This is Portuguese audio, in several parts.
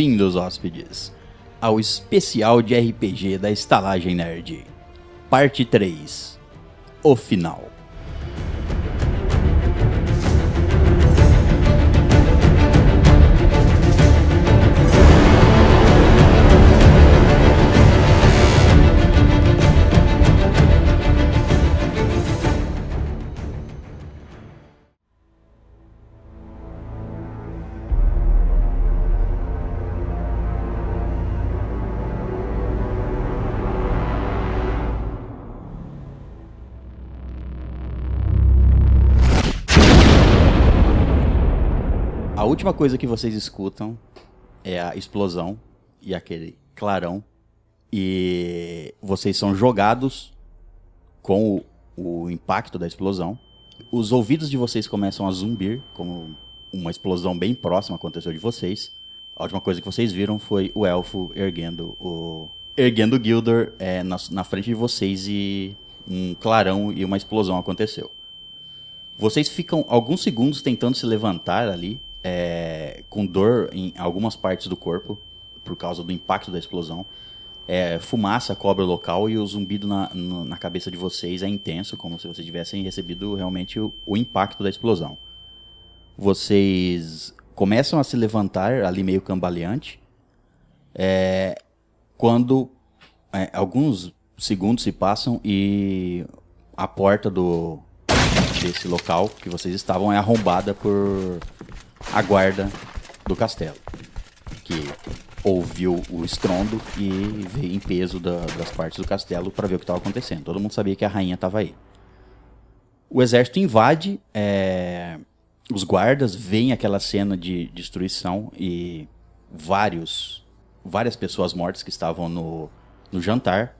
Bem-vindos, hóspedes, ao especial de RPG da Estalagem Nerd. Parte 3 O Final. Última coisa que vocês escutam é a explosão e aquele clarão. E vocês são jogados com o, o impacto da explosão. Os ouvidos de vocês começam a zumbir, como uma explosão bem próxima aconteceu de vocês. A última coisa que vocês viram foi o elfo erguendo o. erguendo o Gildor é, na, na frente de vocês e um clarão e uma explosão aconteceu. Vocês ficam alguns segundos tentando se levantar ali, é, com dor em algumas partes do corpo, por causa do impacto da explosão. É, fumaça cobre o local e o zumbido na, na cabeça de vocês é intenso, como se vocês tivessem recebido realmente o, o impacto da explosão. Vocês começam a se levantar ali meio cambaleante, é, quando é, alguns segundos se passam e a porta do desse local que vocês estavam é arrombada por a guarda do castelo, que ouviu o estrondo e veio em peso da- das partes do castelo para ver o que estava acontecendo. Todo mundo sabia que a rainha estava aí. O exército invade, é, os guardas veem aquela cena de destruição e vários, várias pessoas mortas que estavam no, no jantar.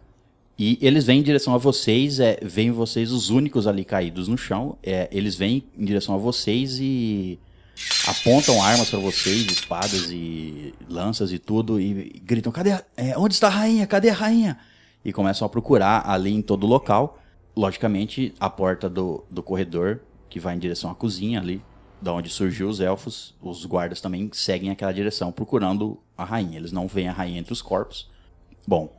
E eles vêm em direção a vocês, é, veem vocês os únicos ali caídos no chão. é, eles vêm em direção a vocês e apontam armas para vocês, espadas e lanças e tudo, e gritam: Cadê? a- é, onde está a rainha? Cadê a rainha? E começam a procurar ali em todo o local. Logicamente, a porta do, do corredor, que vai em direção à cozinha ali, da onde surgiu os elfos, os guardas também seguem aquela direção procurando a rainha. Eles não veem a rainha entre os corpos. Bom,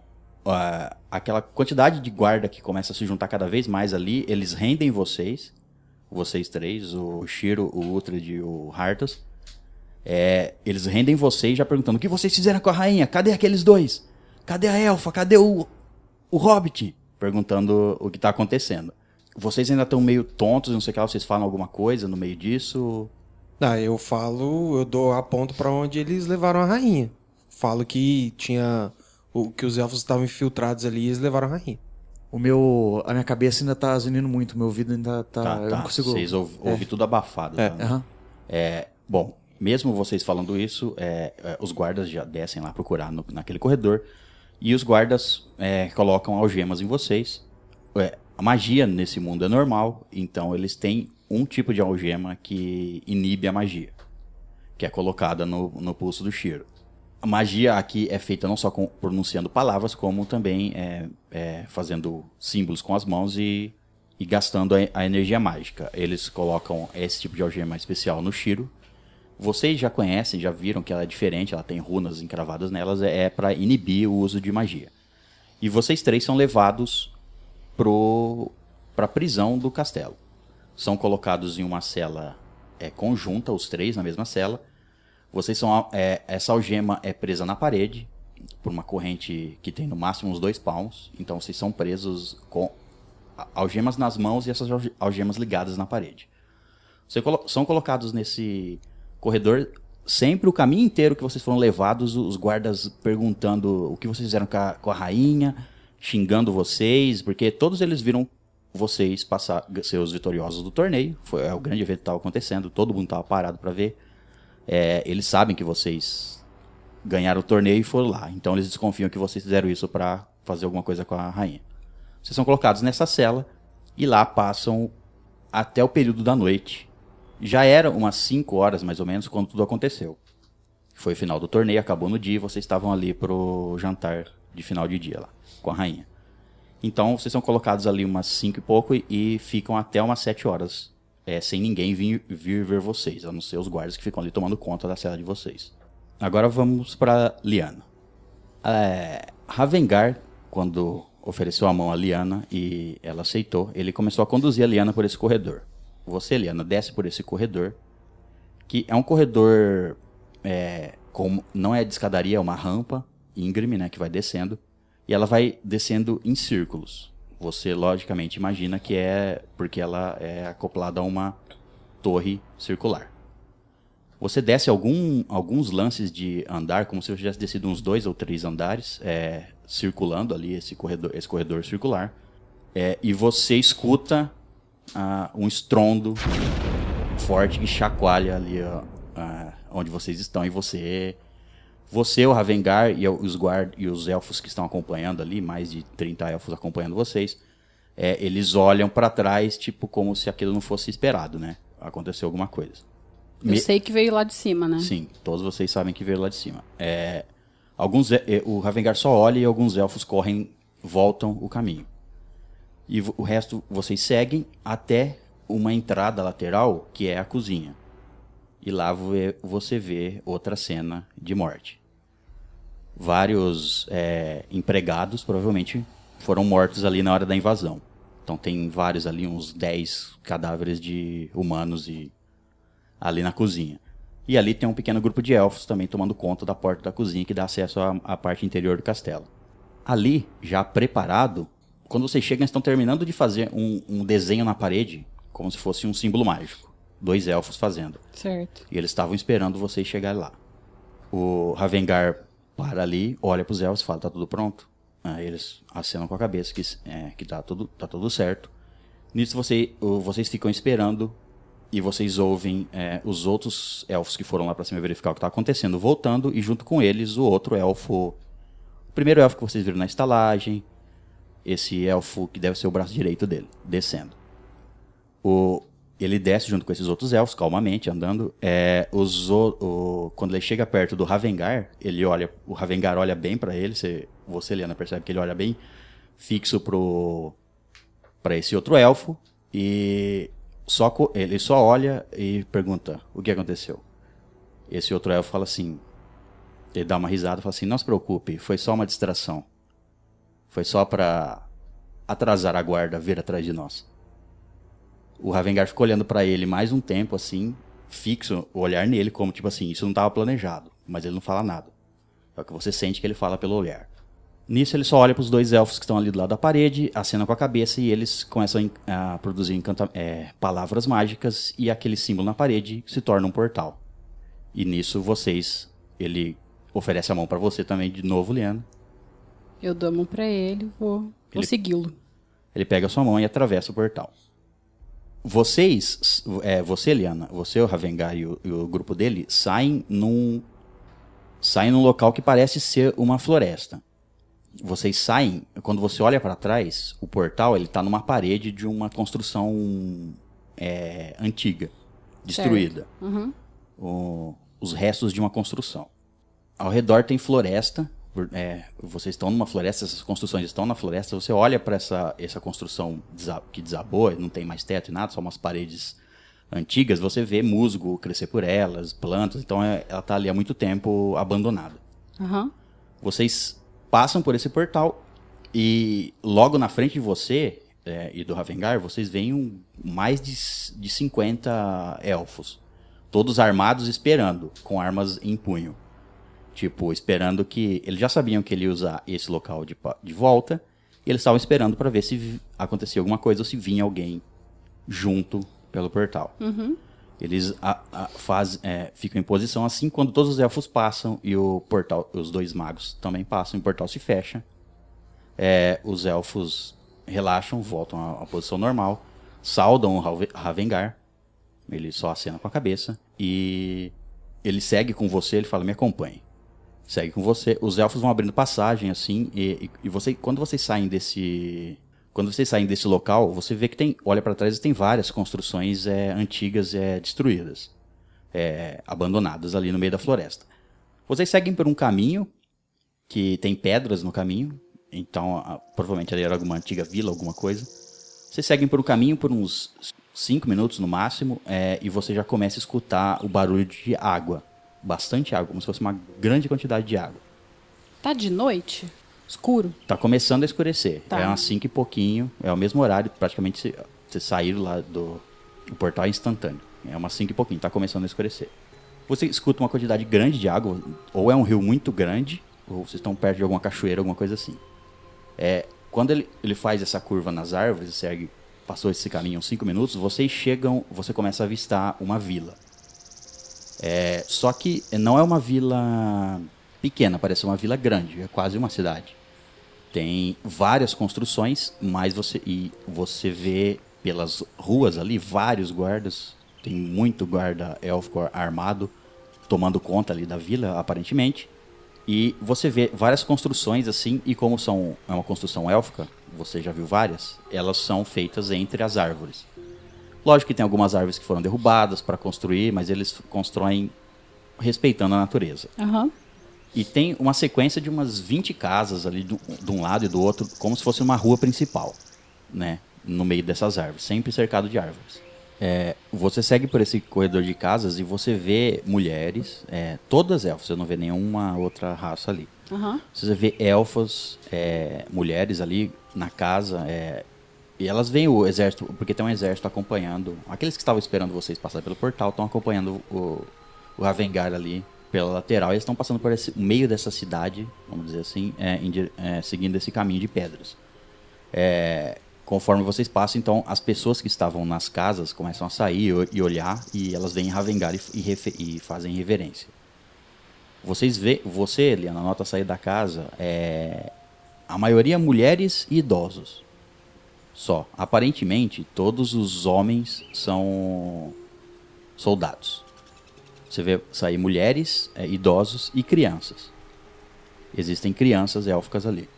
ah, aquela quantidade de guarda que começa a se juntar cada vez mais ali, eles rendem vocês, vocês três, o Shiro, o Uhtred e o Hartas. É, eles rendem vocês já perguntando: o que vocês fizeram com a rainha? Cadê aqueles dois? Cadê a elfa? Cadê o, o hobbit? Perguntando o que tá acontecendo. Vocês ainda estão meio tontos, não sei o que lá, vocês falam alguma coisa no meio disso? Ah, eu falo, eu dou aponto pra onde eles levaram a rainha. Falo que tinha o que os elfos estavam infiltrados ali e eles levaram a rainha. O meu. A minha cabeça ainda tá zunindo muito, meu ouvido ainda tá. Tá, eu tá. não consigo. Vocês ouv- É. ouvem tudo abafado. É. tá? Aham. É, bom, mesmo vocês falando isso, é, é, os guardas já descem lá procurar no- naquele corredor. E os guardas é, colocam algemas em vocês. É, a magia nesse mundo é normal, então eles têm um tipo de algema que inibe a magia, que é colocada no, no pulso do Shiro. A magia aqui é feita não só com, pronunciando palavras, como também é, é, fazendo símbolos com as mãos e, e gastando a, a energia mágica. Eles colocam esse tipo de algema especial no Shiro. Vocês já conhecem, já viram que ela é diferente, ela tem runas encravadas nelas, é, é para inibir o uso de magia. E vocês três são levados para a prisão do castelo. São colocados em uma cela é, conjunta, os três na mesma cela. Vocês são. é, essa algema é presa na parede por uma corrente que tem no máximo uns dois palmos. Então vocês são presos com algemas nas mãos e essas alge- algemas ligadas na parede. Vocês são colocados nesse corredor. Sempre o caminho inteiro que vocês foram levados, os guardas perguntando o que vocês fizeram com a, com a rainha, xingando vocês, porque todos eles viram vocês passar, ser os vitoriosos do torneio. Foi é, o grande evento que estava acontecendo, todo mundo estava parado para ver. É, eles sabem que vocês ganharam o torneio e foram lá. Então eles desconfiam que vocês fizeram isso para fazer alguma coisa com a rainha. Vocês são colocados nessa cela e lá passam até o período da noite. Já era umas 5 horas mais ou menos quando tudo aconteceu. Foi o final do torneio, acabou no dia e vocês estavam ali pro jantar de final de dia lá com a rainha. Então vocês são colocados ali umas 5 e pouco e, e ficam até umas 7 horas é, sem ninguém vir, vir ver vocês, a não ser os guardas que ficam ali tomando conta da cela de vocês. Agora vamos para Liana. É, Ravengar, quando ofereceu a mão a Liana e ela aceitou, ele começou a conduzir a Liana por esse corredor. Você, Liana, desce por esse corredor, que é um corredor é, com, não é de escadaria, é uma rampa íngreme, né, que vai descendo, e ela vai descendo em círculos. Você logicamente imagina que é porque ela é acoplada a uma torre circular. Você desce algum, alguns lances de andar, como se você tivesse descido uns dois ou três andares, é, circulando ali esse corredor, esse corredor circular, é, e você escuta ah, um estrondo forte que chacoalha ali ah, onde vocês estão, e você você, o Ravengar e os guard e os elfos que estão acompanhando ali, mais de 30 elfos acompanhando vocês, é, eles olham para trás, tipo, como se aquilo não fosse esperado, né? Aconteceu alguma coisa. Eu Me- sei que veio lá de cima, né? Sim, todos vocês sabem que veio lá de cima. É, alguns, o Ravengar só olha e alguns elfos correm, voltam o caminho. E o resto vocês seguem até uma entrada lateral, que é a cozinha. E lá vo- você vê outra cena de morte. Vários é, empregados provavelmente foram mortos ali na hora da invasão. Então tem vários ali, uns 10 cadáveres de humanos e ali na cozinha. E ali tem um pequeno grupo de elfos também tomando conta da porta da cozinha que dá acesso à, à parte interior do castelo. Ali, já preparado, quando vocês chegam, eles estão terminando de fazer um, um desenho na parede, como se fosse um símbolo mágico. Dois elfos fazendo. Certo. E eles estavam esperando vocês chegar lá. O Ravengar para ali, olha para os elfos e fala: tá tudo pronto? Aí eles acenam com a cabeça que, é, que tá, tudo, tá tudo certo. Nisso você, vocês ficam esperando e vocês ouvem é, os outros elfos que foram lá para cima verificar o que está acontecendo voltando e junto com eles o outro elfo. O primeiro elfo que vocês viram na estalagem, esse elfo que deve ser o braço direito dele, descendo. O, ele desce junto com esses outros elfos, calmamente, andando. É, os, o, o- quando ele chega perto do Ravengar, ele olha, o Ravengar olha bem pra ele. Você, você, Liana, percebe que ele olha bem fixo pro para esse outro elfo e só ele só olha e pergunta o que aconteceu. Esse outro elfo fala assim, ele dá uma risada fala assim: "Não se preocupe, foi só uma distração. Foi só pra atrasar a guarda vir atrás de nós." O Ravengar ficou olhando pra ele mais um tempo, assim, fixo, o olhar nele, como tipo assim, isso não estava planejado, mas ele não fala nada. É o que você sente que ele fala pelo olhar. Nisso ele só olha pros dois elfos que estão ali do lado da parede, acena com a cabeça e eles começam a produzir é, palavras mágicas e aquele símbolo na parede se torna um portal. E nisso vocês, ele oferece a mão pra você também de novo, Liana. Eu dou a mão pra ele, vou, vou Ele- segui-lo. Ele pega a sua mão e atravessa o portal. Vocês, é, você, Liana, você, o Ravengar e o, e o grupo dele, saem num, saem num local que parece ser uma floresta. Vocês saem, quando você olha para trás, o portal ele tá numa parede de uma construção é, antiga, destruída. Uhum. O- os restos de uma construção. Ao redor tem floresta. É, vocês estão numa floresta, essas construções estão na floresta. Você olha para essa, essa construção que desabou, não tem mais teto e nada, só umas paredes antigas. Você vê musgo crescer por elas, plantas. Então é- ela está ali há muito tempo abandonada. Aham. Vocês passam por esse portal e logo na frente de você é, e do Ravengar, vocês veem um, mais de, de 50 elfos. Todos armados esperando, com armas em punho. Tipo, esperando que. Eles já sabiam que ele ia usar esse local de, de volta. E eles estavam esperando para ver se acontecia alguma coisa ou se vinha alguém junto pelo portal. Eles a- a- faz, é, ficam em posição assim quando todos os elfos passam e o portal, os dois magos também passam, e o portal se fecha. É, os elfos relaxam, voltam à, à posição normal, saudam o Rave- Ravengar. Ele só acena com a cabeça e ele segue com você. Ele fala: Me acompanhe. Segue com você. Os elfos vão abrindo passagem assim e, e, e você, quando vocês saem desse quando vocês saem desse local, você vê que tem, olha para trás e tem várias construções é, antigas é, destruídas, é, abandonadas ali no meio da floresta. Vocês seguem por um caminho que tem pedras no caminho, então a- provavelmente ali era alguma antiga vila, alguma coisa. Vocês seguem por um caminho por uns 5 minutos no máximo é, e você já começa a escutar o barulho de água bastante água, como se fosse uma grande quantidade de água. Tá de noite? Escuro? Tá começando a escurecer. Tá. É umas 5 e pouquinho. É o mesmo horário, praticamente você, sair lá do o portal é instantâneo. É umas 5 e pouquinho, tá começando a escurecer. Você escuta uma quantidade grande de água, ou é um rio muito grande, ou vocês estão perto de alguma cachoeira, alguma coisa assim. É, quando ele, ele faz essa curva nas árvores, segue, passou esse caminho uns 5 minutos, vocês chegam, você começa a avistar uma vila. É, só que não é uma vila pequena, parece uma vila grande, é quase uma cidade. Tem várias construções, mas você e você vê pelas ruas ali vários guardas. Tem muito guarda élfico armado tomando conta ali da vila, aparentemente. E você vê várias construções assim, e como são é uma construção élfica, você já viu várias, elas são feitas entre as árvores. Lógico que tem algumas árvores que foram derrubadas para construir, mas eles constroem respeitando a natureza. Aham. E tem uma sequência de umas 20 casas ali do- de um lado e do outro, como se fosse uma rua principal, né? No meio dessas árvores, sempre cercado de árvores. É, você segue por esse corredor de casas e você vê mulheres, é, todas elfas, você não vê nenhuma outra raça ali. Aham. Você vê elfos, é, mulheres ali na casa, é, e elas veem o exército, porque tem um exército acompanhando. Aqueles que estavam esperando vocês passar pelo portal estão acompanhando o, o Ravengar ali pela lateral. Eles estão passando por esse meio dessa cidade, vamos dizer assim, é, é, seguindo esse caminho de pedras. É, conforme vocês passam, então as pessoas que estavam nas casas começam a sair e olhar e elas veem Ravengar e, e e fazem reverência. Vocês vê, você, Eliana, nota sair da casa, é a maioria mulheres e idosos. Só. Aparentemente, todos os homens são soldados. Você vê sair mulheres, é, idosos e crianças. Existem crianças élficas ali.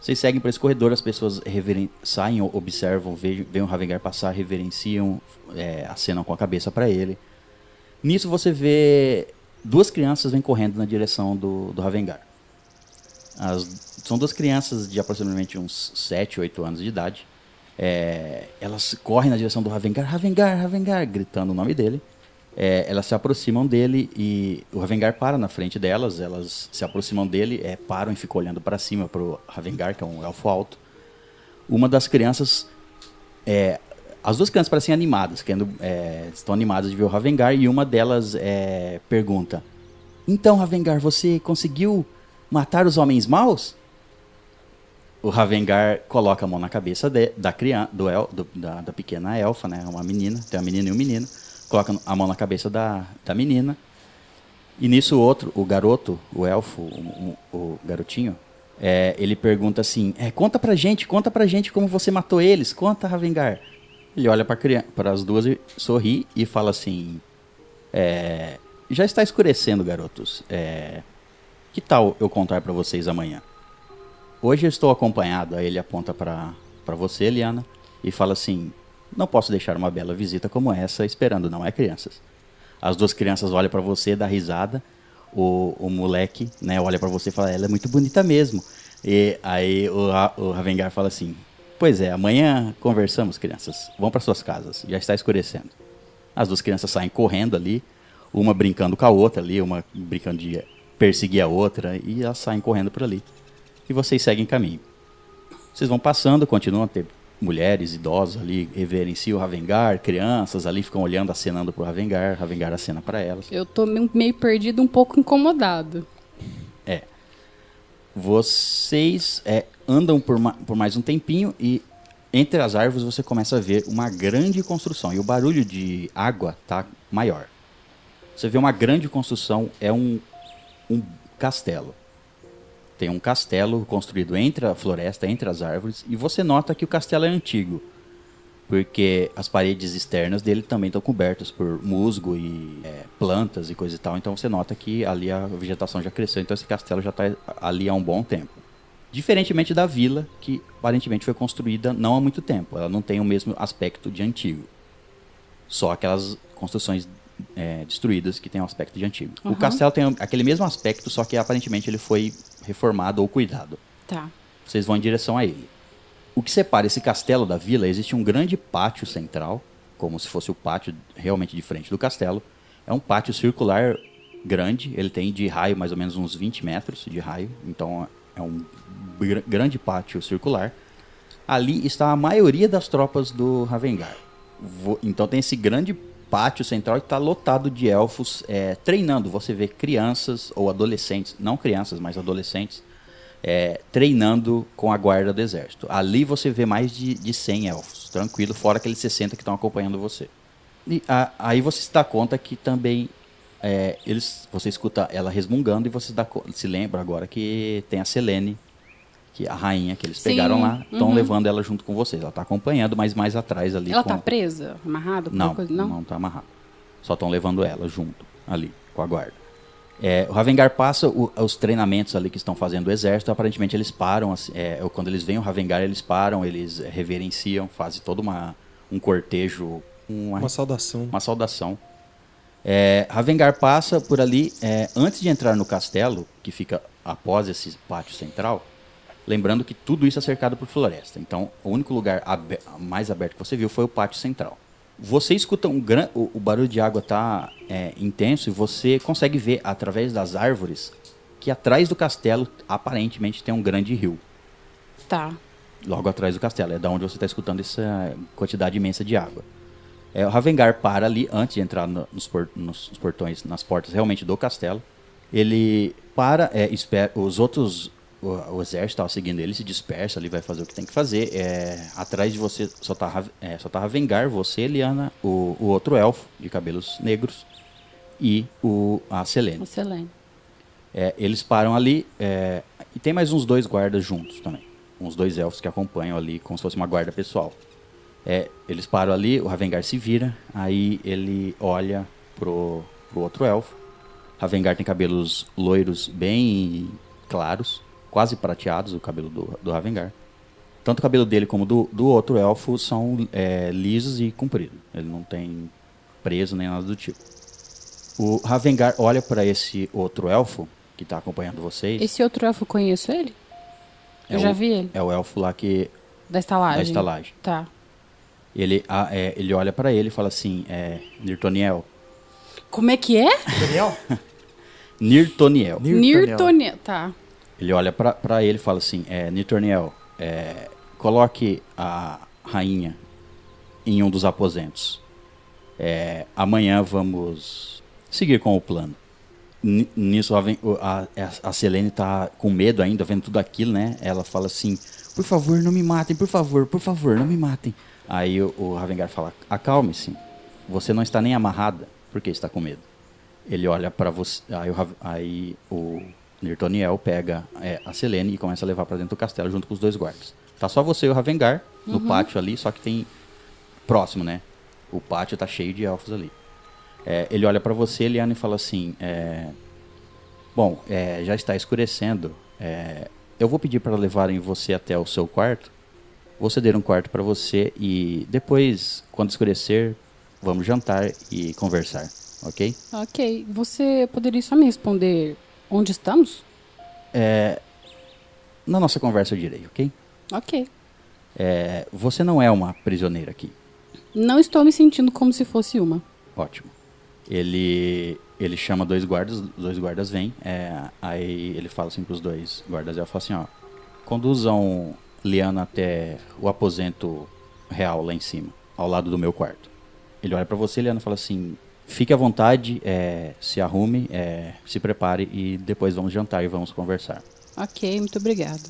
Vocês seguem por esse corredor, as pessoas saem, observam, veem, veem o Ravengar passar, reverenciam, é, acenam com a cabeça para ele. Nisso você vê duas crianças vêm correndo na direção do, do Ravengar. As- são duas crianças de aproximadamente uns 7, 8 anos de idade. É, elas correm na direção do Ravengar, Ravengar, Ravengar, gritando o nome dele. É, elas se aproximam dele e o Ravengar para na frente delas. Elas se aproximam dele, é, param e ficam olhando para cima para o Ravengar, que é um elfo alto. Uma das crianças é, as duas crianças parecem animadas, querendo, é, estão animadas de ver o Ravengar, e uma delas é, pergunta: Então, Ravengar, você conseguiu matar os homens maus? O Ravengar coloca a mão na cabeça de- da criança, do el, do- da, da pequena elfa, né? Uma menina, tem uma menina e um menino. Coloca a mão na cabeça da, da menina. E nisso o outro, o garoto, o elfo, o, o- o garotinho, é, ele pergunta assim: é, conta pra gente, conta pra gente como você matou eles, conta, Ravengar. Ele olha para as duas e sorri e fala assim: é, já está escurecendo, garotos. É, que tal eu contar pra vocês amanhã? Hoje eu estou acompanhado. Aí ele aponta pra você, Eliana, e fala assim: não posso deixar uma bela visita como essa esperando, não é, crianças? As duas crianças olham pra você, dá risada. O, o moleque, né, olha pra você e fala: ela é muito bonita mesmo. E aí o, o Ravengar fala assim: Pois é, amanhã conversamos, crianças. Vão para suas casas, já está escurecendo. As duas crianças saem correndo ali, uma brincando com a outra ali, uma brincando de perseguir a outra, e elas saem correndo por ali. E vocês seguem caminho. Vocês vão passando, continuam a ter mulheres, idosos ali, reverenciam o Ravengar, crianças ali ficam olhando, acenando pro Ravengar, Ravengar acena para elas. Eu tô meio meio perdido, um pouco incomodado. É. Vocês é, andam por, ma- por mais um tempinho e entre as árvores você começa a ver uma grande construção. E o barulho de água tá maior. Você vê uma grande construção, é um, um castelo. Tem um castelo construído entre a floresta, entre as árvores, e você nota que o castelo é antigo. Porque as paredes externas dele também estão cobertas por musgo e é, plantas e coisa e tal. Então você nota que ali a vegetação já cresceu. Então esse castelo já está ali há um bom tempo. Diferentemente da vila, que aparentemente foi construída não há muito tempo. Ela não tem o mesmo aspecto de antigo. Só aquelas construções é, destruídas que têm um aspecto de antigo. O Aham. castelo tem aquele mesmo aspecto, só que aparentemente ele foi reformado ou cuidado. Tá. Vocês vão em direção a ele. O que separa esse castelo da vila, existe um grande pátio central, como se fosse o pátio realmente de frente do castelo. É um pátio circular grande. Ele tem de raio mais ou menos uns 20 metros de raio. Então é um gr- grande pátio circular. Ali está a maioria das tropas do Ravengar. Então tem esse grande pátio central está lotado de elfos é, treinando. Você vê crianças ou adolescentes, não crianças, mas adolescentes, é, treinando com a guarda do exército. Ali você vê mais de, de 100 elfos, tranquilo, fora aqueles 60 que estão acompanhando você. E a- aí você se dá conta que também é, eles, você escuta ela resmungando e você dá se lembra agora que tem a Selene, que a rainha que eles Sim, pegaram lá, estão uhum. levando ela junto com vocês. Ela está acompanhando, mas mais atrás ali. Ela com- tá presa? Amarrada? não, coisa? não, Não? tá amarrado. Só estão levando ela junto ali com a guarda. É, o Ravengar passa o- os treinamentos ali que estão fazendo o exército. Aparentemente eles param, assim, é, quando eles veem o Ravengar eles param, eles reverenciam, fazem todo uma, um cortejo, uma, Uma saudação. uma saudação. É, Ravengar passa por ali é, antes de entrar no castelo, que fica após esse pátio central. Lembrando que tudo isso é cercado por floresta. Então, o único lugar abe- mais aberto que você viu foi o pátio central. Você escuta um gran... o, o barulho de água tá é, intenso e você consegue ver através das árvores que atrás do castelo aparentemente tem um grande rio. Tá. Logo atrás do castelo. É da onde você está escutando essa quantidade imensa de água. É, o Ravengar para ali antes de entrar no- nos, por- nos portões, nas portas realmente do castelo. Ele para, é, espera, os outros, o, o exército estava seguindo ele, se dispersa ali, vai fazer o que tem que fazer. É, atrás de você só tá, é, só tá Ravengar, você, Eliana, o, o outro elfo de cabelos negros e o, a Selene. Excelente. É, eles param ali é, e tem mais uns dois guardas juntos também. Uns dois elfos que acompanham ali como se fosse uma guarda pessoal. É, eles param ali, o Ravengar se vira, aí ele olha pro, pro outro elfo. Ravengar tem cabelos loiros bem claros, quase prateados, o cabelo do, do Ravengar. Tanto o cabelo dele como do, do outro elfo são é, lisos e compridos. Ele não tem preso nem nada do tipo. O Ravengar olha para esse outro elfo que tá acompanhando vocês. Esse outro elfo, eu conheço ele? É eu já o- vi ele. É o elfo lá que. Da estalagem. Da estalagem. Tá. Ele, ah, é, ele olha para ele e fala assim: é, Nirtoniel. Como é que é? Daniel? Nirtoniel. Nirtonia. Tá. Ele olha pra ele e fala assim: é, Nitorniel, é, coloque a rainha em um dos aposentos. É, amanhã vamos seguir com o plano. Ni- Nisso a, a, a Selene tá com medo ainda, vendo tudo aquilo, né? Ela fala assim: Por favor, não me matem, por favor, por favor, não me matem. Aí o, o Ravengar fala: Acalme-se, você não está nem amarrada, por que está com medo? Ele olha pra você. Aí o, aí o Nirtoniel pega é, a Selene e começa a levar pra dentro do castelo junto com os dois guardas. Tá só você e o Ravengar no pátio ali, só que tem. Próximo, né? O pátio tá cheio de elfos ali. É, ele olha pra você, Eliana, e fala assim: é, Bom, é, já está escurecendo. é, eu vou pedir para levarem você até o seu quarto. Vou ceder um quarto para você e depois, quando escurecer, vamos jantar e conversar, ok? Ok. Você poderia só me responder onde estamos? Na nossa conversa eu direi, ok? Ok. É, você não é uma prisioneira aqui. Não estou me sentindo como se fosse uma. Ótimo. Ele ele chama dois guardas, os dois guardas vêm, é, aí ele fala assim pros dois guardas, ele fala assim, ó, conduzam Liana até o aposento real lá em cima, ao lado do meu quarto. Ele olha pra você, Liana, e fala assim, fique à vontade, é, se arrume, é, se prepare e depois vamos jantar e vamos conversar. Ok, muito obrigada.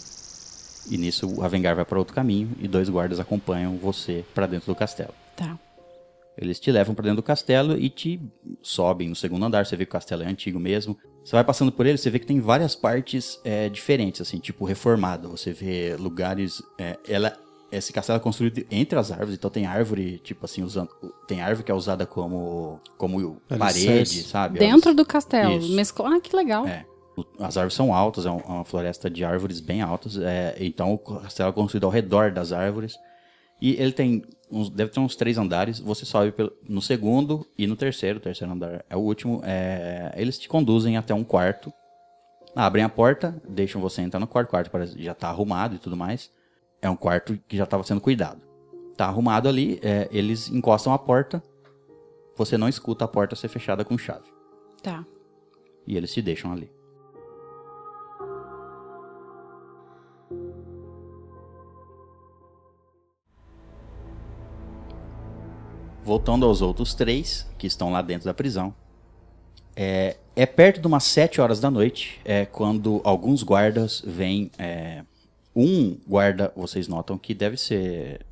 E nisso o Avengar vai para outro caminho e dois guardas acompanham você pra dentro do castelo. Tá. Eles te levam pra dentro do castelo e te sobem no segundo andar. Você vê que o castelo é antigo mesmo. Você vai passando por ele, você vê que tem várias partes é, diferentes, assim, tipo reformado. Você vê lugares. é, ela, esse castelo é construído entre as árvores, então tem árvore, tipo assim, usando. Tem árvore que é usada como, como parede, Alicerce. sabe? Dentro Elas- do castelo. Isso. Mescla... Ah, que legal. É. O- As árvores são altas, é um- é uma floresta de árvores bem altas. é, então o castelo é construído ao redor das árvores. E ele tem uns, deve ter uns três andares. Você sobe pelo- no segundo e no terceiro. O terceiro andar é o último. é, eles te conduzem até um quarto. Abrem a porta, deixam você entrar no quarto. O quarto parece, já está arrumado e tudo mais. É um quarto que já estava sendo cuidado. Tá arrumado ali, é, eles encostam a porta. Você não escuta a porta ser fechada com chave. Tá. e eles te deixam ali. Voltando aos outros três que estão lá dentro da prisão. É, é perto de umas 7 horas da noite, é quando alguns guardas vêm. é, um guarda, vocês notam que deve ser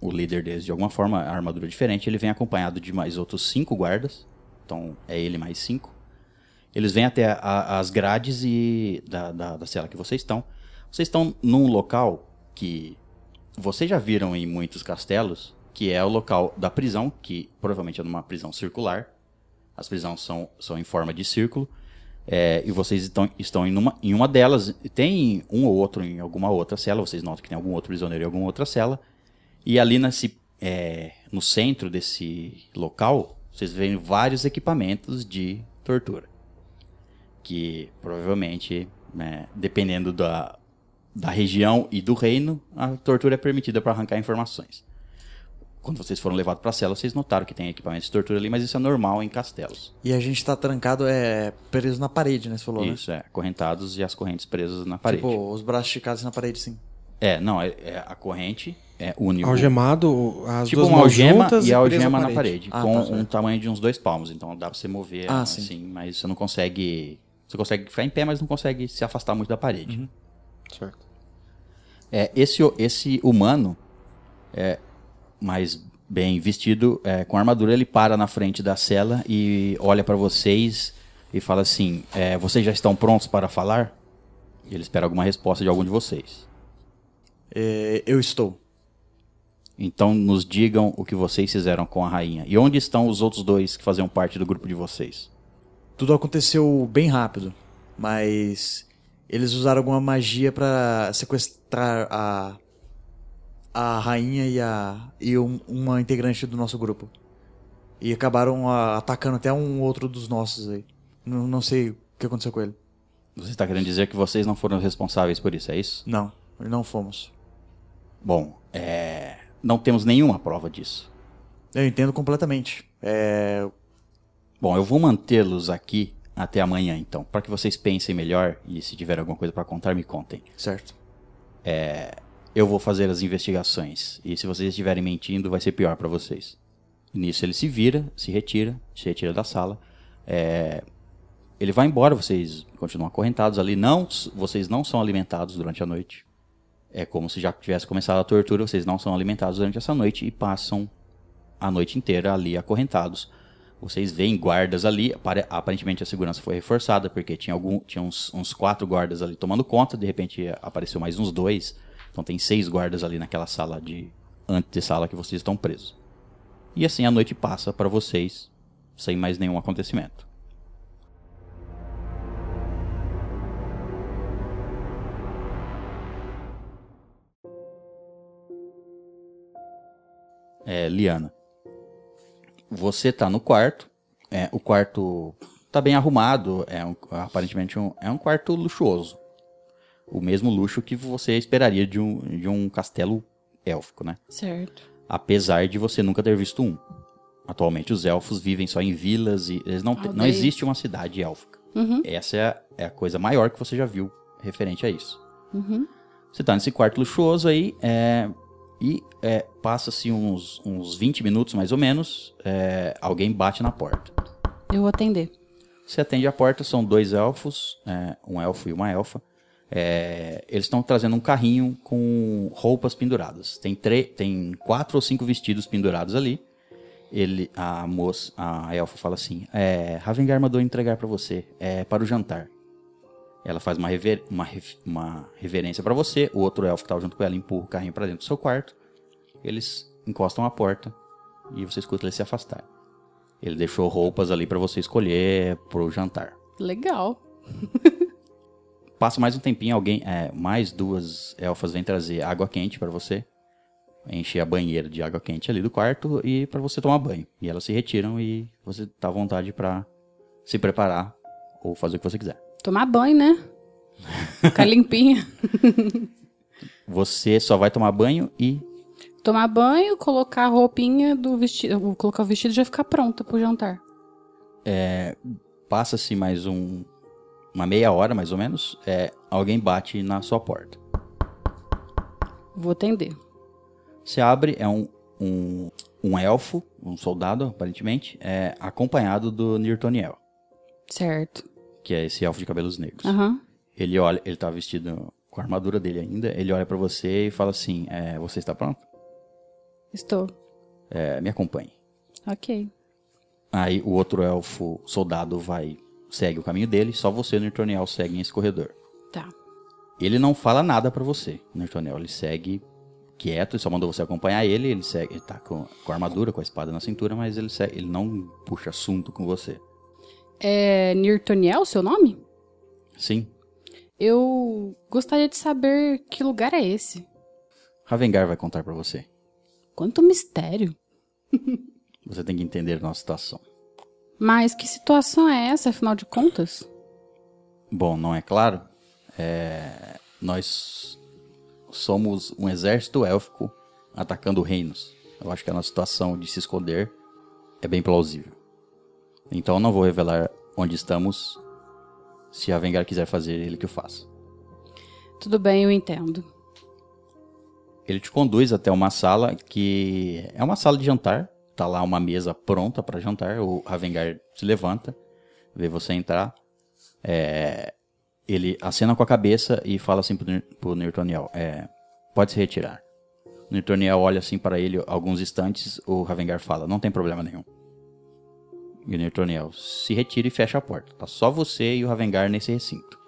o líder deles de alguma forma, a armadura diferente. Ele vem acompanhado de mais outros cinco guardas. Então é ele mais cinco. Eles vêm até a- as grades e da, da, da cela que vocês estão. Vocês estão num local que vocês já viram em muitos castelos, que é o local da prisão, que provavelmente é numa prisão circular. As prisões são, são em forma de círculo. É, e vocês estão, estão em, uma, em uma delas. Tem um ou outro em alguma outra cela. Vocês notam que tem algum outro prisioneiro em alguma outra cela. E ali nesse, é, no centro desse local, vocês veem vários equipamentos de tortura. Que provavelmente, né, dependendo da, da região e do reino, a tortura é permitida para arrancar informações. Quando vocês foram levados para a cela, vocês notaram que tem equipamentos de tortura ali, mas isso é normal em castelos. E a gente tá trancado, é preso na parede, né? Você falou, né? Isso, é. Correntados e as correntes presas na parede. Tipo, os braços esticados na parede, sim. É, não, é, é a corrente é único. Algemado, as Tipo duas uma mãos algema juntas e a algema na parede. parede, Ah, com tá, um tamanho de uns dois palmos. Então dá pra você mover Ah, assim, sim. mas você não consegue. Você consegue ficar em pé, mas não consegue se afastar muito da parede. Uhum. Certo. É, esse, esse humano, é, mais bem vestido, é, com armadura, ele para na frente da cela e olha pra vocês e fala assim: é, Vocês já estão prontos para falar? E ele espera alguma resposta de algum de vocês. É, eu estou. Então nos digam o que vocês fizeram com a rainha. E onde estão os outros dois que faziam parte do grupo de vocês? Tudo aconteceu bem rápido, mas eles usaram alguma magia pra sequestrar a a rainha e a e um- uma integrante do nosso grupo. E acabaram ah, atacando até um outro dos nossos aí. Não, não sei o que aconteceu com ele. Você está querendo dizer que vocês não foram responsáveis por isso, é isso? Não, não fomos. Bom, é... não temos nenhuma prova disso. Eu entendo completamente. É, Bom, eu vou mantê-los aqui até amanhã, então, para que vocês pensem melhor e se tiver alguma coisa para contar, me contem. certo. Eu vou fazer as investigações e se vocês estiverem mentindo, vai ser pior para vocês. Nisso ele se vira, se retira, se retira da sala. É, Ele vai embora, vocês continuam acorrentados ali. Não, vocês não são alimentados durante a noite. É como se já tivesse começado a tortura, vocês não são alimentados durante essa noite e passam a noite inteira ali acorrentados. Vocês veem guardas ali, apare- aparentemente a segurança foi reforçada, porque tinha, algum, tinha uns, uns quatro guardas ali tomando conta, de repente apareceu mais uns dois. Então tem seis guardas ali naquela sala de antessala que vocês estão presos. E assim a noite passa para vocês, sem mais nenhum acontecimento. É, Liana. Você tá no quarto. É, o quarto tá bem arrumado. É um- aparentemente um, é um quarto luxuoso. O mesmo luxo que você esperaria de um, de um castelo élfico, né? Certo. Apesar de você nunca ter visto um. Atualmente os elfos vivem só em vilas e eles não, te- não existe uma cidade élfica. Essa é a, é a coisa maior que você já viu referente a isso. Você tá nesse quarto luxuoso aí é, e é, passa-se uns, uns 20 minutos mais ou menos, é, alguém bate na porta. Eu vou atender. Você atende a porta, são dois elfos, é, um elfo e uma elfa. É, eles estão trazendo um carrinho com roupas penduradas. Tem, tem quatro ou cinco vestidos pendurados ali. Ele, a moça, a elfa fala assim: é, Ravengar mandou entregar para você, é para o jantar. Ela faz uma, rever- uma, ref- uma reverência para você. O outro elfo que estava junto com ela empurra o carrinho para dentro do seu quarto. Eles encostam a porta e você escuta ele se afastar. Ele deixou roupas ali para você escolher pro jantar. Legal. Passa mais um tempinho, alguém, é, mais duas elfas vêm trazer água quente para você. Encher a banheira de água quente ali do quarto e para você tomar banho. E elas se retiram e você tá à vontade para se preparar ou fazer o que você quiser. Tomar banho, né? Ficar limpinha. Você só vai tomar banho e Tomar banho, colocar a roupinha do vestido. Colocar o vestido e já ficar pronta pro jantar. passa-se mais um uma meia hora mais ou menos, é, alguém bate na sua porta. Vou atender. Você abre, é um, um, um elfo, um soldado, aparentemente, é, acompanhado do Nirtoniel, Certo. que é esse elfo de cabelos negros. Aham. Ele olha, ele tá vestido com a armadura dele ainda, ele olha pra você e fala assim, é, você está pronto? Estou. É, me acompanhe. Ok. Aí o outro elfo soldado vai, segue o caminho dele, só você e o Nirtoniel seguem esse corredor. Tá. Ele não fala nada pra você, Nirtoniel, ele segue quieto, ele só mandou você acompanhar ele, ele segue, ele tá com, com a armadura, com a espada na cintura, mas ele, segue, ele não puxa assunto com você. É Nirtoniel seu nome? Sim, Eu gostaria de saber que lugar é esse. Ravengar vai contar pra você. Quanto mistério. Você tem que entender a nossa situação. Mas que situação é essa, afinal de contas? Bom, não é claro? É, nós somos um exército élfico atacando reinos. Eu acho que a nossa situação de se esconder é bem plausível. Então eu não vou revelar onde estamos. Se a Vengar quiser fazer, ele que o faça. Tudo bem, eu entendo. Ele te conduz até uma sala que é uma sala de jantar. Tá lá uma mesa pronta para jantar. O Ravengar se levanta, vê você entrar. É, ele acena com a cabeça e fala assim pro, pro Nirtoniel: é, Pode se retirar. O Nirtoniel olha assim para ele alguns instantes. O Ravengar fala: Não tem problema nenhum. E o Nirtoniel se retira e fecha a porta. Tá só você e o Ravengar nesse recinto.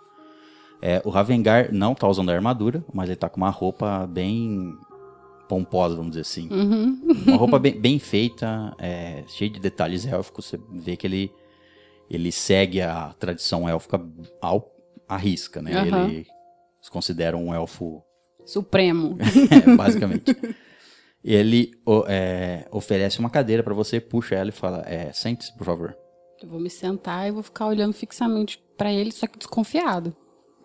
É, o Ravengar não tá usando a armadura, mas ele tá com uma roupa bem pomposa, vamos dizer assim. Uma roupa bem, bem feita, é, cheia de detalhes élficos. Você vê que ele, ele segue a tradição élfica ao, à risca, né? Aham. Ele se considera um elfo Supremo. é, basicamente. Ele é, oferece uma cadeira pra você, puxa ela e fala: é, sente-se, por favor. eu vou me sentar e vou ficar olhando fixamente pra ele, só que desconfiado.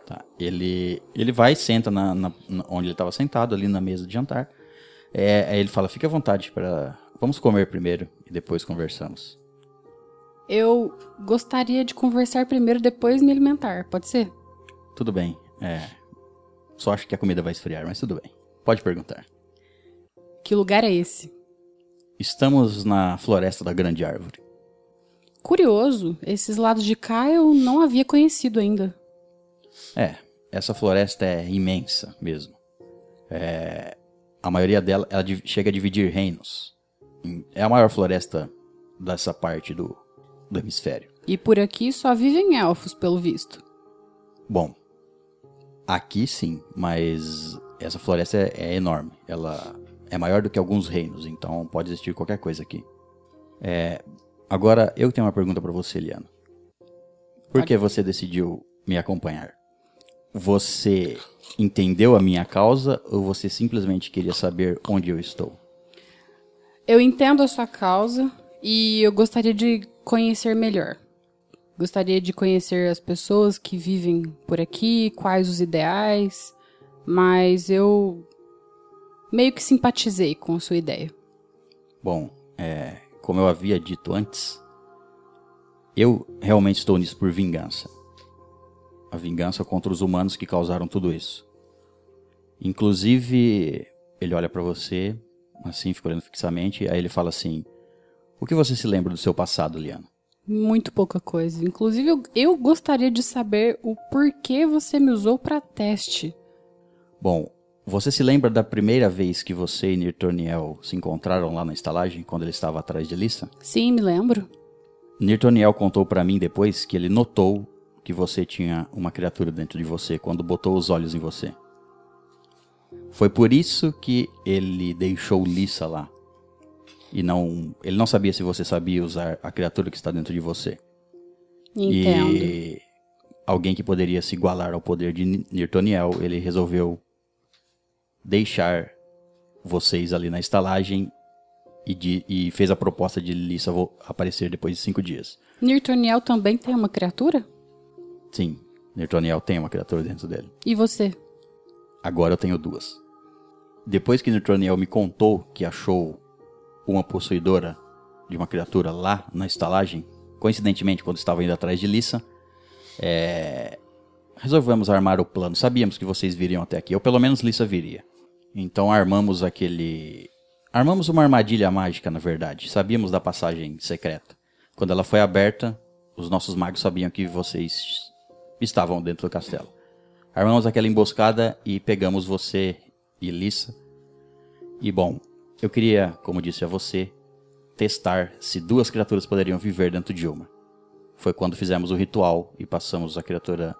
Tá. Ele, ele vai e senta na- na- onde ele estava sentado, ali na mesa de jantar. É, aí ele fala: fique à vontade para. Vamos comer primeiro e depois conversamos. Eu gostaria de conversar primeiro, depois me alimentar, pode ser? Tudo bem. É, só acho que a comida vai esfriar, mas tudo bem. Pode perguntar. Que lugar é esse? Estamos na floresta da Grande Árvore. Curioso, esses lados de cá eu não havia conhecido ainda. É, essa floresta é imensa mesmo. É, a maioria dela ela chega a dividir reinos. É a maior floresta dessa parte do, do hemisfério. E por aqui só vivem elfos, pelo visto. Bom, aqui sim, mas essa floresta é, é enorme. Ela é maior do que alguns reinos, então pode existir qualquer coisa aqui. É, agora, eu tenho uma pergunta pra você, Liana. Por que você decidiu me acompanhar? Você entendeu a minha causa ou você simplesmente queria saber onde eu estou? Eu entendo a sua causa e eu gostaria de conhecer melhor. Gostaria de conhecer as pessoas que vivem por aqui, quais os ideais, mas eu meio que simpatizei com a sua ideia. Bom, é, como eu havia dito antes, eu realmente estou nisso por vingança. A vingança contra os humanos que causaram tudo isso. Inclusive, ele olha pra você, assim, fica olhando fixamente, aí ele fala assim: O que você se lembra do seu passado, Liana? Muito pouca coisa. Inclusive, eu, eu gostaria de saber o porquê você me usou para teste. Bom, você se lembra da primeira vez que você e Nirtoniel se encontraram lá na estalagem, quando ele estava atrás de Lissa? Sim, me lembro. Nirtoniel contou pra mim depois que ele notou que você tinha uma criatura dentro de você quando botou os olhos em você. Foi por isso que ele deixou Lissa lá. E não, ele não sabia se você sabia usar a criatura que está dentro de você. Entendo. E alguém que poderia se igualar ao poder de Ni- Nirtoniel, ele resolveu deixar vocês ali na estalagem e, de- e fez a proposta de Lissa aparecer depois de cinco dias. Nirtoniel também tem uma criatura? Sim, Nirtoniel tem uma criatura dentro dele. E você? Agora eu tenho duas. Depois que Nirtoniel me contou que achou uma possuidora de uma criatura lá na estalagem, coincidentemente quando estava indo atrás de Lissa, É, resolvemos armar o plano. Sabíamos que vocês viriam até aqui, ou pelo menos Lissa viria. Então armamos aquele. Armamos uma armadilha mágica, na verdade. Sabíamos da passagem secreta. Quando ela foi aberta, os nossos magos sabiam que vocês estavam dentro do castelo. Armamos aquela emboscada e pegamos você e Lissa. E bom, eu queria, como disse a você, testar se duas criaturas poderiam viver dentro de uma. Foi quando fizemos o ritual e passamos a criatura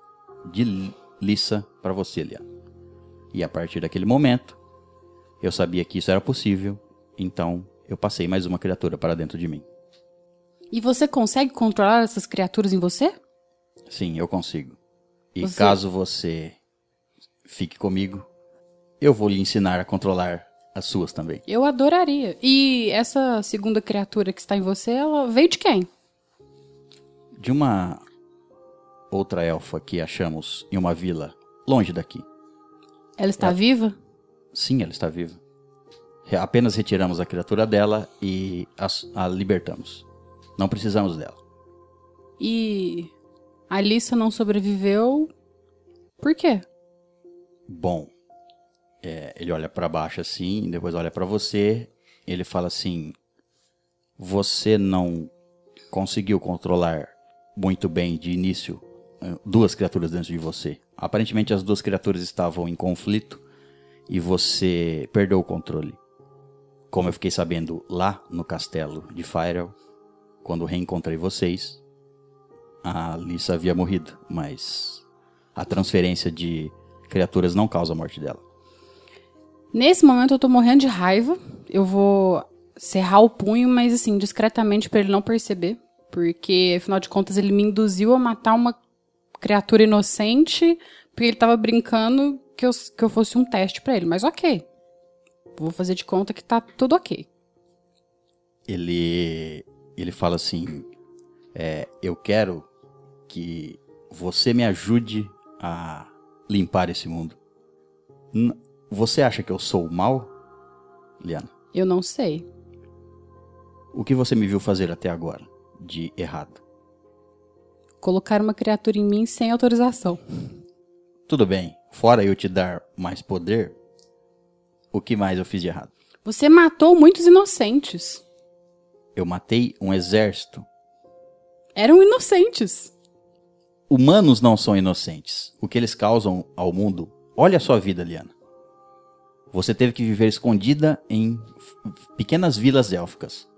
de Lissa para você, Liana. E a partir daquele momento, eu sabia que isso era possível, então eu passei mais uma criatura para dentro de mim. E você consegue controlar essas criaturas em você? Sim, eu consigo. E Você- caso você fique comigo, eu vou lhe ensinar a controlar as suas também. Eu adoraria. E essa segunda criatura que está em você, ela veio de quem? De uma outra elfa que achamos em uma vila longe daqui. Ela está É. viva? Sim, ela está viva. Apenas retiramos a criatura dela e as- a, libertamos. Não precisamos dela. E a Alissa não sobreviveu. Por quê? Bom, é, ele olha pra baixo assim, depois olha pra você. Ele fala assim: Você não conseguiu controlar muito bem de início eh, duas criaturas dentro de você. Aparentemente as duas criaturas estavam em conflito e você perdeu o controle. Como eu fiquei sabendo lá no castelo de Firel, quando reencontrei vocês, a Lissa havia morrido, mas a transferência de criaturas não causa a morte dela. Nesse momento eu tô morrendo de raiva. Eu vou cerrar o punho, mas assim, discretamente pra ele não perceber. Porque, afinal de contas, ele me induziu a matar uma criatura inocente. Porque ele tava brincando que eu, que eu fosse um teste pra ele. Mas ok. Vou fazer de conta que tá tudo ok. Ele ele fala assim: é, eu quero que você me ajude a limpar esse mundo. N- você acha que eu sou mal, Liana? Eu não sei. O que você me viu fazer até agora de errado? Colocar uma criatura em mim sem autorização. Tudo bem. Fora eu te dar mais poder, o que mais eu fiz de errado? Você matou muitos inocentes. Eu matei um exército. Eram inocentes. Humanos não são inocentes. O que eles causam ao mundo. Olha a sua vida, Liana. Você teve que viver escondida em pequenas vilas élficas.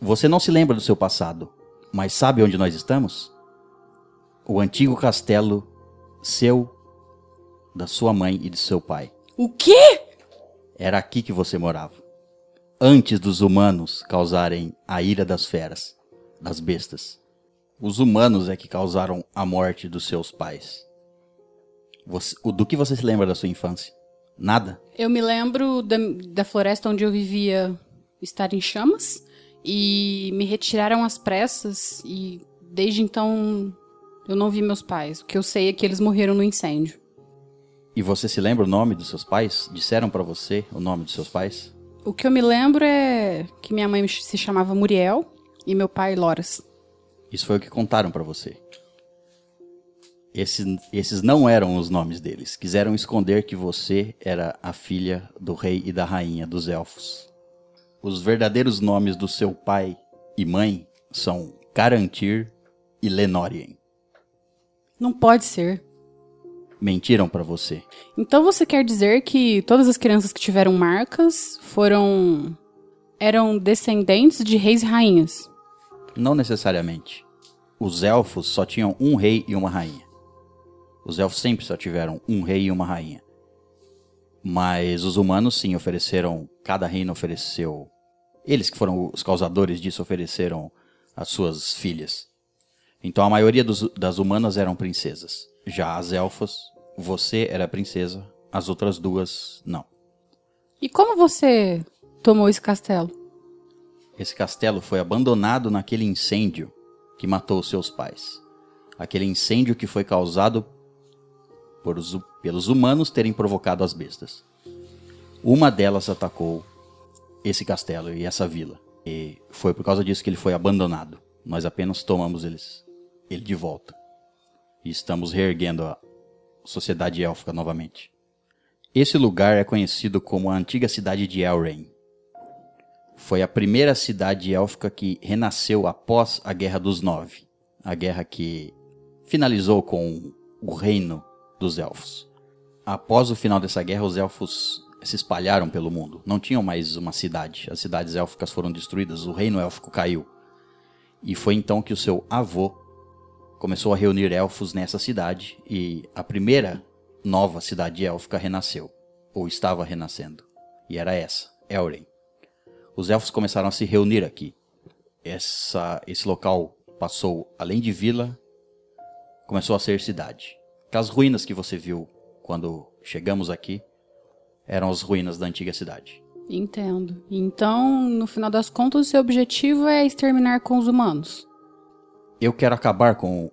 Você não se lembra do seu passado, mas sabe onde nós estamos? O antigo castelo seu, da sua mãe e de seu pai. O quê? Era aqui que você morava. Antes dos humanos causarem a ira das feras, das bestas. Os humanos é que causaram a morte dos seus pais. Você- o- do que você se lembra da sua infância? Nada? Eu me lembro da, da floresta onde eu vivia estar em chamas e me retiraram às pressas e desde então eu não vi meus pais. O que eu sei é que eles morreram no incêndio. E você se lembra o nome dos seus pais? Disseram pra você o nome dos seus pais? O que eu me lembro é que minha mãe se chamava Muriel e meu pai Loras. Isso foi o que contaram pra você. Esses, esses não eram os nomes deles. Quiseram esconder que você era a filha do rei e da rainha dos elfos. Os verdadeiros nomes do seu pai e mãe são Carantir e Lenórien. Não pode ser. Mentiram pra você. Então você quer dizer que todas as crianças que tiveram marcas foram eram descendentes de reis e rainhas? Não necessariamente. Os elfos só tinham um rei e uma rainha. Os elfos sempre só tiveram um rei e uma rainha. Mas os humanos sim ofereceram, cada reino ofereceu. Eles que foram os causadores disso ofereceram as suas filhas. Então a maioria dos- das humanas eram princesas. Já as elfas, você era princesa, as outras duas não. E como você tomou esse castelo? Esse castelo foi abandonado naquele incêndio que matou seus pais. Aquele incêndio que foi causado por os- pelos humanos terem provocado as bestas. Uma delas atacou esse castelo e essa vila. E foi por causa disso que ele foi abandonado. Nós apenas tomamos eles, ele de volta. e estamos reerguendo a sociedade élfica novamente. Esse lugar é conhecido como a antiga cidade de Elrain. Foi a primeira cidade élfica que renasceu após a Guerra dos Nove, a guerra que finalizou com o reino dos elfos. Após o final dessa guerra, os elfos se espalharam pelo mundo. Não tinham mais uma cidade. As cidades élficas foram destruídas, o reino élfico caiu. E foi então que o seu avô começou a reunir elfos nessa cidade e a primeira nova cidade élfica renasceu, ou estava renascendo. E era essa, Elren. Os elfos começaram a se reunir aqui. Essa, esse local passou, além de vila, começou a ser cidade. As ruínas que você viu quando chegamos aqui eram as ruínas da antiga cidade. Entendo. Então, no final das contas, o seu objetivo é exterminar com os humanos. Eu quero acabar com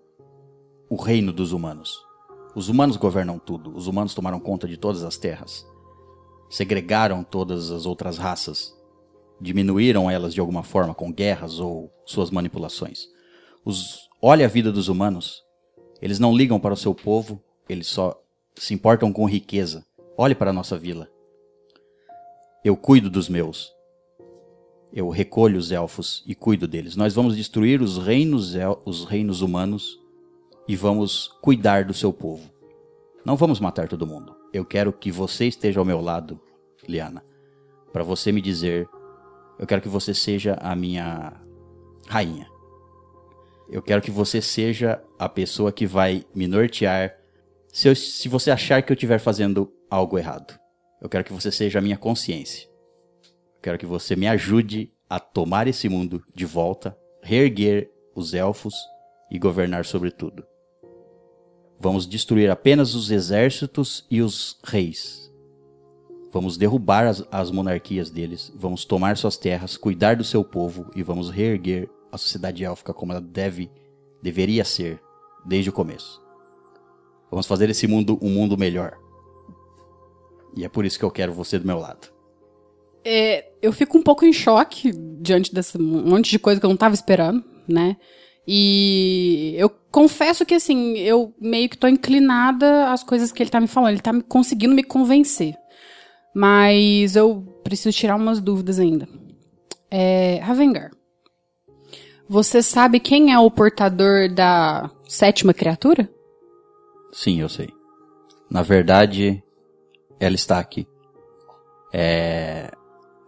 o reino dos humanos. Os humanos governam tudo. Os humanos tomaram conta de todas as terras. Segregaram todas as outras raças. Diminuíram elas de alguma forma com guerras ou suas manipulações. Os... Olha a vida dos humanos. Eles não ligam para o seu povo, eles só se importam com riqueza. Olhe para a nossa vila. Eu cuido dos meus. Eu recolho os elfos e cuido deles. Nós vamos destruir os reinos, os reinos humanos e vamos cuidar do seu povo. Não vamos matar todo mundo. Eu quero que você esteja ao meu lado, Liana, para você me dizer. Eu quero que você seja a minha rainha. Eu quero que você seja a pessoa que vai me nortear se, eu, se você achar que eu estiver fazendo algo errado. Eu quero que você seja a minha consciência. Eu quero que você me ajude a tomar esse mundo de volta, reerguer os elfos e governar sobre tudo. Vamos destruir apenas os exércitos e os reis. Vamos derrubar as, as, monarquias deles, vamos tomar suas terras, cuidar do seu povo e vamos reerguer a sociedade élfica como ela deve, deveria ser desde o começo. Vamos fazer esse mundo um mundo melhor. E é por isso que eu quero você do meu lado. É, eu fico um pouco em choque diante desse monte de coisa que eu não estava esperando, né? E eu confesso que, assim, eu meio que tô inclinada às coisas que ele tá me falando. Ele tá me conseguindo me convencer. Mas eu preciso tirar umas dúvidas ainda. É, Ravengar, você sabe quem é o portador da sétima criatura? Sim, eu sei. Na verdade, ela está aqui. É...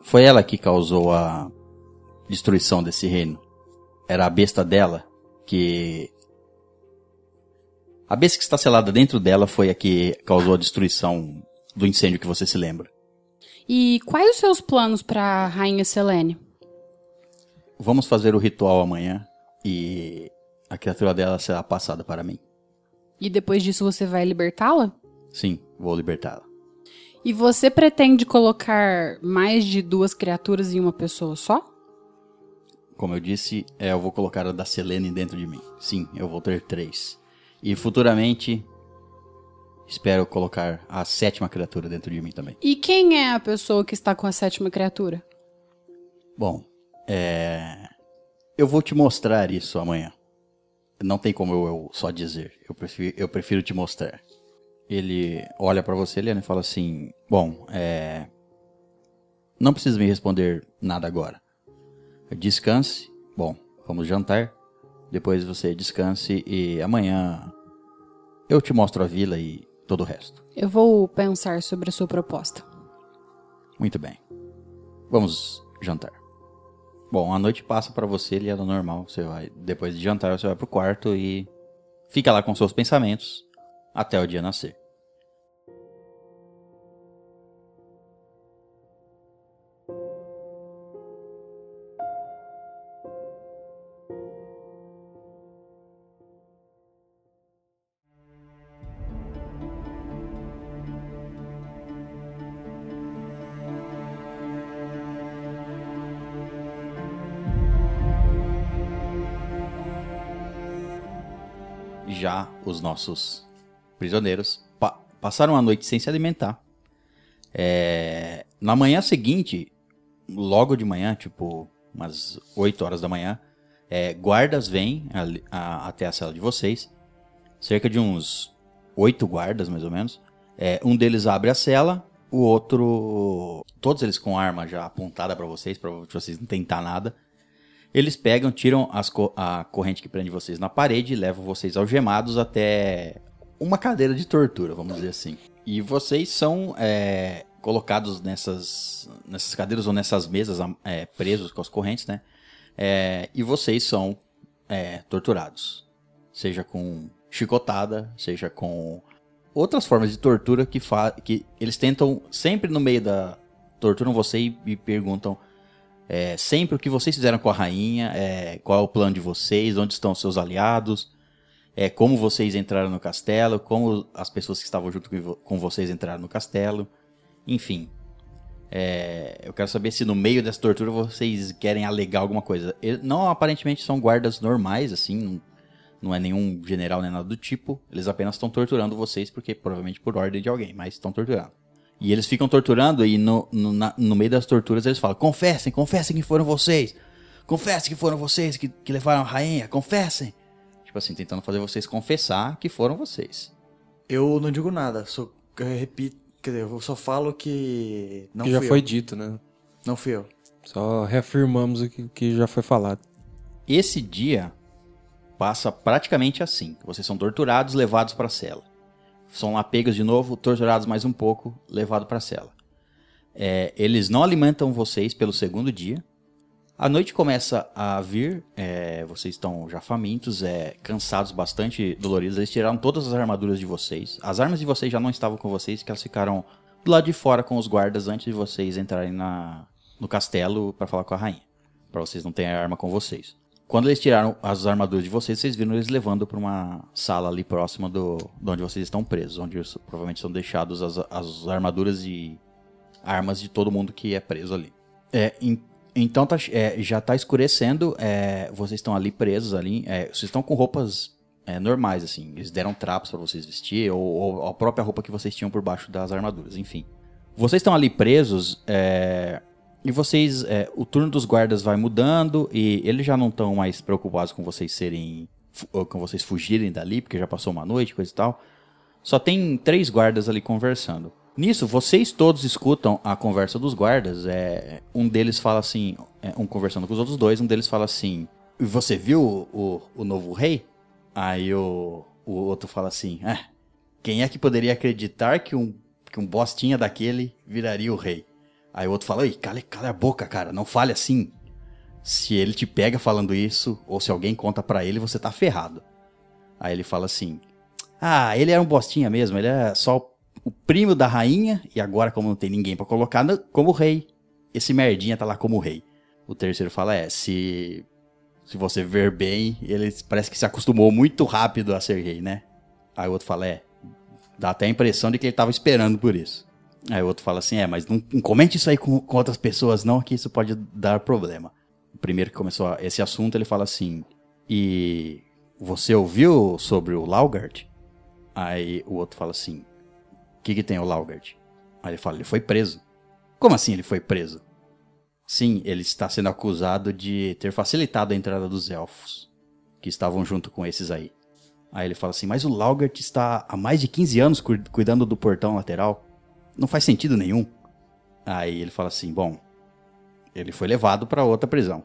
Foi ela que causou a destruição desse reino. Era a besta dela que. A besta que está selada dentro dela foi a que causou a destruição do incêndio que você se lembra. E quais os seus planos para a Rainha Selene? Vamos fazer o ritual amanhã e a criatura dela será passada para mim. E depois disso você vai libertá-la? Sim, vou libertá-la. E você pretende colocar mais de duas criaturas em uma pessoa só? Como eu disse, é, eu vou colocar a da Selene dentro de mim. Sim, eu vou ter três. E futuramente espero colocar a sétima criatura dentro de mim também. E quem é a pessoa que está com a sétima criatura? Bom, é... eu vou te mostrar isso amanhã. Não tem como eu, eu só dizer. Eu prefiro, eu prefiro te mostrar. Ele olha para você, Eliana, e fala assim: Bom, é. Não precisa me responder nada agora. Descanse. Bom, vamos jantar. Depois você descanse e amanhã eu te mostro a vila e todo o resto. Eu vou pensar sobre a sua proposta. Muito bem. Vamos jantar. Bom, a noite passa para você, ele é normal. Você vai, depois de jantar, você vai pro quarto e fica lá com seus pensamentos até o dia nascer. Os nossos prisioneiros pa passaram a noite sem se alimentar. É, na manhã seguinte, logo de manhã, tipo umas 8 horas da manhã, é, guardas vêm a, a, até a cela de vocês cerca de uns oito guardas, mais ou menos. É, um deles abre a cela, o outro. Todos eles com arma já apontada pra vocês, pra vocês não tentar nada. Eles pegam, tiram co- a corrente que prende vocês na parede e levam vocês algemados até uma cadeira de tortura, vamos dizer assim. E vocês são é, colocados nessas, nessas cadeiras ou nessas mesas, é, presos com as correntes, né? É, e vocês são é, torturados. Seja com chicotada, seja com outras formas de tortura que, que eles tentam sempre no meio da torturam você e, e perguntam é, sempre o que vocês fizeram com a rainha, é, qual é o plano de vocês, onde estão os seus aliados, é, como vocês entraram no castelo, como as pessoas que estavam junto com vo- com vocês entraram no castelo, enfim. É, eu quero saber se no meio dessa tortura vocês querem alegar alguma coisa. Não, aparentemente são guardas normais, assim, não é nenhum general nem nada do tipo. Eles apenas estão torturando vocês, porque provavelmente por ordem de alguém, mas estão torturando. E eles ficam torturando e no, no, na- no meio das torturas eles falam: confessem, confessem que foram vocês. Confessem que foram vocês que, que levaram a rainha, confessem. Tipo assim, tentando fazer vocês confessar que foram vocês. Eu não digo nada, só eu repito, quer dizer, eu só falo que não que já fui foi eu. dito, né? Não fui eu. Só reafirmamos o que, que já foi falado. Esse dia passa praticamente assim. Vocês são torturados, levados para a cela. São lá pegos de novo, torturados mais um pouco, levados para a cela. É, eles não alimentam vocês pelo segundo dia. A noite começa a vir, é, vocês estão já famintos, é, cansados, bastante doloridos. Eles tiraram todas as armaduras de vocês. As armas de vocês já não estavam com vocês, que elas ficaram do lado de fora com os guardas antes de vocês entrarem na, no castelo para falar com a rainha. Para vocês não terem arma com vocês. Quando eles tiraram as armaduras de vocês, vocês viram eles levando para uma sala ali próxima do, de onde vocês estão presos, onde provavelmente são deixados as, as armaduras e armas de todo mundo que é preso ali. É, em- então tá- é, já tá escurecendo, é, vocês estão ali presos ali, é, vocês estão com roupas é, normais, assim, eles deram trapos para vocês vestir, ou, ou a própria roupa que vocês tinham por baixo das armaduras, enfim. Vocês estão ali presos, é, e vocês, é, o turno dos guardas vai mudando, e eles já não estão mais preocupados com vocês serem, com vocês fugirem dali, porque já passou uma noite, coisa e tal. Só tem três guardas ali conversando. Nisso, vocês todos escutam a conversa dos guardas. É, um deles fala assim, é, um conversando com os outros dois, um deles fala assim: Você viu o, o, o novo rei? Aí o, o outro fala assim: "É, Quem é que poderia acreditar que um, que um bostinha daquele viraria o rei? Aí o outro fala: Ei, cala, cala a boca, cara, não fale assim. Se ele te pega falando isso, ou se alguém conta pra ele, você tá ferrado. Aí ele fala assim: ah, ele era um bostinha mesmo, ele é só o primo da rainha, e agora, como não tem ninguém pra colocar, como rei. Esse merdinha tá lá como rei. O terceiro fala: é, se. Se você ver bem, ele parece que se acostumou muito rápido a ser rei, né? Aí o outro fala: é, dá até a impressão de que ele tava esperando por isso. Aí o outro fala assim: é, mas não, comente isso aí com, com outras pessoas, não, que isso pode dar problema. O primeiro que começou esse assunto, ele fala assim: e você ouviu sobre o Laugard? Aí o outro fala assim: O que, que tem o Laugard? Aí ele fala: Ele foi preso. Como assim ele foi preso? Sim, ele está sendo acusado de ter facilitado a entrada dos elfos que estavam junto com esses aí. Aí ele fala assim: Mas o Laugard está há mais de 15 anos cu- cuidando do portão lateral. Não faz sentido nenhum. Aí ele fala assim: Bom, ele foi levado para outra prisão.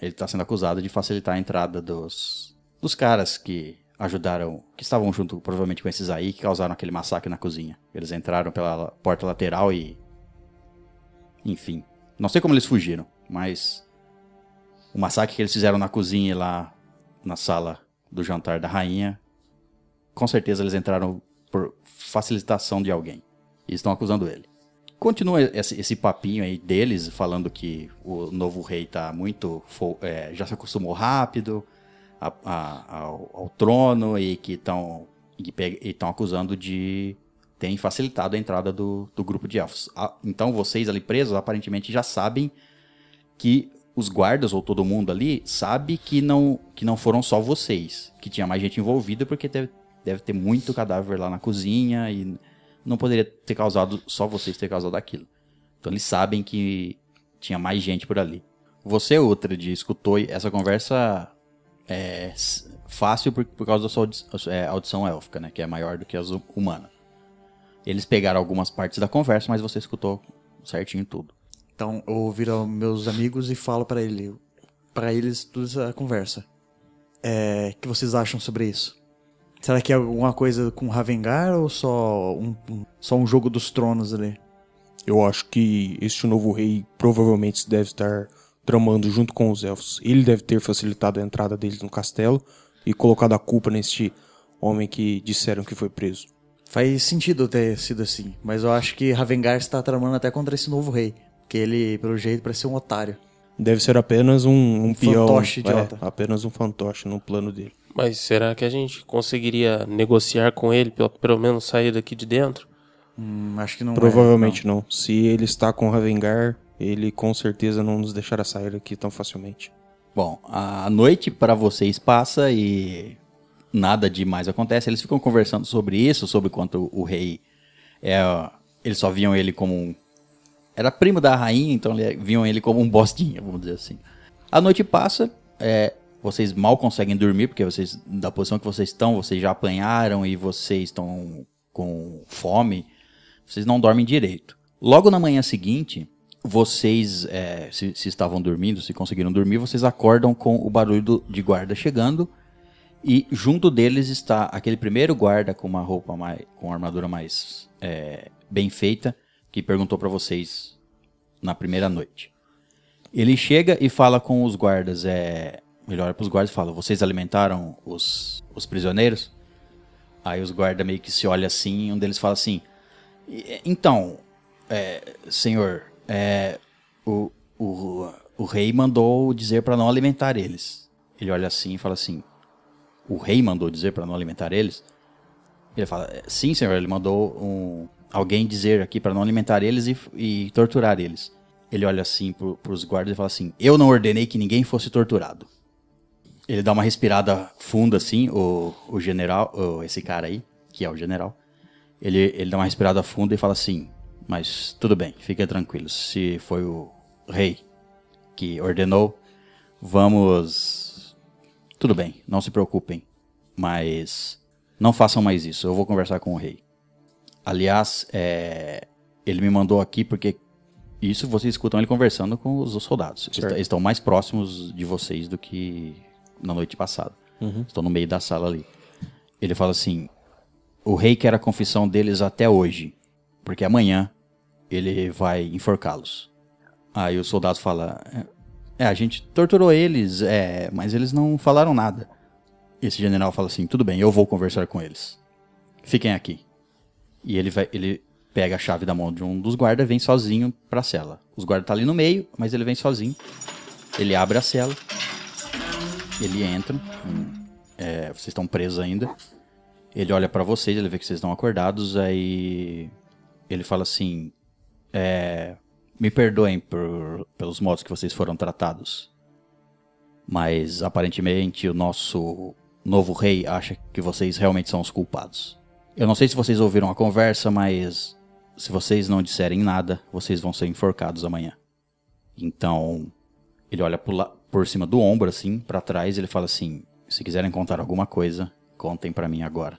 Ele está sendo acusado de facilitar a entrada dos, dos caras que ajudaram, que estavam junto provavelmente com esses aí, que causaram aquele massacre na cozinha. Eles entraram pela porta lateral e. Enfim. Não sei como eles fugiram, mas. O massacre que eles fizeram na cozinha e lá na sala do jantar da rainha. Com certeza eles entraram por facilitação de alguém. E estão acusando ele. Continua esse, esse papinho aí deles, falando que o novo rei tá muito. é, já se acostumou rápido a- a- ao, ao trono e que estão acusando de terem facilitado a entrada do, do grupo de elfos. Então vocês ali presos aparentemente já sabem que os guardas ou todo mundo ali sabe que não que não foram só vocês, que tinha mais gente envolvida porque deve, deve ter muito cadáver lá na cozinha e não poderia ter causado só vocês ter causado aquilo. Então eles sabem que tinha mais gente por ali. Você, Uhtred, escutou essa conversa é, fácil por, por causa da sua audi- é, audição élfica, né? Que é maior do que hu- humana. Eles pegaram algumas partes da conversa, mas você escutou certinho tudo. Então eu viro meus amigos e falo pra ele, para eles toda essa conversa. É, que vocês acham sobre isso? Será que é alguma coisa com Ravengar ou só um, um- só um jogo dos tronos ali? Eu acho que este novo rei provavelmente deve estar tramando junto com os elfos. Ele deve ter facilitado a entrada deles no castelo e colocado a culpa neste homem que disseram que foi preso. Faz sentido ter sido assim, mas eu acho que Ravengar está tramando até contra esse novo rei, porque ele, pelo jeito, parece ser um otário. Deve ser apenas um, um peão. fantoche é, idiota. apenas um fantoche no plano dele. Mas será que a gente conseguiria negociar com ele, pelo, pelo menos sair daqui de dentro? Hum, acho que não é, Provavelmente não. Se ele está com Ravengar, ele com certeza não nos deixará sair aqui tão facilmente. Bom, a noite para vocês passa e nada demais acontece. Eles ficam conversando sobre isso, sobre quanto o rei é. Eles só viam ele como um. Era primo da rainha, então ele- viam ele como um bostinha, vamos dizer assim. A noite passa, é, vocês mal conseguem dormir, porque vocês, da posição que vocês estão, vocês já apanharam e vocês estão com fome. Vocês não dormem direito. Logo na manhã seguinte, vocês, é, se, se estavam dormindo, se conseguiram dormir, vocês acordam com o barulho do- de guarda chegando. E junto deles está aquele primeiro guarda com uma roupa mais. com armadura mais é, bem feita, que perguntou para vocês na primeira noite. Ele chega e fala com os guardas. É, ele olha para os guardas e fala: Vocês alimentaram os, os prisioneiros? Aí os guardas meio que se olham assim, um deles fala assim: "E- Então, é, senhor, é, o, o, o rei mandou dizer para não alimentar eles. Ele olha assim e fala assim: O rei mandou dizer para não alimentar eles? Ele fala: "É, Sim, senhor, ele mandou um, alguém dizer aqui para não alimentar eles e, e torturar eles. Ele olha assim para os guardas e fala assim: Eu não ordenei que ninguém fosse torturado. Ele dá uma respirada funda assim, o, o general, o- esse cara aí, que é o general. Ele, ele dá uma respirada funda e fala assim: Mas tudo bem, fiquem tranquilos. Se foi o rei que ordenou, vamos. Tudo bem, não se preocupem. Mas não façam mais isso. Eu vou conversar com o rei. Aliás, é, ele me mandou aqui porque isso vocês escutam ele conversando com os soldados. Eles eles estão mais próximos de vocês do que na noite passada. Estão no meio da sala ali. Ele fala assim: o rei quer a confissão deles até hoje, porque amanhã ele vai enforcá-los. Aí o soldado fala: É, a gente torturou eles, é, mas eles não falaram nada. Esse general fala assim: Tudo bem, eu vou conversar com eles. Fiquem aqui. E ele, vai, ele pega a chave da mão de um dos guardas e vem sozinho pra cela. Os guardas tá ali no meio, mas ele vem sozinho. Ele abre a cela. Ele entra. hum, é, vocês estão presos ainda. Ele olha pra vocês, ele vê que vocês estão acordados, aí ele fala assim: é, Me perdoem por, pelos modos que vocês foram tratados. Mas aparentemente o nosso novo rei acha que vocês realmente são os culpados. Eu não sei se vocês ouviram a conversa, mas se vocês não disserem nada, vocês vão ser enforcados amanhã. Então, ele olha por, lá- por cima do ombro, assim, pra trás, e ele fala assim: Se quiserem contar alguma coisa, contem pra mim agora.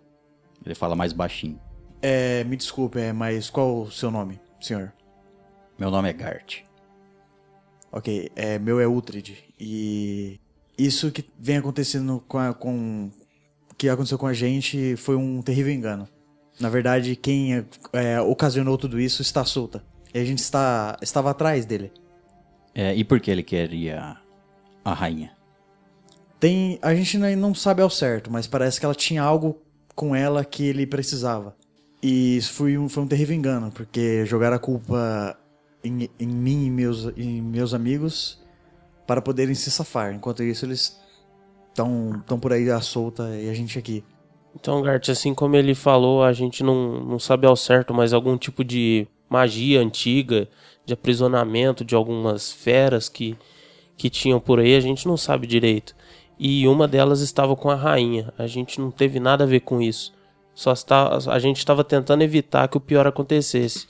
Ele fala mais baixinho. É, me desculpe, é, mas qual o seu nome, senhor? Meu nome é Gart. Ok, é, meu é Uhtred. E isso que vem acontecendo com, a, com que aconteceu com a gente foi um terrível engano. Na verdade, quem é, é, ocasionou tudo isso está solta. E a gente está, estava atrás dele. É, e por que ele queria a rainha? Tem, a gente não sabe ao certo, mas parece que ela tinha algo com ela que ele precisava. E isso foi um, foi um terrível engano, porque jogaram a culpa em, em mim e meus, e meus amigos para poderem se safar. Enquanto isso, eles estão tão por aí à solta e a gente aqui. Então, Gart, assim como ele falou, a gente não, não sabe ao certo, mas algum tipo de magia antiga, de aprisionamento de algumas feras que, que tinham por aí, a gente não sabe direito. E uma delas estava com a rainha. A gente não teve nada a ver com isso. Só está, a gente estava tentando evitar que o pior acontecesse.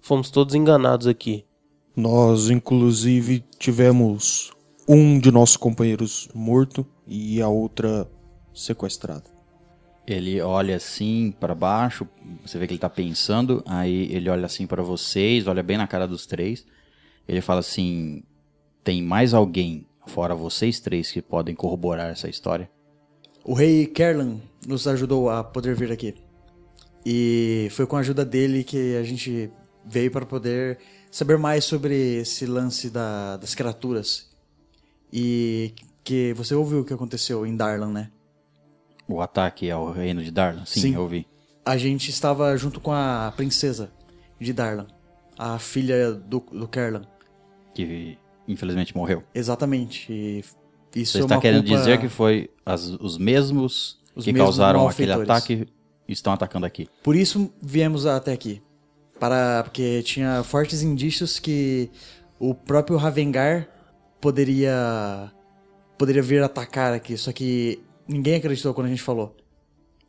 Fomos todos enganados aqui. Nós, inclusive, tivemos um de nossos companheiros morto e a outra sequestrada. Ele olha assim para baixo, você vê que ele tá pensando, aí ele olha assim para vocês, olha bem na cara dos três. Ele fala assim: "Tem mais alguém fora vocês três que podem corroborar essa história?" O rei Kerlan nos ajudou a poder vir aqui. E foi com a ajuda dele que a gente veio para poder saber mais sobre esse lance da- das criaturas. E que você ouviu o que aconteceu em Darlan, né? O ataque ao reino de Darlan? Sim, Sim. eu ouvi. A gente estava junto com a princesa de Darlan, a filha do, do Kerlan. Que infelizmente morreu. Exatamente. E isso Você é está querendo culpa- dizer que foi as- os mesmos Os que mesmos causaram aquele ataque e estão atacando aqui. Por isso viemos até aqui. Para porque tinha fortes indícios que o próprio Ravengar poderia poderia vir atacar aqui, só que ninguém acreditou quando a gente falou.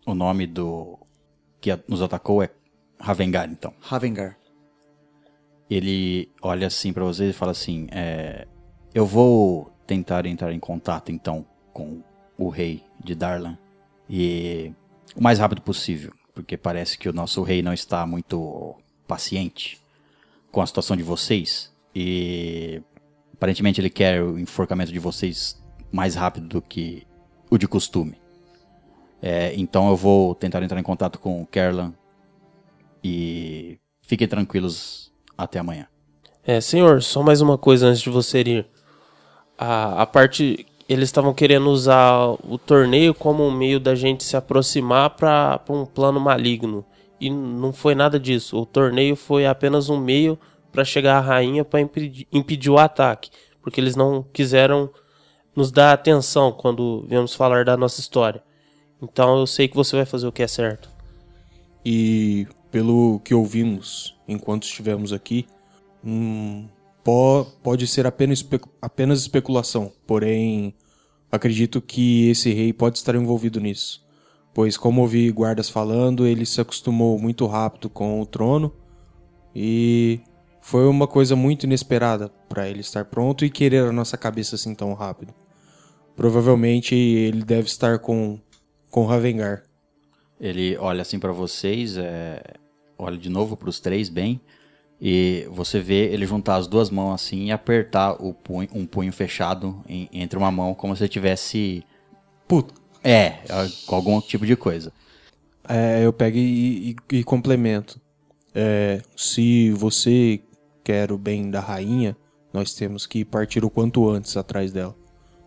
O nome do que nos atacou é Ravengar, então. Ravengar. Ele olha assim pra vocês e fala assim: é, Eu vou tentar entrar em contato então com o rei de Darlan e o mais rápido possível, porque parece que o nosso rei não está muito paciente com a situação de vocês e aparentemente ele quer o enforcamento de vocês mais rápido do que o de costume. É, então eu vou tentar entrar em contato com o Kerlan e fiquem tranquilos até amanhã. É, senhor, só mais uma coisa antes de você ir. A, a parte. Eles estavam querendo usar o torneio como um meio da gente se aproximar para um plano maligno. E não foi nada disso. O torneio foi apenas um meio para chegar à rainha para impedir, impedir o ataque. Porque eles não quiseram nos dar atenção quando viemos falar da nossa história. Então eu sei que você vai fazer o que é certo. E pelo que ouvimos enquanto estivemos aqui, hum, po- pode ser apenas, apenas especulação. Porém, acredito que esse rei pode estar envolvido nisso. Pois, como ouvi guardas falando, ele se acostumou muito rápido com o trono e foi uma coisa muito inesperada para ele estar pronto e querer a nossa cabeça assim tão rápido. Provavelmente ele deve estar com, com Ravengar. Ele olha assim pra vocês, é, olha de novo pros três bem, e você vê ele juntar as duas mãos assim e apertar o punho, um punho fechado em- entre uma mão, como se tivesse. Puta. É, com algum tipo de coisa. É, eu pego e, e- e complemento. É, se você quer o bem da rainha, nós temos que partir o quanto antes atrás dela.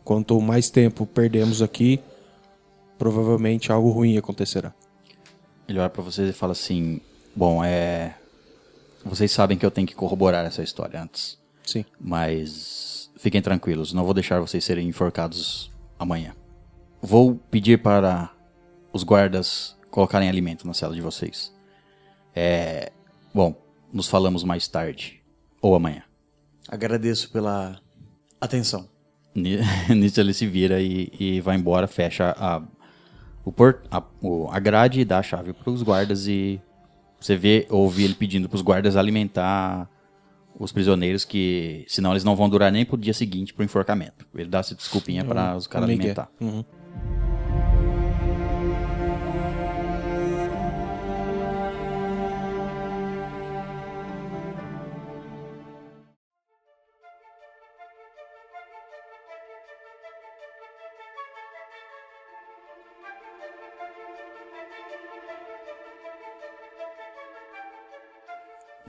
Quanto mais tempo perdemos aqui, provavelmente algo ruim acontecerá. Ele olha pra vocês e fala assim: Bom, é. Vocês sabem que eu tenho que corroborar essa história antes. Sim. Mas fiquem tranquilos, não vou deixar vocês serem enforcados amanhã. Vou pedir para os guardas colocarem alimento na cela de vocês. É. Bom, nos falamos mais tarde. Ou amanhã. Agradeço pela atenção. Ni- Nisso ele se vira e, e vai embora, fecha a, o port, a, a grade e dá a chave para os guardas e você vê, ouve ele pedindo para os guardas alimentar os prisioneiros que senão eles não vão durar nem pro dia seguinte pro enforcamento. Ele dá essa desculpinha para os caras migué. alimentar. Uhum.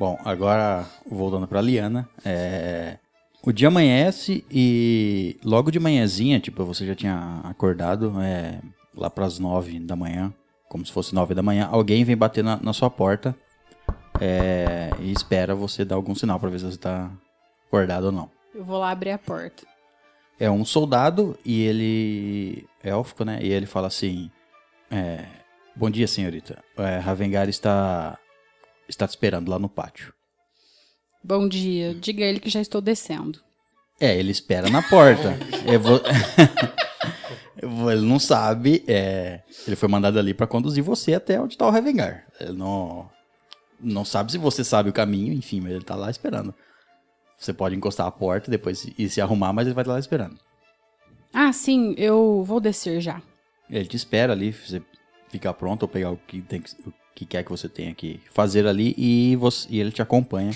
Bom, agora voltando pra Liana, é, o dia amanhece e logo de manhãzinha, tipo, você já tinha acordado, é, lá pras nove da manhã, como se fosse nove da manhã, alguém vem bater na, na sua porta é, e espera você dar algum sinal pra ver se você tá acordado ou não. Eu vou lá abrir a porta. É um soldado e ele é élfico, né? E ele fala assim: é, Bom dia, senhorita. É, Ravengar está está te esperando lá no pátio. Bom dia. Diga a ele que já estou descendo. É, ele espera na porta. Ele não sabe. é, Ele foi mandado ali pra conduzir você até onde tá o Ravengar. Ele não, não sabe se você sabe o caminho, enfim, mas ele tá lá esperando. Você pode encostar a porta depois e se arrumar, mas ele vai estar lá esperando. Ah, sim, eu vou descer já. Ele te espera ali, você ficar pronto ou pegar o que, tem que, o que quer que você tenha que fazer ali e, você, e ele te acompanha.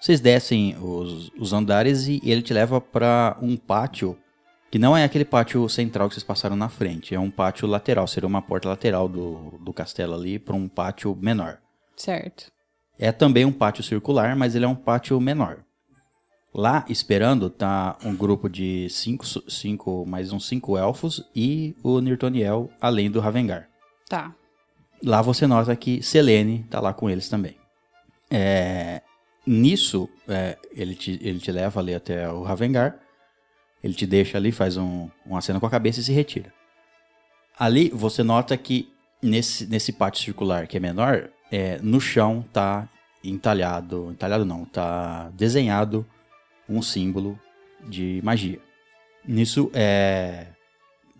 Vocês descem os, os andares e ele te leva para um pátio que não é aquele pátio central que vocês passaram na frente, é um pátio lateral, seria uma porta lateral do, do castelo ali para um pátio menor. Certo. É também um pátio circular, mas ele é um pátio menor. Lá, esperando, tá um grupo de cinco, cinco mais uns cinco elfos e o Nirtoniel, além do Ravengar. Tá. Lá você nota que Selene tá lá com eles também. É, nisso, é, ele, te, ele te leva ali até o Ravengar. Ele te deixa ali, faz um, uma cena com a cabeça e se retira. Ali você nota que nesse, nesse pátio circular que é menor, é, no chão tá entalhado, entalhado não, tá desenhado um símbolo de magia. Nisso, é,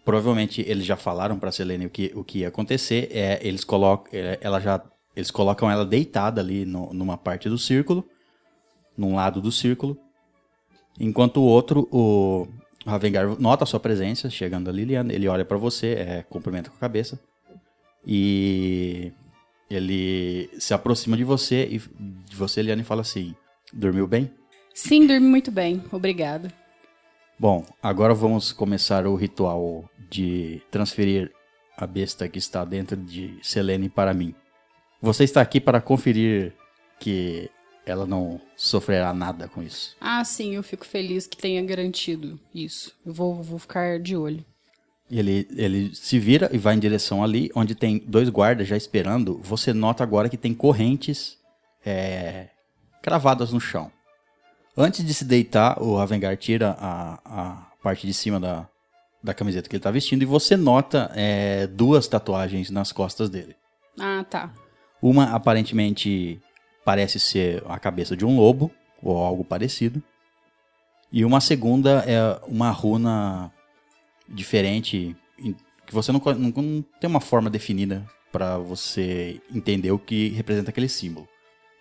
provavelmente eles já falaram para Selene o que, o que ia acontecer. É, eles colocam, é, ela já, eles colocam ela deitada ali no, numa parte do círculo, num lado do círculo, enquanto o outro, o Ravengar nota a sua presença chegando a Liliana. Ele olha para você, é, cumprimenta com a cabeça e ele se aproxima de você e de você, Liliana, e fala assim: dormiu bem? Sim, dormi muito bem. Obrigada. Bom, agora vamos começar o ritual de transferir a besta que está dentro de Selene para mim. Você está aqui para conferir que ela não sofrerá nada com isso. Ah, sim, eu fico feliz que tenha garantido isso. Eu vou, vou ficar de olho. Ele, ele se vira e vai em direção ali, onde tem dois guardas já esperando. Você nota agora que tem correntes é, cravadas no chão. Antes de se deitar, o Ravengar tira a, a parte de cima da, da camiseta que ele está vestindo e você nota é, duas tatuagens nas costas dele. Ah, tá. Uma aparentemente parece ser a cabeça de um lobo ou algo parecido. E uma segunda é uma runa diferente que você não, não, não tem uma forma definida para você entender o que representa aquele símbolo.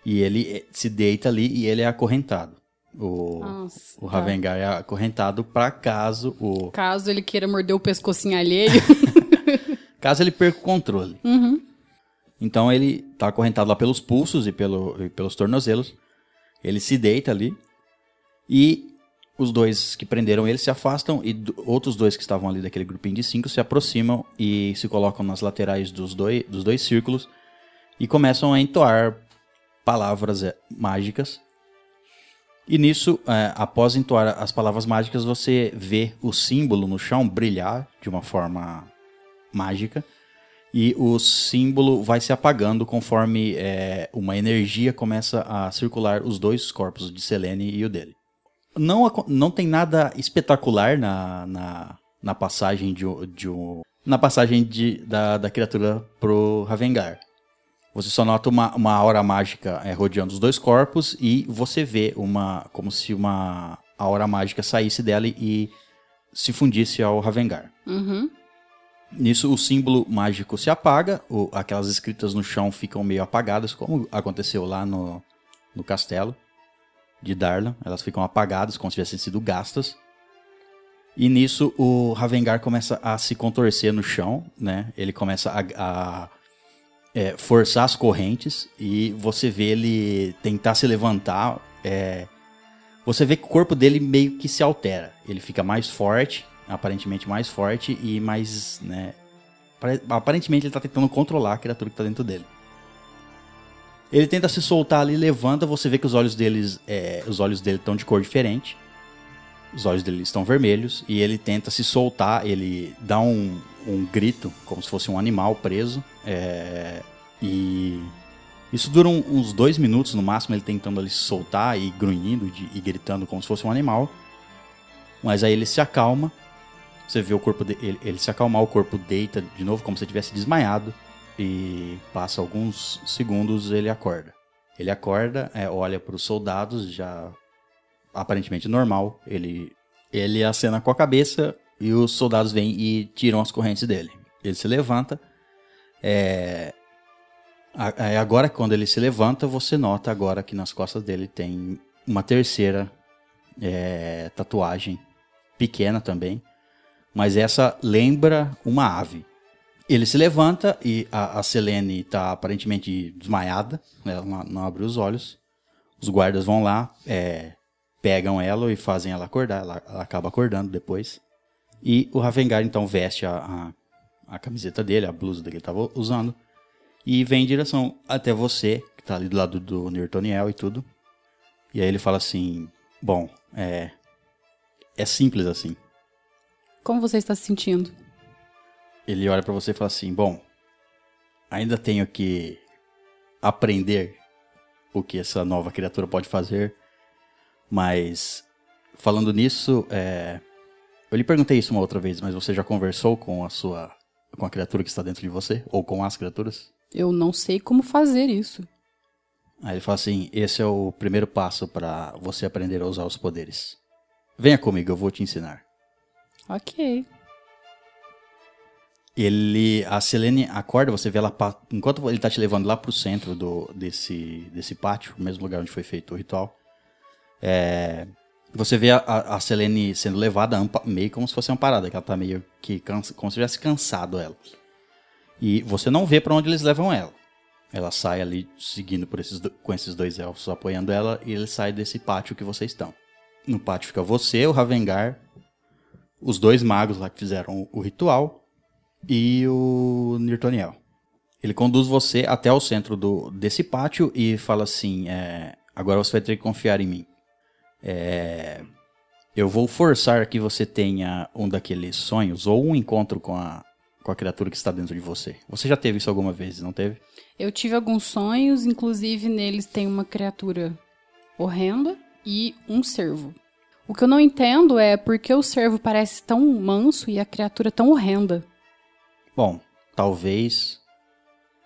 E ele eh, se deita ali e ele é acorrentado. O, Nossa, o tá. Ravengar é acorrentado para caso o Caso ele queira morder o pescocinho alheio. caso ele perca o controle. uhum. Então ele tá acorrentado lá pelos pulsos e, pelo, e pelos tornozelos. Ele se deita ali e os dois que prenderam ele se afastam e outros dois que estavam ali daquele grupinho de cinco se aproximam e se colocam nas laterais dos dois, dos dois círculos e começam a entoar palavras é, mágicas. E nisso, é, após entoar as palavras mágicas, você vê o símbolo no chão brilhar de uma forma mágica e o símbolo vai se apagando conforme é, uma energia começa a circular os dois corpos de Selene e o dele. Não, não tem nada espetacular na, na, na passagem de, de na passagem de, da, da criatura pro Ravengar. Você só nota uma, uma aura mágica é, rodeando os dois corpos e você vê uma como se uma aura mágica saísse dela e se fundisse ao Ravengar. Uhum. Nisso, o símbolo mágico se apaga, o- aquelas escritas no chão ficam meio apagadas, como aconteceu lá no, no castelo de Darlan. Elas ficam apagadas, como se tivessem sido gastas. E nisso, o Ravengar começa a se contorcer no chão, né? Ele começa a, a, é, forçar as correntes e você vê ele tentar se levantar. é, você vê que o corpo dele meio que se altera. Ele fica mais forte, aparentemente mais forte e mais, né? pare- Aparentemente ele tá tentando controlar a criatura que tá dentro dele. Ele tenta se soltar ali, levanta, você vê que os olhos deles, é, os olhos dele estão de cor diferente. Os olhos dele estão vermelhos e ele tenta se soltar, ele dá um, um grito, como se fosse um animal preso. é, e isso dura um- uns dois minutos no máximo, ele tentando ali se soltar e grunhindo de- e gritando como se fosse um animal. Mas aí ele se acalma. Você vê o corpo dele, ele, ele se acalmar, o corpo deita de novo como se tivesse desmaiado. E passa alguns segundos, ele acorda. Ele acorda, é, olha para os soldados, já aparentemente normal. Ele, ele acena com a cabeça e os soldados vêm e tiram as correntes dele. Ele se levanta. É, é agora, quando ele se levanta, você nota agora que nas costas dele tem uma terceira é, tatuagem, pequena também, mas essa lembra uma ave. Ele se levanta e a, a Selene tá aparentemente desmaiada, né? ela não, não abre os olhos. Os guardas vão lá, é, pegam ela e fazem ela acordar, ela, ela acaba acordando depois. E o Ravengar então veste a, a, a camiseta dele, a blusa que ele estava usando, e vem em direção até você, que tá ali do lado do Nirtoniel e tudo. E aí ele fala assim: Bom, é. É simples assim. Como você está se sentindo? Ele olha pra você e fala assim: Bom, ainda tenho que aprender o que essa nova criatura pode fazer, mas falando nisso, é, eu lhe perguntei isso uma outra vez, mas você já conversou com a sua com a criatura que está dentro de você ou com as criaturas? Eu não sei como fazer isso. Aí ele fala assim: esse é o primeiro passo para você aprender a usar os poderes. Venha comigo, eu vou te ensinar. Ok. Ele, a Selene acorda, você vê ela enquanto ele tá te levando lá pro centro do, desse, desse pátio, o mesmo lugar onde foi feito o ritual. É, você vê a, a, Selene sendo levada meio como se fosse uma parada, que ela tá meio que cansa, como se tivesse cansado ela. E você não vê pra onde eles levam ela. Ela sai ali seguindo por esses, com esses dois elfos apoiando ela e ele sai desse pátio que vocês estão. No pátio fica você, o Ravengar, os dois magos lá que fizeram o ritual e o Nirtoniel. Ele conduz você até o centro do, desse pátio e fala assim: é, agora você vai ter que confiar em mim. É, eu vou forçar que você tenha um daqueles sonhos ou um encontro com a, com a criatura que está dentro de você. Você já teve isso alguma vez, não teve? Eu tive alguns sonhos, inclusive neles tem uma criatura horrenda e um cervo. O que eu não entendo é por que o cervo parece tão manso e a criatura tão horrenda. Bom, talvez.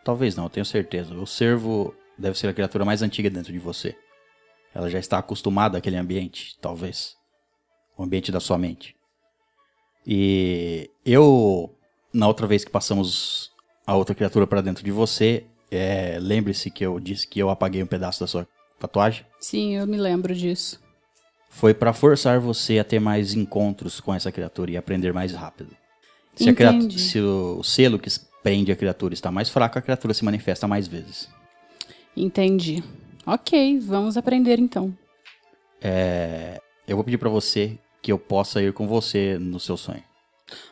Talvez não, eu tenho certeza. O cervo deve ser a criatura mais antiga dentro de você. Ela já está acostumada àquele ambiente, talvez. O ambiente da sua mente. E eu, na outra vez que passamos a outra criatura para dentro de você, é, lembre-se que eu disse que eu apaguei um pedaço da sua tatuagem. Sim, eu me lembro disso. Foi para forçar você a ter mais encontros com essa criatura e aprender mais rápido. Se, a criatu- Entendi. se o selo que prende a criatura está mais fraco, a criatura se manifesta mais vezes. Entendi. Ok, vamos aprender então. É, eu vou pedir para você que eu possa ir com você no seu sonho.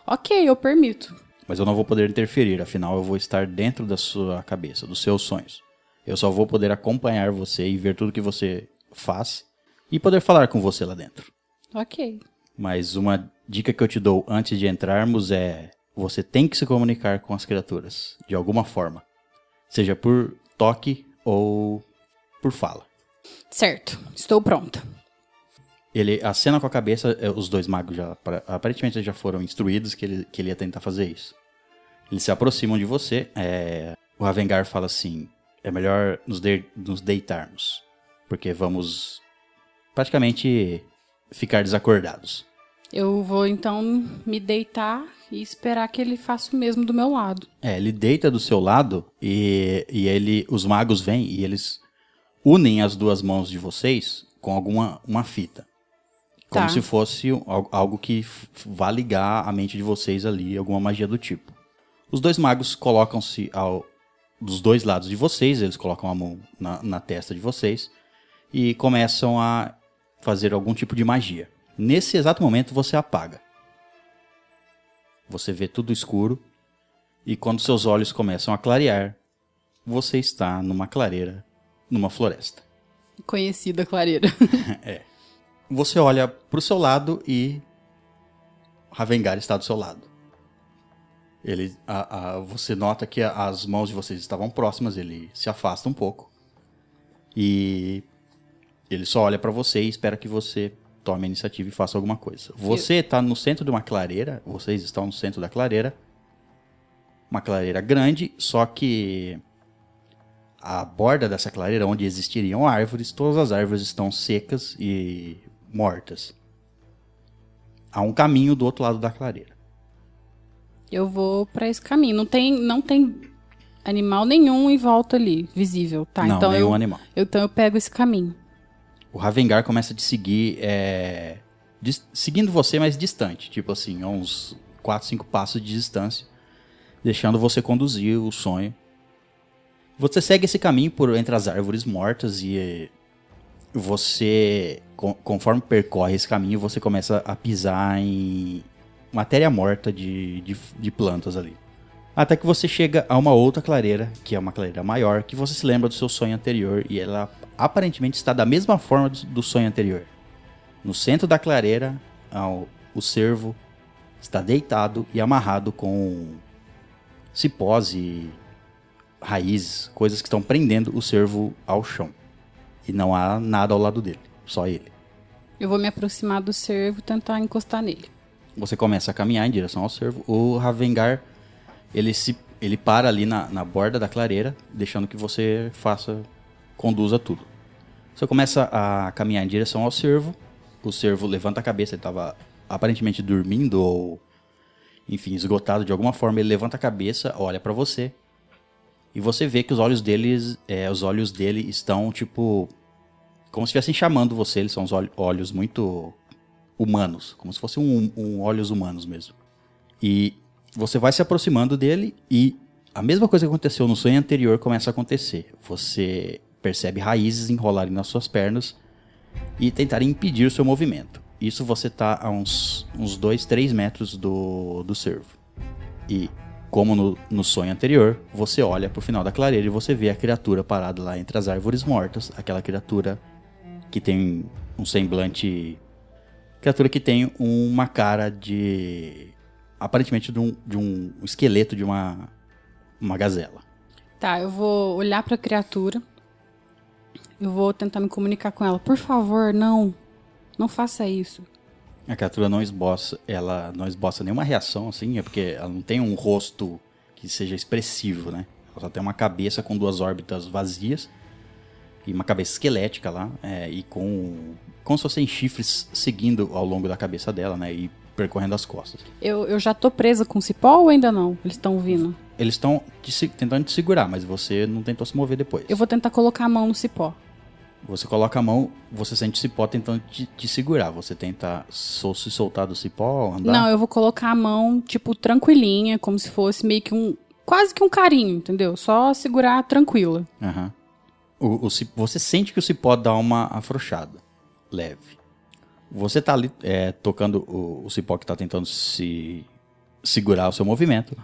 Ok, eu permito. Mas eu não vou poder interferir, afinal eu vou estar dentro da sua cabeça, dos seus sonhos. Eu só vou poder acompanhar você e ver tudo que você faz e poder falar com você lá dentro. Ok. Mas uma dica que eu te dou antes de entrarmos é: você tem que se comunicar com as criaturas, de alguma forma. Seja por toque ou por fala. Certo, estou pronta. Ele acena com a cabeça, eh, os dois magos já, apar- aparentemente já foram instruídos que ele, que ele ia tentar fazer isso. Eles se aproximam de você, é, o Ravengar fala assim, é melhor nos, de- nos deitarmos, porque vamos praticamente ficar desacordados. Eu vou então me deitar e esperar que ele faça o mesmo do meu lado. É, ele deita do seu lado e, e ele, os magos vêm e eles unem as duas mãos de vocês com alguma uma fita. Como Tá. se fosse al- algo que vá ligar a mente de vocês ali, alguma magia do tipo. Os dois magos colocam-se ao dos dois lados de vocês, eles colocam a mão na, na testa de vocês e começam a fazer algum tipo de magia. Nesse exato momento você apaga. Você vê tudo escuro e quando seus olhos começam a clarear, você está numa clareira, numa floresta. Conhecida clareira. Você olha pro seu lado e Ravengar está do seu lado. Ele, a- a- você nota que as mãos de vocês estavam próximas, ele se afasta um pouco. E ele só olha pra você e espera que você tome a iniciativa e faça alguma coisa. Você está no centro de uma clareira, vocês estão no centro da clareira. Uma clareira grande, só que a borda dessa clareira, onde existiriam árvores, todas as árvores estão secas e mortas. Há um caminho do outro lado da clareira. Eu vou pra esse caminho. Não tem, não tem animal nenhum em volta ali, visível, tá? Não, então nenhum eu, animal. então eu pego esse caminho. O Ravengar começa a te seguir, é, dis- seguindo você, mas distante. Tipo assim, uns 4, 5 passos de distância. deixando você conduzir o sonho. Você segue esse caminho por entre as árvores mortas e eh, você, con- conforme percorre esse caminho, você começa a pisar em matéria morta de, de, de plantas ali. Até que você chega a uma outra clareira, que é uma clareira maior, que você se lembra do seu sonho anterior e ela aparentemente está da mesma forma do, sonho anterior. No centro da clareira, ao- o cervo está deitado e amarrado com cipós e raízes, coisas que estão prendendo o cervo ao chão. E não há nada ao lado dele, só ele. Eu vou me aproximar do cervo e tentar encostar nele. Você começa a caminhar em direção ao cervo. O Ravengar, ele se ele para ali na, na borda da clareira, deixando que você faça, conduza tudo. Você começa a caminhar em direção ao cervo. O cervo levanta a cabeça, ele estava aparentemente dormindo ou, enfim, esgotado de alguma forma. Ele levanta a cabeça, olha para você e você vê que os olhos deles, é, os olhos dele estão tipo como se estivessem chamando você. Eles são os olh- olhos muito humanos, como se fossem um, um olhos humanos mesmo. E você vai se aproximando dele e a mesma coisa que aconteceu no sonho anterior começa a acontecer. Você percebe raízes enrolarem nas suas pernas e tentarem impedir o seu movimento. Isso você tá a uns, uns 2, 3 metros do, do cervo. E, como no, no sonho anterior, você olha pro final da clareira e você vê a criatura parada lá entre as árvores mortas. Aquela criatura que tem um semblante. Criatura que tem uma cara de. Aparentemente de um, de um esqueleto de uma. Uma gazela. Tá, eu vou olhar pra criatura. Eu vou tentar me comunicar com ela. Por favor, não. Não faça isso. A criatura não esboça, ela não esboça nenhuma reação, assim, é porque ela não tem um rosto que seja expressivo, né? Ela só tem uma cabeça com duas órbitas vazias e uma cabeça esquelética lá, é, e com como se fossem chifres seguindo ao longo da cabeça dela, né? E percorrendo as costas. Eu, eu já tô presa com cipó ou ainda não? Eles estão vindo. Eles estão tentando te segurar, mas você não tentou se mover depois. Eu vou tentar colocar a mão no cipó. Você coloca a mão, você sente o cipó tentando te, te segurar. Você tenta sol- se soltar do cipó, andar. Não, eu vou colocar a mão, tipo, tranquilinha, como se fosse meio que um. Quase que um carinho, entendeu? Só segurar tranquila. Aham. O, o ci- você sente que o cipó dá uma afrouxada. Leve. Você tá ali é, tocando o, o cipó que tá tentando se segurar o seu movimento.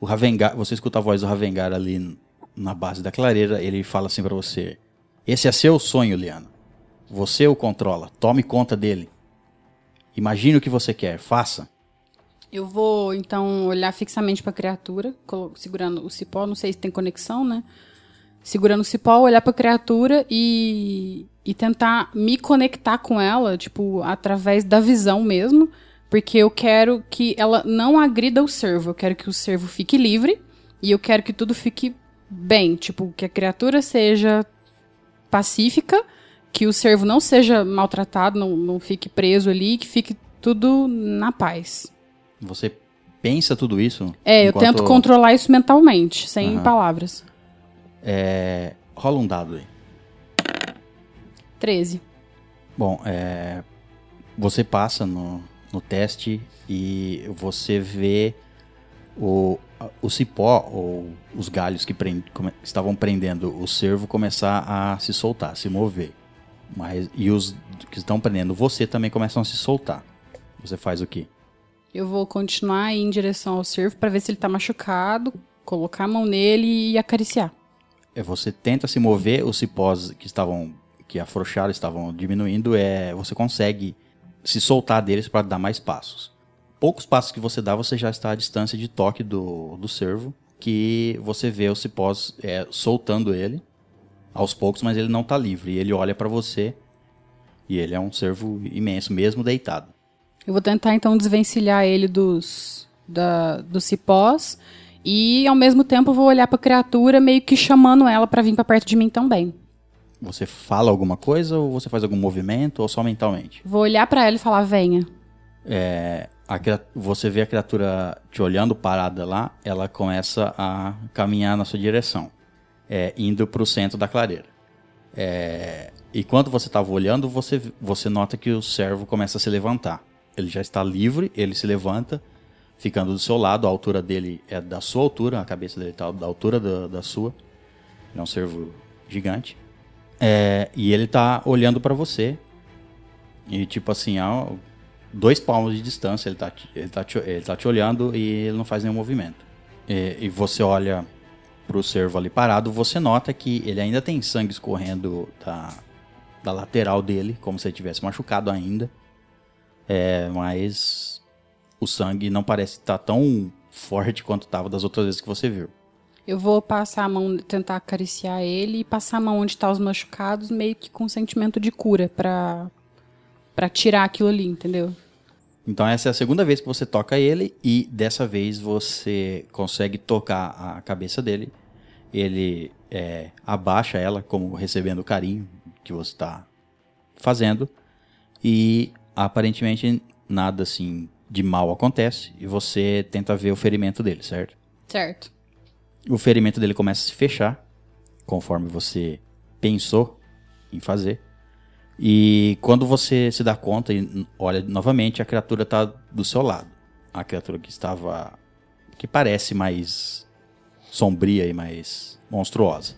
O Ravengar, você escuta a voz do Ravengar ali na base da clareira. Ele fala assim pra você: Esse é seu sonho, Liana. Você o controla. Tome conta dele. Imagine o que você quer. Faça. Eu vou, então, olhar fixamente pra criatura, colo- segurando o cipó. Não sei se tem conexão, né? Segurando o cipó, olhar pra criatura e, e tentar me conectar com ela, tipo, através da visão mesmo. Porque eu quero que ela não agrida o servo. Eu quero que o servo fique livre. E eu quero que tudo fique bem. Tipo, que a criatura seja pacífica, que o servo não seja maltratado, não, não fique preso ali, que fique tudo na paz. Você pensa tudo isso? É, eu enquanto- tento controlar isso mentalmente, sem Aham. palavras. É, rola um dado aí. 13. Bom, é, você passa no, no teste e você vê o, o cipó ou os galhos que prend- estavam prendendo o cervo começar a se soltar, se mover. Mas, e os que estão prendendo você também começam a se soltar. Você faz o quê? Eu vou continuar em direção ao servo pra ver se ele tá machucado, colocar a mão nele e acariciar. É, você tenta se mover, os cipós que estavam que afrouxaram, estavam diminuindo, é, você consegue se soltar deles para dar mais passos. Poucos passos que você dá, você já está à distância de toque do, do servo, que você vê os cipós é, soltando ele aos poucos, mas ele não está livre. E ele olha para você e ele é um servo imenso, mesmo deitado. Eu vou tentar então desvencilhar ele dos, da, dos cipós e ao mesmo tempo vou olhar pra criatura meio que chamando ela pra vir pra perto de mim também. Você fala alguma coisa ou você faz algum movimento ou só mentalmente? Vou olhar pra ela e falar: venha. É, a você vê a criatura te olhando parada lá, ela começa a caminhar na sua direção, é, indo para o centro da clareira. É, e quando você estava olhando, você, você nota que o servo começa a se levantar. Ele já está livre, ele se levanta, ficando do seu lado. A altura dele é da sua altura, a cabeça dele tá da altura da, da sua. Ele é um cervo gigante. É, e ele tá olhando para você. E tipo assim, a dois palmos de distância, ele tá, ele, tá te, ele tá te olhando e ele não faz nenhum movimento. E, e você olha pro cervo ali parado, você nota que ele ainda tem sangue escorrendo da, da lateral dele, como se ele tivesse machucado ainda. É, mas o sangue não parece estar tão forte quanto estava das outras vezes que você viu. Eu vou passar a mão, tentar acariciar ele e passar a mão onde tá os machucados, meio que com sentimento de cura, pra, pra tirar aquilo ali, entendeu? Então essa é a segunda vez que você toca ele e dessa vez você consegue tocar a cabeça dele. Ele é, abaixa ela como recebendo o carinho que você está fazendo e aparentemente nada assim de mal acontece e você tenta ver o ferimento dele, certo? Certo. O ferimento dele começa a se fechar, conforme você pensou em fazer. E quando você se dá conta e olha novamente, a criatura está do seu lado. A criatura que estava. que parece mais sombria e mais monstruosa.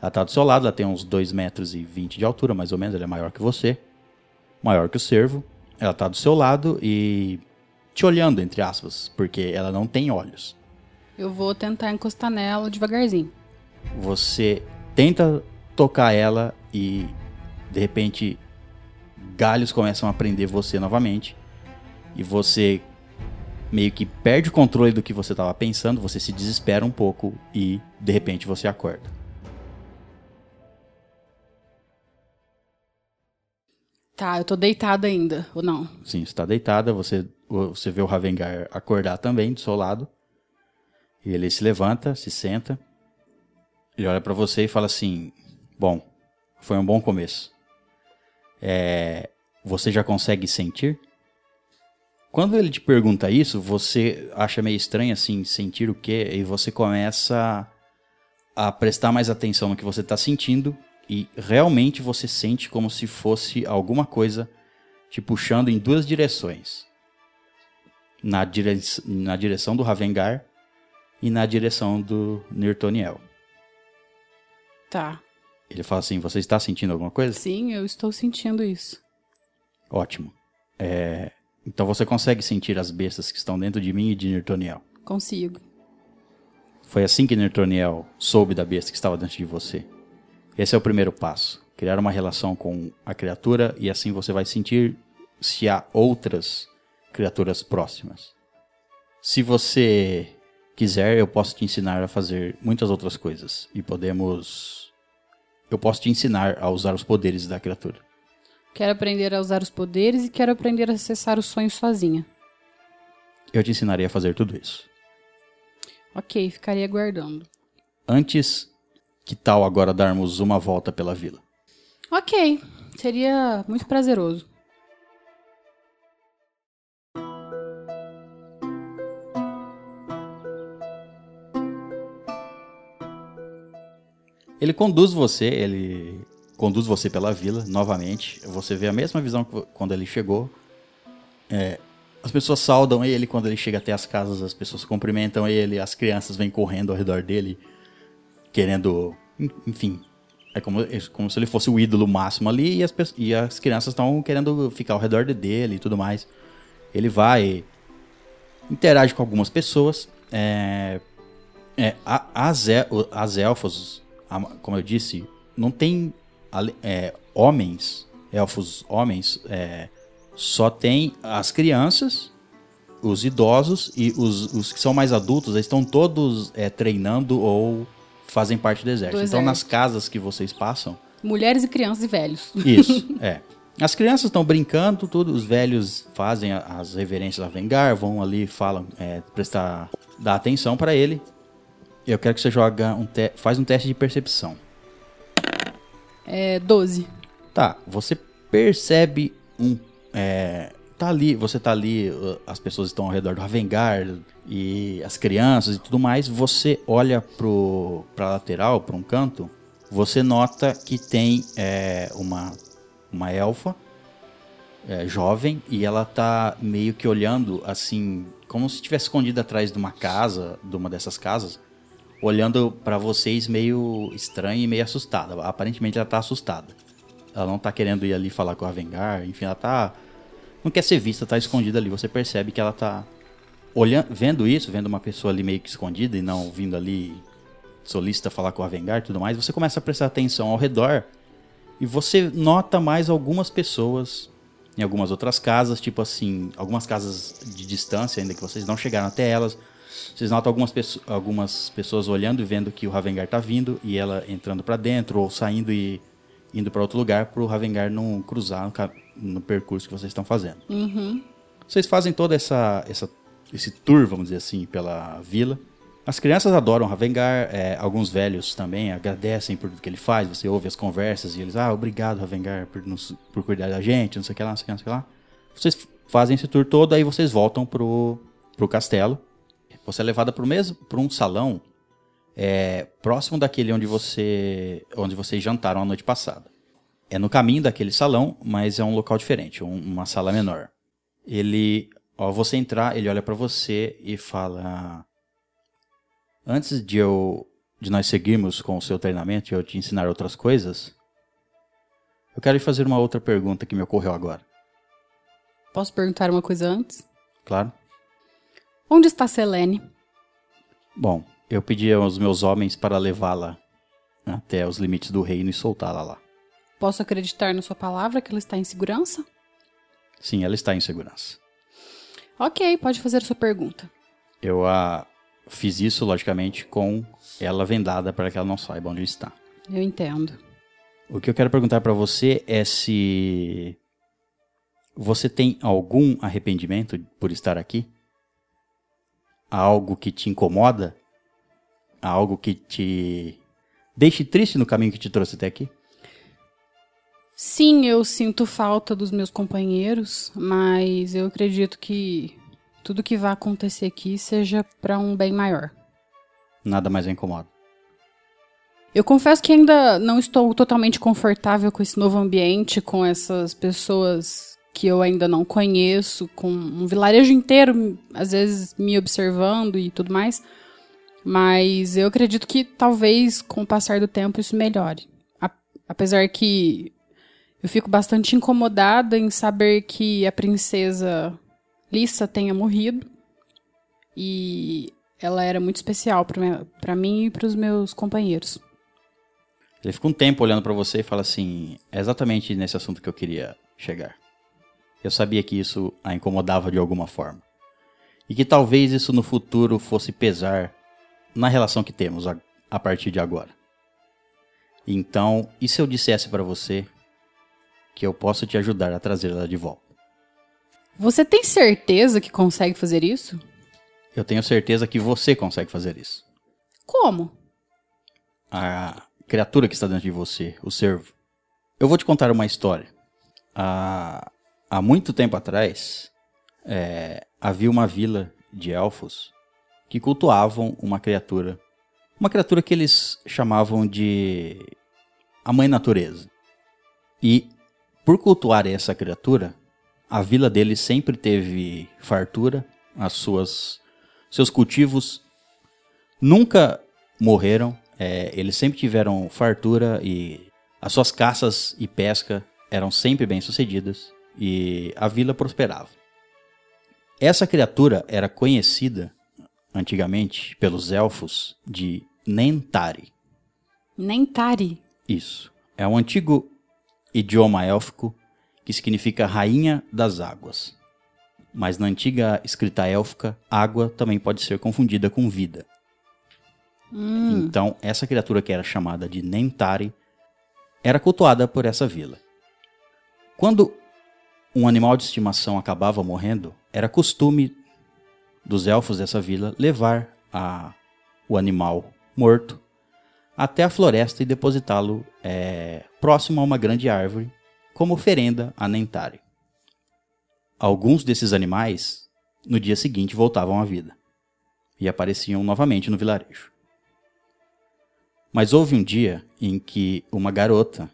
Ela está do seu lado, ela tem uns 2 metros e 20 de altura, mais ou menos, ela é maior que você. Maior que o cervo. Ela está do seu lado e te olhando, entre aspas, porque ela não tem olhos. Eu vou tentar encostar nela devagarzinho. você tenta tocar ela e de repente galhos começam a prender você novamente e você meio que perde o controle do que você estava pensando, você se desespera um pouco e de repente você acorda. Tá, eu tô deitada ainda, ou não? Sim, você está deitada, você, você vê o Ravengar acordar também do seu lado. E ele se levanta, se senta. Ele olha para você e fala assim: Bom, foi um bom começo. É, você já consegue sentir? Quando ele te pergunta isso, você acha meio estranho assim, sentir o quê? E você começa a prestar mais atenção no que você está sentindo e realmente você sente como se fosse alguma coisa te puxando em duas direções. Na, dire... na direção do Ravengar e na direção do Nirtoniel. Tá. Ele fala assim: Você está sentindo alguma coisa? Sim, eu estou sentindo isso. Ótimo. É, Então você consegue sentir as bestas que estão dentro de mim e de Nirtoniel. Consigo. Foi assim que Nirtoniel soube da besta que estava dentro de você. Esse é o primeiro passo. Criar uma relação com a criatura e assim você vai sentir se há outras criaturas próximas. Se você quiser, eu posso te ensinar a fazer muitas outras coisas. E podemos. Eu posso te ensinar a usar os poderes da criatura. Quero aprender a usar os poderes e quero aprender a acessar os sonhos sozinha. Eu te ensinarei a fazer tudo isso. Ok, ficaria aguardando. Antes, que tal agora darmos uma volta pela vila? Ok, seria muito prazeroso. Ele conduz você, ele conduz você pela vila novamente. Você vê a mesma visão que quando ele chegou. É, as pessoas saudam ele quando ele chega até as casas, as pessoas cumprimentam ele, as crianças vêm correndo ao redor dele, querendo. Enfim. É como, é como se ele fosse o ídolo máximo ali e as, e as crianças estão querendo ficar ao redor dele e tudo mais. Ele vai, interage com algumas pessoas. É, é, as, as elfos, como eu disse, não tem é, homens, elfos homens, é, só tem as crianças, os idosos e os, os que são mais adultos, eles estão todos é, treinando ou fazem parte do exército. Do Então, nas exército. casas que vocês passam, Mulheres e crianças e velhos. isso, é. As crianças estão brincando, tudo, os velhos fazem as reverências a Vengar, vão ali, falam, é, prestar, dar atenção para ele. Eu quero que você joga um te faz um teste de percepção. É 12. Tá, você percebe um. É, tá ali, você tá ali, uh, as pessoas estão ao redor do Ravengar e as crianças e tudo mais. Você olha pro, pra lateral, pra um canto, você nota que tem é, uma, uma elfa é, jovem e ela tá meio que olhando assim como se estivesse escondido atrás de uma casa, de uma dessas casas, olhando pra vocês meio estranha e meio assustada. Aparentemente ela tá assustada. Ela não tá querendo ir ali falar com a Vengar, enfim, ela tá não quer ser vista, tá escondida ali. Você percebe que ela tá olhando, vendo isso, vendo uma pessoa ali meio que escondida e não vindo ali solícita falar com a Vengar e tudo mais, você começa a prestar atenção ao redor e você nota mais algumas pessoas em algumas outras casas, tipo assim, algumas casas de distância ainda que vocês não chegaram até elas. Vocês notam algumas, algumas pessoas olhando e vendo que o Ravengar tá vindo e ela entrando para dentro ou saindo e indo para outro lugar para o Ravengar não cruzar no, no percurso que vocês estão fazendo. Vocês fazem toda essa, essa esse tour, vamos dizer assim, pela vila. As crianças adoram Ravengar, é, alguns velhos também agradecem por tudo que ele faz. Você ouve as conversas e eles, ah, obrigado, Ravengar, por, nos, por cuidar da gente, não sei o que lá, não sei o que lá, não sei o que lá. Vocês fazem esse tour todo, aí vocês voltam pro, pro castelo. Você é levada pra um salão é, próximo daquele onde você onde vocês jantaram a noite passada. É no caminho daquele salão, mas é um local diferente, um- uma sala menor. Ele, ao você entrar, ele olha pra você e fala: Antes de eu de nós seguirmos com o seu treinamento e eu te ensinar outras coisas, eu quero lhe fazer uma outra pergunta que me ocorreu agora. Posso perguntar uma coisa antes? Claro? Onde está Selene? Bom, eu pedi aos meus homens para levá-la até os limites do reino e soltá-la lá. Posso acreditar na sua palavra que ela está em segurança? Sim, ela está em segurança. Ok, pode fazer a sua pergunta. Eu a fiz isso, logicamente, com ela vendada para que ela não saiba onde está. Eu entendo. O que eu quero perguntar para você é se você tem algum arrependimento por estar aqui? Há algo que te incomoda? Há algo que te deixe triste no caminho que te trouxe até aqui? Sim, eu sinto falta dos meus companheiros, mas eu acredito que tudo que vai acontecer aqui seja para um bem maior. Nada mais a incomoda. Eu confesso que ainda não estou totalmente confortável com esse novo ambiente, com essas pessoas que eu ainda não conheço, com um vilarejo inteiro, às vezes me observando e tudo mais. Mas eu acredito que talvez com o passar do tempo isso melhore. Apesar que eu fico bastante incomodada em saber que a princesa Lissa tenha morrido. E ela era muito especial para mim e para os meus companheiros. Ele fica um tempo olhando pra você e fala assim: é exatamente nesse assunto que eu queria chegar. Eu sabia que isso a incomodava de alguma forma. E que talvez isso no futuro fosse pesar na relação que temos a, a partir de agora. Então, e se eu dissesse pra você que eu posso te ajudar a trazê-la de volta? Você tem certeza que consegue fazer isso? Eu tenho certeza que você consegue fazer isso. Como? a criatura que está dentro de você, o servo. Eu vou te contar uma história. Há, há muito tempo atrás, é, havia uma vila de elfos que cultuavam uma criatura. Uma criatura que eles chamavam de a Mãe Natureza. E por cultuar essa criatura, a vila deles sempre teve fartura, as suas seus cultivos nunca morreram, é, eles sempre tiveram fartura e as suas caças e pesca eram sempre bem sucedidas e a vila prosperava. Essa criatura era conhecida antigamente pelos elfos de Nentari. Nentari. Isso. É um antigo idioma élfico que significa rainha das águas. Mas na antiga escrita élfica, água também pode ser confundida com vida. Então, essa criatura que era chamada de Nentari era cultuada por essa vila. Quando um animal de estimação acabava morrendo, era costume dos elfos dessa vila levar a, o animal morto até a floresta e depositá-lo é, próximo a uma grande árvore, como oferenda a Nentari. Alguns desses animais, no dia seguinte, voltavam à vida e apareciam novamente no vilarejo. Mas houve um dia em que uma garota,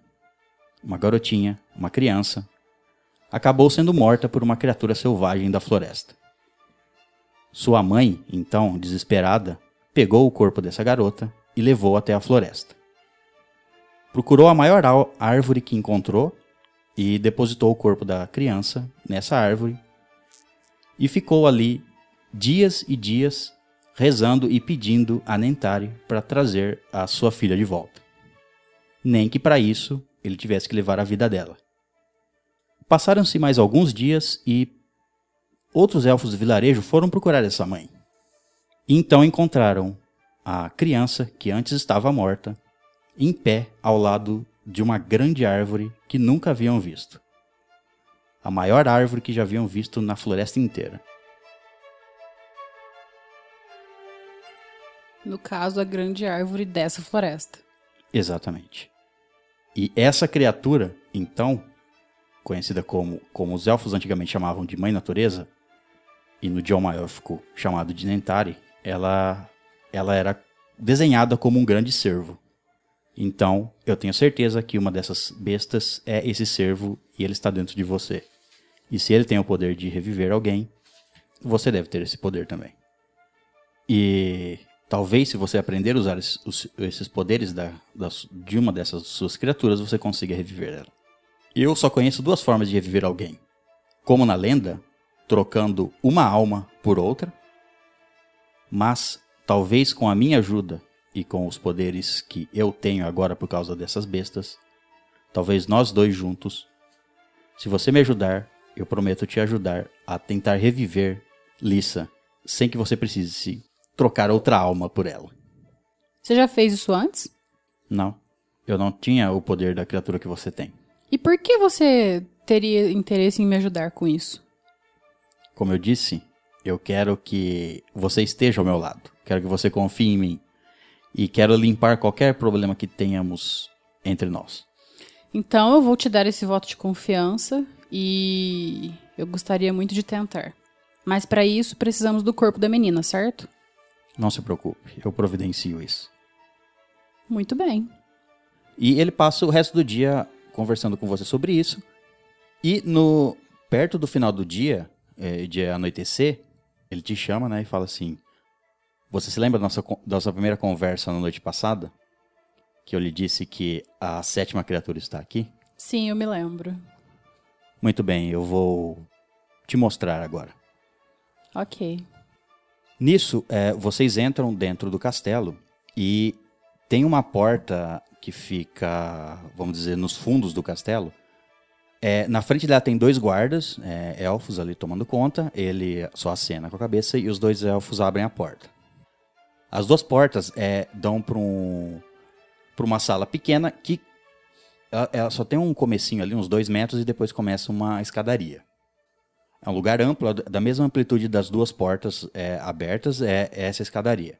uma garotinha, uma criança, acabou sendo morta por uma criatura selvagem da floresta. Sua mãe, então, desesperada, pegou o corpo dessa garota e levou até a floresta. Procurou a maior árvore que encontrou e depositou o corpo da criança nessa árvore e ficou ali dias e dias rezando e pedindo a Nentari para trazer a sua filha de volta. Nem que para isso ele tivesse que levar a vida dela. Passaram-se mais alguns dias e outros elfos do vilarejo foram procurar essa mãe. E então encontraram a criança que antes estava morta, em pé ao lado de uma grande árvore que nunca haviam visto. A maior árvore que já haviam visto na floresta inteira. No caso, a grande árvore dessa floresta. Exatamente. E essa criatura, então, conhecida como, como os elfos antigamente chamavam de Mãe Natureza, e no idioma élfico chamado de Nentari, ela, ela era desenhada como um grande cervo. Então, eu tenho certeza que uma dessas bestas é esse cervo e ele está dentro de você. E se ele tem o poder de reviver alguém, você deve ter esse poder também. E talvez se você aprender a usar esses, os- esses poderes da, das- de uma dessas suas criaturas, você consiga reviver ela. Eu só conheço duas formas de reviver alguém. Como na lenda, trocando uma alma por outra. Mas talvez com a minha ajuda e com os poderes que eu tenho agora por causa dessas bestas, talvez nós dois juntos, se você me ajudar, eu prometo te ajudar a tentar reviver Lissa sem que você precise se trocar outra alma por ela. Você já fez isso antes? Não, eu não tinha o poder da criatura que você tem. E por que você teria interesse em me ajudar com isso? Como eu disse, eu quero que você esteja ao meu lado. Quero que você confie em mim. E quero limpar qualquer problema que tenhamos entre nós. Então eu vou te dar esse voto de confiança e eu gostaria muito de tentar. Mas para isso precisamos do corpo da menina, certo? Não se preocupe, eu providencio isso. Muito bem. E ele passa o resto do dia conversando com você sobre isso. E no perto do final do dia, eh, de anoitecer, ele te chama, né, e fala assim: Você se lembra da nossa, da nossa primeira conversa na noite passada? Que eu lhe disse que a sétima criatura está aqui? Sim, eu me lembro. Muito bem, eu vou te mostrar agora. Ok. Nisso, é, vocês entram dentro do castelo e tem uma porta que fica, vamos dizer, nos fundos do castelo. É, na frente dela tem dois guardas, é, elfos ali tomando conta. Ele só acena com a cabeça e os dois elfos abrem a porta. As duas portas é, dão para um, uma sala pequena que ela, ela só tem um comecinho ali, uns dois metros, e depois começa uma escadaria. É um lugar amplo, da mesma amplitude das duas portas é, abertas, é, é essa escadaria.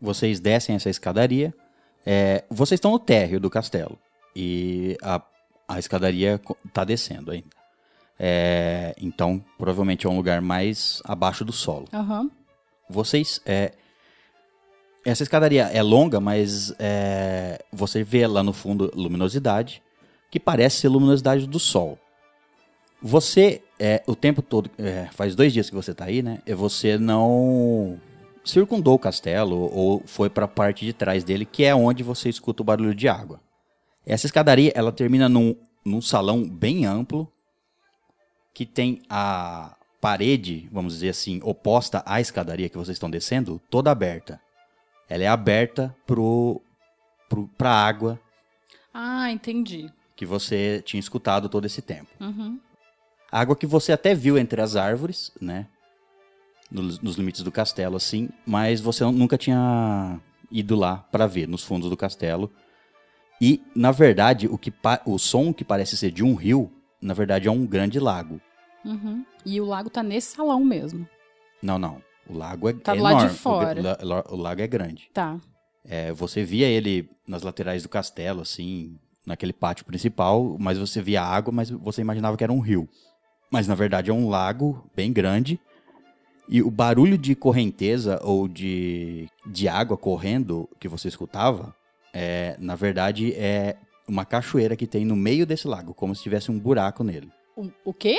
Vocês descem essa escadaria, é, vocês estão no térreo do castelo, e a, a escadaria está descendo ainda. É, então, provavelmente é um lugar mais abaixo do solo. Aham. Vocês. É, essa escadaria é longa, mas é, você vê lá no fundo luminosidade, que parece ser luminosidade do sol. Você, é, o tempo todo, é, faz dois dias que você tá aí, né? E você não circundou o castelo ou foi para a parte de trás dele, que é onde você escuta o barulho de água. Essa escadaria, ela termina num, num salão bem amplo, que tem a parede, vamos dizer assim, oposta à escadaria que vocês estão descendo, toda aberta. Ela é aberta pro, pro, pra água Ah, entendi. que você tinha escutado todo esse tempo. Uhum. Água que você até viu entre as árvores, né? Nos, nos limites do castelo, assim, mas você nunca tinha ido lá para ver, nos fundos do castelo. E, na verdade, o, que o som que parece ser de um rio, na verdade é um grande lago. Uhum. E o lago tá nesse salão mesmo. Não, não. O lago é, Tá é do lado de enorme. O fora. gra- la- o lago é grande. Tá. É, você via ele nas laterais do castelo, assim, naquele pátio principal, mas você via água, mas você imaginava que era um rio. Mas na verdade é um lago bem grande. E o barulho de correnteza ou de, de água correndo que você escutava, é, na verdade é uma cachoeira que tem no meio desse lago, como se tivesse um buraco nele. O, o quê?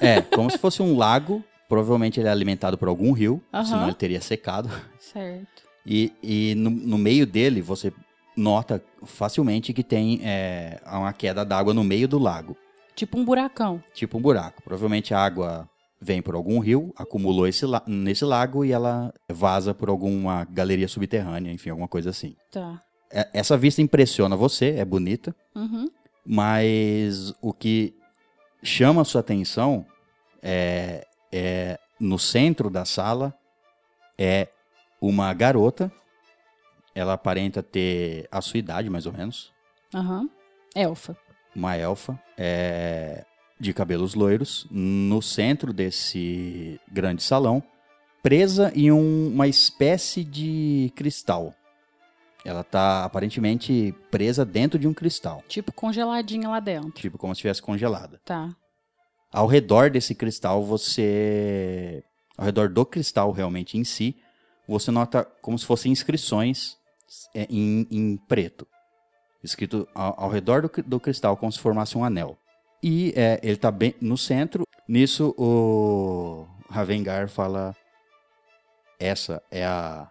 É, como se fosse um lago provavelmente ele é alimentado por algum rio, Aham. senão ele teria secado. Certo. E, e no, no meio dele você nota facilmente que tem é, uma queda d'água no meio do lago, Tipo um buracão. tipo um buraco. Provavelmente a água vem por algum rio, acumulou esse la- nesse lago e ela vaza por alguma galeria subterrânea, enfim, alguma coisa assim. Tá. É- Essa vista impressiona você, é bonita, Uhum. mas o que chama a sua atenção é, é no centro da sala é uma garota. Ela aparenta ter a sua idade, mais ou menos. Aham. Elfa. Uma elfa é, de cabelos loiros. No centro desse grande salão, presa em um- uma espécie de cristal. Ela tá aparentemente presa dentro de um cristal, Tipo congeladinha lá dentro. tipo como se estivesse congelada. Tá. Ao redor desse cristal, você. Ao redor do cristal, realmente em si, você nota como se fossem inscrições é, em, em preto. Escrito ao, ao redor do, do cristal, como se formasse um anel. E é, ele tá bem no centro. Nisso, o Ravengar fala: Essa é a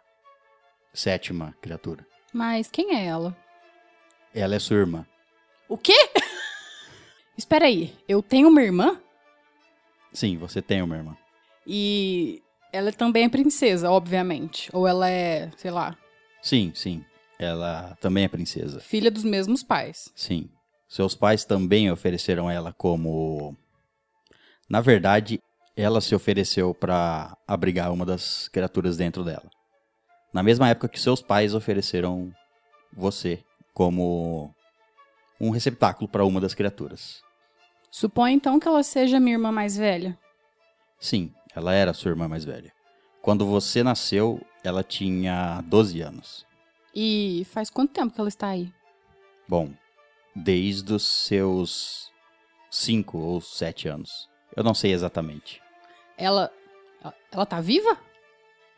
sétima criatura. Mas quem é ela? Ela é sua irmã. O quê? Espera aí. Eu tenho uma irmã? Sim, você tem uma irmã. E ela também é princesa, obviamente. Ou ela é, sei lá, Sim, sim. Ela também é princesa. filha dos mesmos pais. Sim. Seus pais também ofereceram ela como. Na verdade, ela se ofereceu para abrigar uma das criaturas dentro dela. Na mesma época que seus pais ofereceram você como um receptáculo para uma das criaturas. Supõe então que ela seja minha irmã mais velha. Sim, ela era sua irmã mais velha. Quando você nasceu, ela tinha 12 anos. E faz quanto tempo que ela está aí? Bom, desde os seus 5 ou 7 anos. Eu não sei exatamente. Ela. Ela tá viva?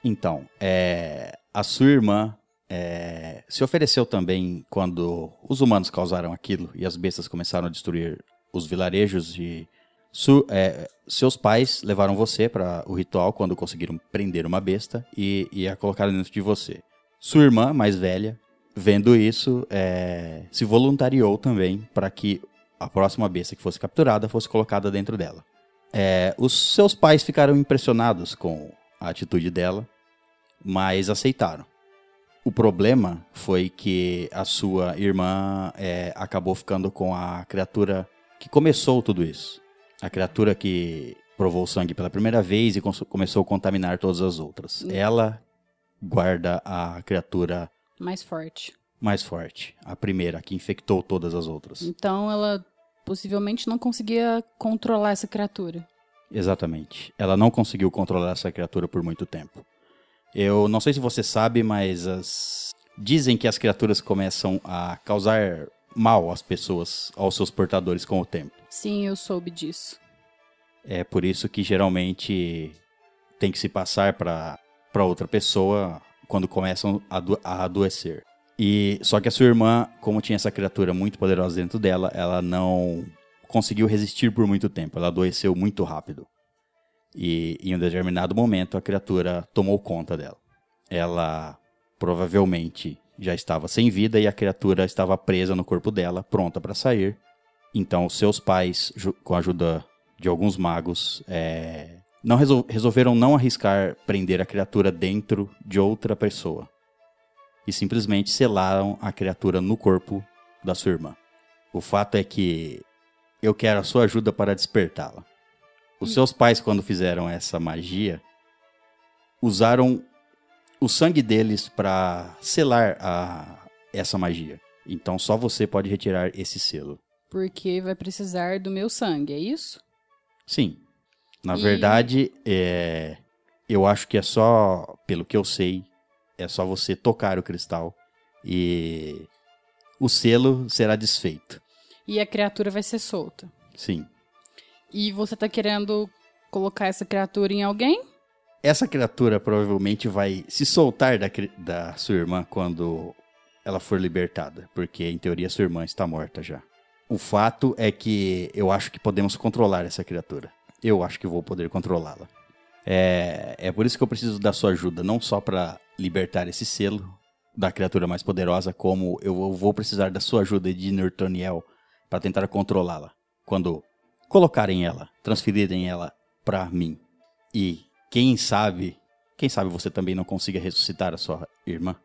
Então, é, a sua irmã é, se ofereceu também quando os humanos causaram aquilo e as bestas começaram a destruir os vilarejos e su- é, seus pais levaram você para o ritual quando conseguiram prender uma besta e, e a colocaram dentro de você. Sua irmã, mais velha, vendo isso, é, se voluntariou também para que a próxima besta que fosse capturada fosse colocada dentro dela. É, os seus pais ficaram impressionados com a atitude dela, mas aceitaram. O problema foi que a sua irmã é, acabou ficando com a criatura que começou tudo isso. A criatura que provou sangue pela primeira vez e começou a contaminar todas as outras. Ela guarda a criatura Mais forte. mais forte, a primeira que infectou todas as outras. Então ela possivelmente não conseguia controlar essa criatura. Exatamente. Ela não conseguiu controlar essa criatura por muito tempo. Eu não sei se você sabe, mas as... dizem que as criaturas começam a causar mal às pessoas, aos seus portadores com o tempo. Sim, eu soube disso. É por isso que geralmente tem que se passar para para outra pessoa quando começam a, a adoecer. E só que a sua irmã, como tinha essa criatura muito poderosa dentro dela, ela não conseguiu resistir por muito tempo. Ela adoeceu muito rápido. E em um determinado momento a criatura tomou conta dela. Ela provavelmente já estava sem vida e a criatura estava presa no corpo dela, pronta para sair. Então, seus pais, com a ajuda de alguns magos, é, não resol- resolveram não arriscar prender a criatura dentro de outra pessoa. E simplesmente selaram a criatura no corpo da sua irmã. O fato é que eu quero a sua ajuda para despertá-la. Os seus pais, quando fizeram essa magia, usaram o sangue deles para selar a, essa magia. Então só você pode retirar esse selo. Porque vai precisar do meu sangue, é isso? Sim. Na E- verdade, é, eu acho que é só, pelo que eu sei, é só você tocar o cristal e o selo será desfeito. E a criatura vai ser solta. Sim. E você tá querendo colocar essa criatura em alguém? Essa criatura provavelmente vai se soltar da, da sua irmã quando ela for libertada, porque em teoria sua irmã está morta já. O fato é que eu acho que podemos controlar essa criatura. Eu acho que vou poder controlá-la. É, é por isso que eu preciso da sua ajuda, não só para libertar esse selo da criatura mais poderosa, como eu vou precisar da sua ajuda de Nurtoniel para tentar controlá-la. Quando colocarem ela, transferirem ela para mim. E quem sabe, quem sabe você também não consiga ressuscitar a sua irmã.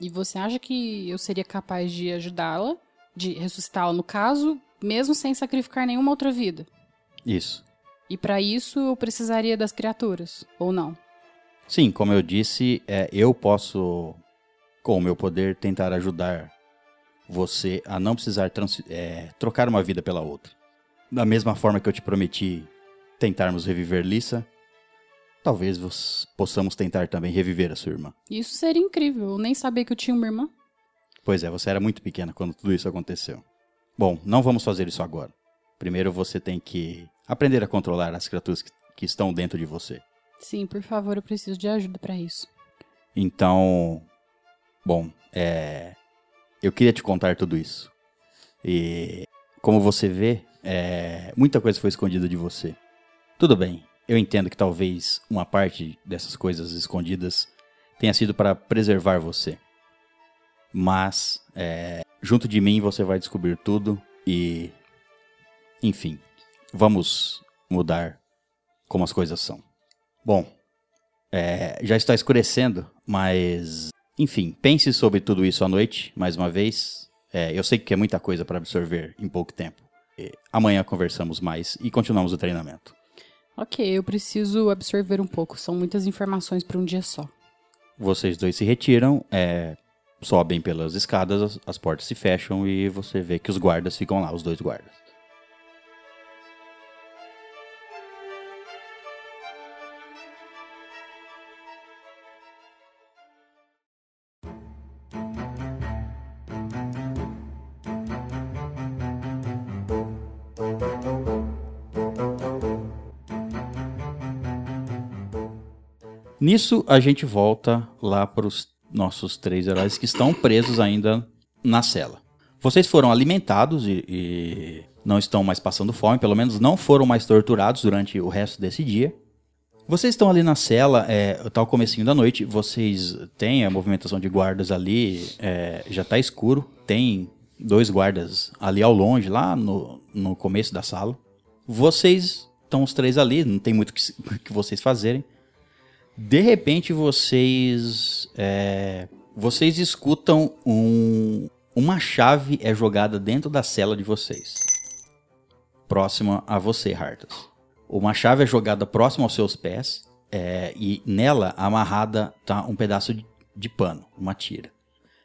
E você acha que eu seria capaz de ajudá-la, de ressuscitá-la no caso, mesmo sem sacrificar nenhuma outra vida? Isso. E para isso eu precisaria das criaturas, ou não? Sim, como eu disse, é, eu posso, com o meu poder, tentar ajudar você a não precisar é, trocar uma vida pela outra. Da mesma forma que eu te prometi tentarmos reviver Lissa, talvez possamos tentar também reviver a sua irmã. Isso seria incrível. Eu nem sabia que eu tinha uma irmã. Pois é, você era muito pequena quando tudo isso aconteceu. Bom, não vamos fazer isso agora. Primeiro você tem que aprender a controlar as criaturas que, que estão dentro de você. Sim, por favor, eu preciso de ajuda para isso. Então, bom, é, eu queria te contar tudo isso. E como você vê, é, muita coisa foi escondida de você. Tudo bem, eu entendo que talvez uma parte dessas coisas escondidas tenha sido para preservar você. Mas, é, junto de mim você vai descobrir tudo e. Enfim, vamos mudar como as coisas são. Bom, é, já está escurecendo, mas. Enfim, pense sobre tudo isso à noite, mais uma vez. É, eu sei que é muita coisa para absorver em pouco tempo. E amanhã conversamos mais e continuamos o treinamento. Ok, eu preciso absorver um pouco. São muitas informações para um dia só. Vocês dois se retiram, é, sobem pelas escadas, as, as portas se fecham e você vê que os guardas ficam lá, os dois guardas. Nisso, a gente volta lá para os nossos três heróis que estão presos ainda na cela. Vocês foram alimentados e, e, não estão mais passando fome, pelo menos não foram mais torturados durante o resto desse dia. Vocês estão ali na cela, é, tá o comecinho da noite, vocês têm a movimentação de guardas ali, é, já está escuro, tem dois guardas ali ao longe, lá no, no começo da sala. Vocês estão os três ali, não tem muito que, que vocês fazerem. De repente vocês é, vocês escutam um, uma chave é jogada dentro da cela de vocês, próxima a você, Hartas. Uma chave é jogada próxima aos seus pés é, e nela amarrada tá um pedaço de, de pano, uma tira.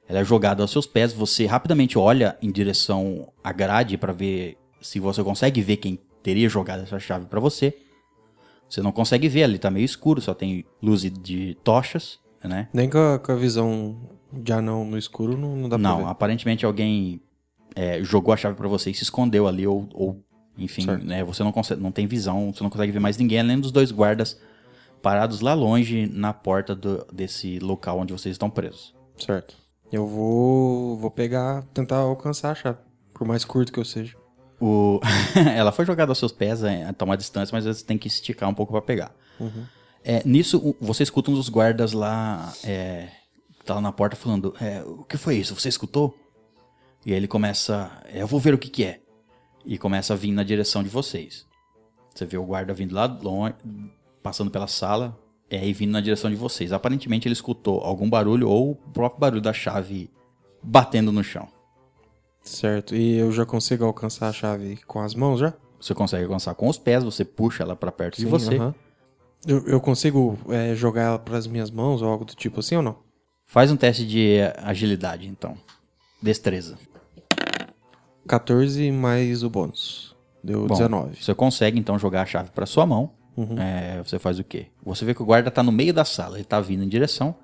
Ela é jogada aos seus pés. Você rapidamente olha em direção à grade para ver se você consegue ver quem teria jogado essa chave para você. Você não consegue ver ali, tá meio escuro, só tem luz de tochas, né? Nem com a, com a visão de anão no escuro não, não dá não, pra ver. Não, aparentemente alguém é, jogou a chave para você e se escondeu ali, ou, ou enfim, né? Você não, consegue, não tem visão, você não consegue ver mais ninguém, além dos dois guardas parados lá longe na porta do, desse local onde vocês estão presos. Certo. Eu vou, vou pegar, tentar alcançar a chave, por mais curto que eu seja. O... ela foi jogada aos seus pés é, a tomar distância, mas você tem que esticar um pouco para pegar. Uhum. É, nisso, você escuta um dos guardas lá, é, tá lá na porta falando: é, O que foi isso? Você escutou? E aí ele começa: é, Eu vou ver o que, que é. E começa a vir na direção de vocês. Você vê o guarda vindo lá longe, passando pela sala, é, e vindo na direção de vocês. Aparentemente ele escutou algum barulho ou o próprio barulho da chave batendo no chão. Certo. E eu já consigo alcançar a chave com as mãos já? Você consegue alcançar com os pés, você puxa ela para perto Sim, de você. Uh -huh. eu, eu, consigo é, jogar ela para as minhas mãos ou algo do tipo assim ou não? Faz um teste de agilidade, então. Destreza. 14 mais o bônus. Deu Bom, 19. Você consegue então jogar a chave para sua mão. Uhum. É, você faz o quê? Você vê que o guarda tá no meio da sala, ele tá vindo em direção.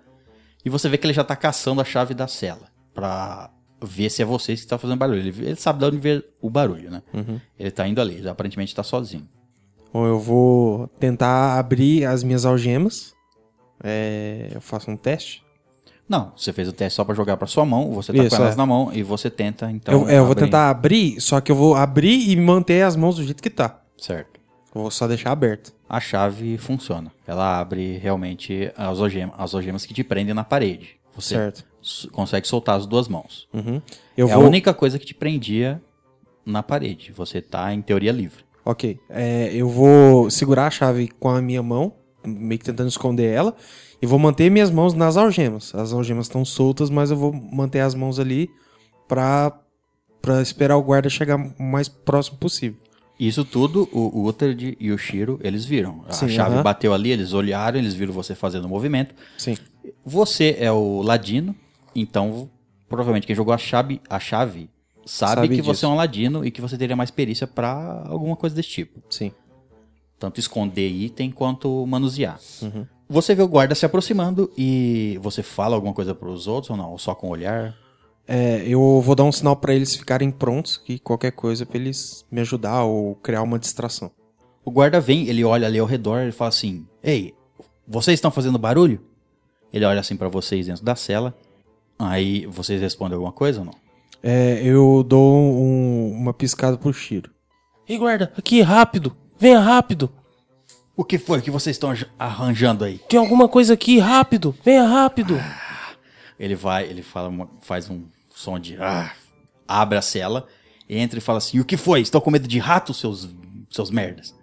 E você vê que ele já tá caçando a chave da cela. Pra ver se é vocês que estão tá fazendo barulho. Ele, ele, sabe de onde ver o barulho, né? Uhum. Ele tá indo ali, ele aparentemente tá sozinho. Bom, eu vou tentar abrir as minhas algemas. É, eu faço um teste. Não, você fez o teste só para jogar para sua mão, você tá Isso, com elas é. na mão e você tenta, então. Eu, é, eu vou tentar abrir, só que eu vou abrir e manter as mãos do jeito que tá. Certo. Eu vou só deixar aberto. a chave funciona. Ela abre realmente as, algema, as algemas que te prendem na parede. Você Certo. Consegue soltar as duas mãos. Uhum. É vou... a única coisa que te prendia na parede. Você tá, em teoria, livre. Ok. É, eu vou segurar a chave com a minha mão, meio que tentando esconder ela, e vou manter minhas mãos nas algemas. As algemas estão soltas, mas eu vou manter as mãos ali pra, pra esperar o guarda chegar o mais próximo possível. Isso tudo, o Uterd e o Shiro, eles viram. A Sim, chave aham. bateu ali, eles olharam, eles viram você fazendo o movimento. Sim. Você é o ladino, então provavelmente quem jogou a chave, a chave sabe, Sabe que disso. você é um ladino e que você teria mais perícia pra alguma coisa desse tipo. Sim. Tanto esconder item quanto manusear. Uhum. Você vê o guarda se aproximando e você fala alguma coisa pros outros ou não? Ou só com o olhar? É, eu vou dar um sinal pra eles ficarem prontos, que qualquer coisa pra eles me ajudar ou criar uma distração. O guarda vem, ele olha ali ao redor e fala assim: Ei, vocês estão fazendo barulho? Ele olha assim pra vocês dentro da cela. Aí vocês respondem alguma coisa ou não? É, eu dou um- uma piscada pro Shiro. Ei, guarda, aqui, rápido. Venha rápido. O que foi que vocês estão arranjando aí? Tem alguma coisa aqui, rápido. Venha rápido. Ele vai, ele fala, uma- faz um som de. Ah, abre a cela, entra e fala assim: O que foi? Estão com medo de rato, seus, seus merdas?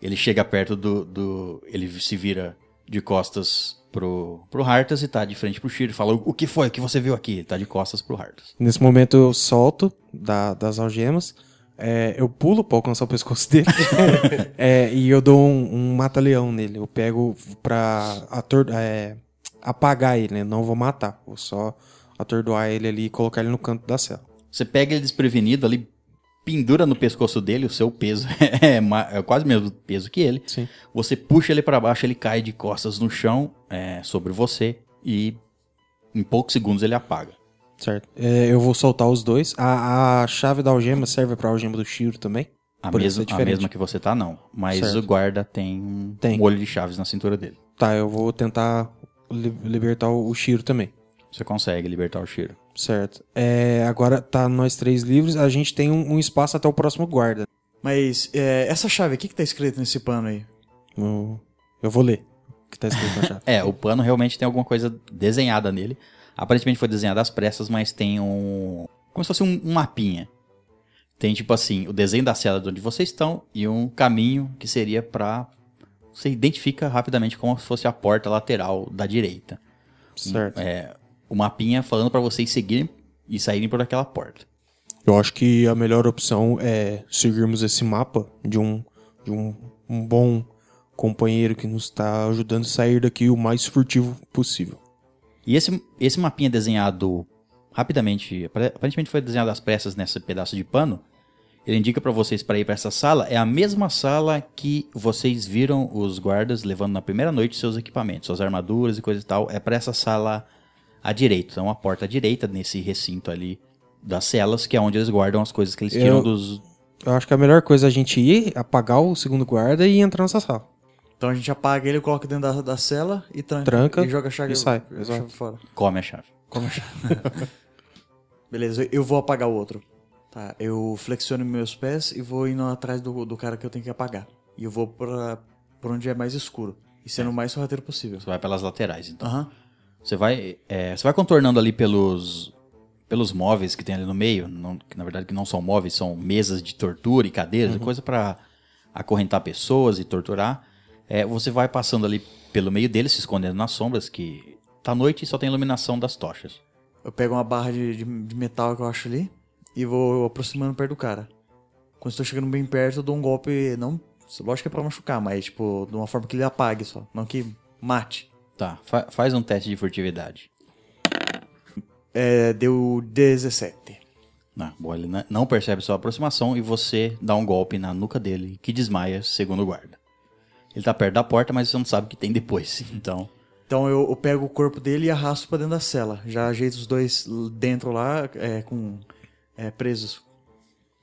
Ele chega perto do, do. Ele se vira de costas pro, pro Hartas e tá de frente pro Shiro fala: O que foi que você viu aqui? Ele tá de costas pro Hartas. Nesse momento eu solto da- das algemas, é, eu pulo pra alcançar o pescoço dele é, e eu dou um, um mata-leão nele. Eu pego pra ator- é, apagar ele, né? Não vou matar, vou só atordoar ele ali e colocar ele no canto da cela. Você pega ele desprevenido ali, pendura no pescoço dele, o seu peso é, é quase o mesmo peso que ele. Sim. Você puxa ele pra baixo, ele cai de costas no chão é, sobre você e em poucos segundos ele apaga. Certo. É, eu vou soltar os dois. A, a chave da algema serve pra algema do Shiro também? A, mesma, é a mesma que você tá, não. Mas Certo. o guarda tem um, Tem. um olho de chaves na cintura dele. Tá, eu vou tentar li- libertar o o Shiro também. Você consegue libertar o Shiro. Certo. É, agora tá nós três livres. A gente tem um, um espaço até o próximo guarda. Mas é, essa chave, o que, que tá escrito nesse pano aí? Eu, eu vou ler o que tá escrito na chave. É, o pano realmente tem alguma coisa desenhada nele. Aparentemente foi desenhado às pressas, mas tem um. Como se fosse um, um mapinha. Tem tipo assim, o desenho da cela de onde vocês estão e um caminho que seria pra. Você identifica rapidamente como se fosse a porta lateral da direita. certo. É, o mapinha falando pra vocês seguirem e saírem por aquela porta. Eu acho que a melhor opção é seguirmos esse mapa de um, de um, um bom companheiro que nos está ajudando a sair daqui o mais furtivo possível. E esse, esse mapinha desenhado rapidamente, apare- aparentemente foi desenhado às pressas nesse pedaço de pano. Ele indica pra vocês para ir pra essa sala. É a mesma sala que vocês viram os guardas levando na primeira noite seus equipamentos, suas armaduras e coisa e tal. É pra essa sala à direita. Então, a porta à direita nesse recinto ali das celas, que é onde eles guardam as coisas que eles tiram Eu- dos. Eu acho que a melhor coisa é a gente ir, apagar o segundo guarda e entrar nessa sala. Então a gente apaga ele, coloca dentro da, da cela e tranca. Tranca e joga a chave, e sai, joga a chave fora. Come a chave. Como chave. Beleza, eu vou apagar o outro. Tá, eu flexiono meus pés e vou indo atrás do, do cara que eu tenho que apagar. E eu vou pra, pra onde é mais escuro. E sendo o mais sorrateiro possível. Você vai pelas laterais, então. Aham. Você vai, é, você vai contornando ali pelos, pelos móveis que tem ali no meio, não- que na verdade que não são móveis, são mesas de tortura e cadeiras, coisa pra acorrentar pessoas e torturar. É, você vai passando ali pelo meio deles, se escondendo nas sombras, que tá noite e só tem iluminação das tochas. Eu pego uma barra de, de, de metal que eu acho ali e vou aproximando perto do cara. Quando estou chegando bem perto, eu dou um golpe, não. Lógico que é pra machucar, mas tipo, de uma forma que ele apague só, não que mate. Tá, fa- faz um teste de furtividade. É, deu 17. Não, bom, ele não percebe sua aproximação e você dá um golpe na nuca dele, que desmaia, segundo o guarda. Ele tá perto da porta, mas você não sabe o que tem depois. Então, Então eu, eu pego o corpo dele e arrasto pra dentro da cela. Já ajeito os dois dentro lá, é, com é, presos,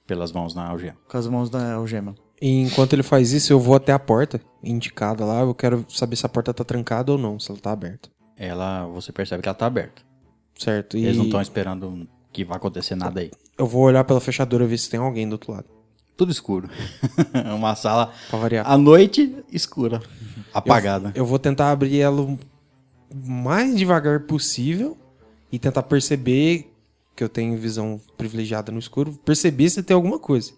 pelas mãos na algema. com as mãos da algema. E enquanto ele faz isso, eu vou até a porta indicada lá. Eu quero saber se a porta tá trancada ou não, se ela tá aberta. Ela, você percebe que ela tá aberta. Certo? E Eles não estão esperando que vá acontecer nada aí. eu vou olhar pela fechadura ver se tem alguém do outro lado. tudo escuro. uma sala Pra variar. à noite escura, apagada. Eu vou tentar abrir ela o mais devagar possível e tentar perceber que eu tenho visão privilegiada no escuro, perceber se tem alguma coisa.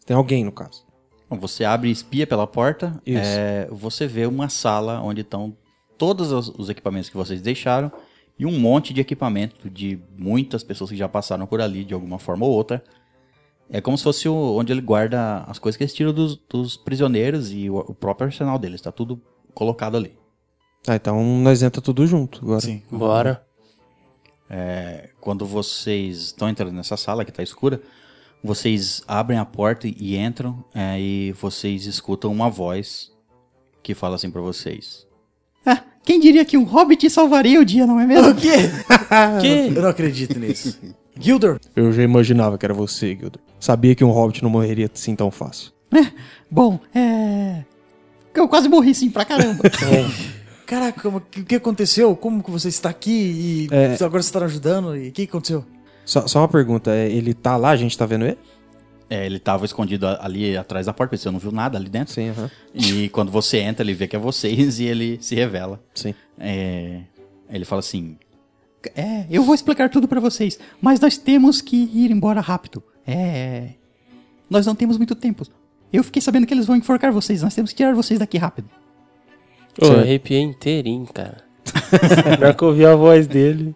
Se tem alguém, no caso. Você abre e espia pela porta, Isso. é, você vê uma sala onde estão todos os, os equipamentos que vocês deixaram e um monte de equipamento de muitas pessoas que já passaram por ali de alguma forma ou outra. É como se fosse o- onde ele guarda as coisas que eles tiram dos, dos prisioneiros e o, o próprio arsenal deles. Está tudo colocado ali. Ah, então nós entra tudo junto agora. Sim. Bora. É, quando vocês estão entrando nessa sala que está escura, vocês abrem a porta e entram é, e vocês escutam uma voz que fala assim pra vocês. Ah, quem diria que um hobbit salvaria o dia, não é mesmo? O quê? Que? Eu não acredito nisso. Gildor, Eu já imaginava que era você, Gilder. Sabia que um hobbit não morreria assim tão fácil. Bom, é. Eu quase morri sim pra caramba. caraca, como- o que, o que aconteceu? Como que você está aqui e É. agora você está ajudando? E o que aconteceu? Só, só uma pergunta, é, ele tá lá, a gente tá vendo ele? é, ele tava escondido ali atrás da porta, você não viu nada ali dentro. Sim, aham. E quando você entra, ele vê que é vocês e ele se revela. Sim. É, ele fala assim: É, eu vou explicar tudo pra vocês, mas nós temos que ir embora rápido. É. Nós não temos muito tempo. Eu fiquei sabendo que eles vão enforcar vocês, nós temos que tirar vocês daqui rápido. Eu arrepiei inteirinho, cara. Hora que eu ouvi a voz dele.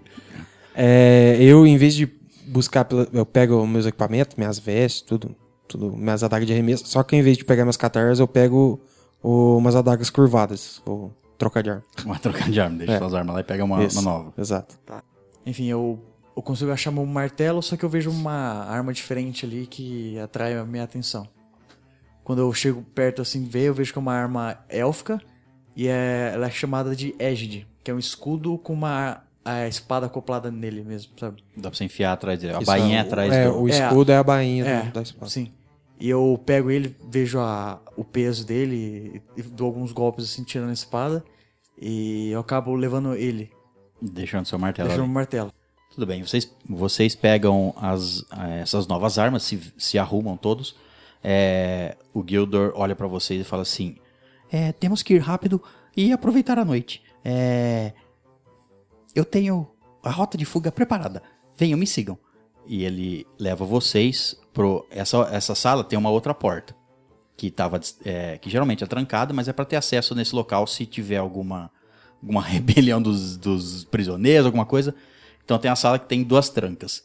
É, eu, em vez de buscar, pela, eu pego meus equipamentos, minhas vestes, tudo, tudo, minhas adagas de arremesso. Só que em vez de pegar minhas catarras, eu pego o- umas adagas curvadas. Vou trocar de arma. Vai trocar de arma, deixa É. suas armas lá e pega uma, Isso, uma nova. Exato. Enfim, eu, eu consigo achar meu martelo, só que eu vejo uma arma diferente ali que atrai a minha atenção. Quando eu chego perto assim, ver, eu vejo que é uma arma élfica e é, ela é chamada de Égide, que é um escudo com uma a espada acoplada nele mesmo, sabe? Dá pra você enfiar atrás dele. A Isso bainha é é, atrás é, do. O É, escudo é, a bainha do- É, da espada. sim. E eu pego ele, vejo a, o peso dele e, dou alguns golpes assim, tirando a espada. E eu acabo levando ele, Deixando seu martelo. deixando o martelo. Tudo bem, vocês, vocês pegam as, eh, essas novas armas, se, se arrumam todos. É, o Gildor olha pra vocês e fala assim: é, Temos que ir rápido e aproveitar a noite. É, eu tenho a rota de fuga preparada. Venham, me sigam. E ele leva vocês pro. Essa, essa sala tem uma outra porta. Que, tava, é, que geralmente é trancada, mas é pra ter acesso nesse local se tiver alguma, alguma rebelião dos, dos prisioneiros, alguma coisa. Então tem a sala que tem duas trancas.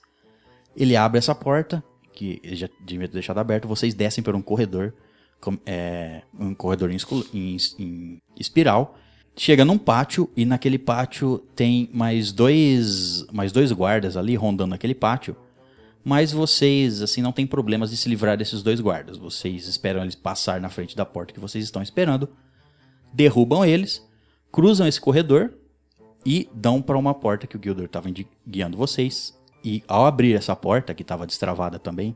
Ele abre essa porta, que ele já devia ter deixado aberto, vocês descem por um corredor, é, um corredor em, em- em espiral. Chega num pátio e naquele pátio tem mais dois, mais dois guardas ali rondando aquele pátio. Mas vocês, assim, não tem problemas de se livrar desses dois guardas. Vocês esperam eles passar na frente da porta que vocês estão esperando, derrubam eles, cruzam esse corredor e dão para uma porta que o Gildor estava guiando vocês. E ao abrir essa porta, que estava destravada também,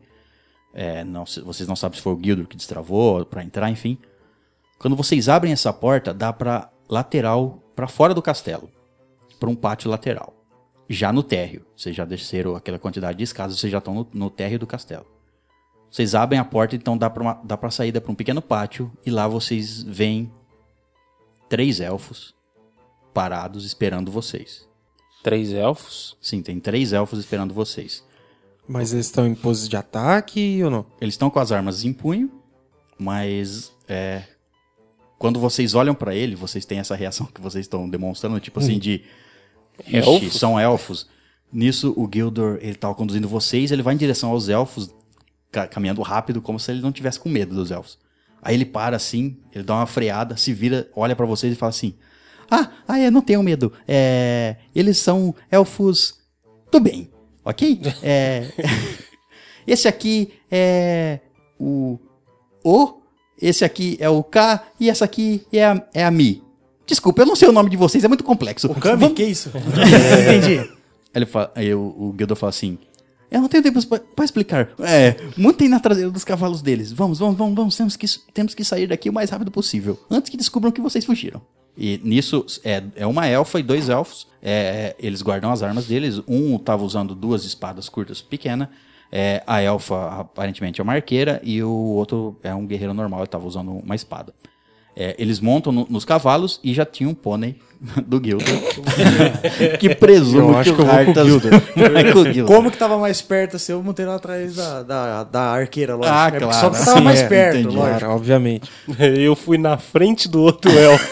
é, não vocês não sabem se foi o Gildor que destravou para entrar, enfim. Quando vocês abrem essa porta, dá para lateral, para fora do castelo, para um pátio lateral. Já no térreo, vocês já desceram aquela quantidade de escadas, vocês já estão no, no térreo do castelo. Vocês abrem a porta, então dá para dá pra saída para um pequeno pátio e lá vocês veem três elfos parados esperando vocês. Três elfos. Sim, tem três elfos esperando vocês. Mas eles estão em pose de ataque ou não? Eles estão com as armas em punho, mas é, quando vocês olham pra ele, vocês têm essa reação que vocês estão demonstrando, tipo assim, de "Ixi, Elfos? são elfos. Nisso, o Gildor, ele tava conduzindo vocês, ele vai em direção aos elfos, ca- caminhando rápido, como se ele não tivesse com medo dos elfos. Aí ele para assim, ele dá uma freada, se vira, olha pra vocês e fala assim: Ah, ah é, não tenham medo. É, eles são elfos do bem, ok? É, esse aqui é o O, esse aqui é o K e essa aqui é a, é a Mi. Desculpa, eu não sei o nome de vocês, é muito complexo. O Kami, Vamos- que isso? Entendi. Aí, ele fala, aí o, o Gildor fala assim: Eu não tenho tempo pra explicar. É, montem na traseira dos cavalos deles. Vamos, vamos, vamos, vamos. Temos que, temos que sair daqui o mais rápido possível. Antes que descubram que vocês fugiram. E nisso é, é uma elfa e dois elfos. É, eles guardam as armas deles. Um tava usando duas espadas curtas pequenas. É, a elfa aparentemente é uma arqueira e o outro é um guerreiro normal, ele tava usando uma espada. É, eles montam no- nos cavalos e já tinha um pônei do Gilda. que presumo Eu acho que, que o eu vou com o Hartas Gilda. vai com o Gilda. Como que tava mais perto assim, eu montei lá atrás da, da, da arqueira, lógico. Ah, É claro. Só que tava Sim, mais é, perto, entendi. lógico. Claro, obviamente. Eu fui na frente do outro elfo.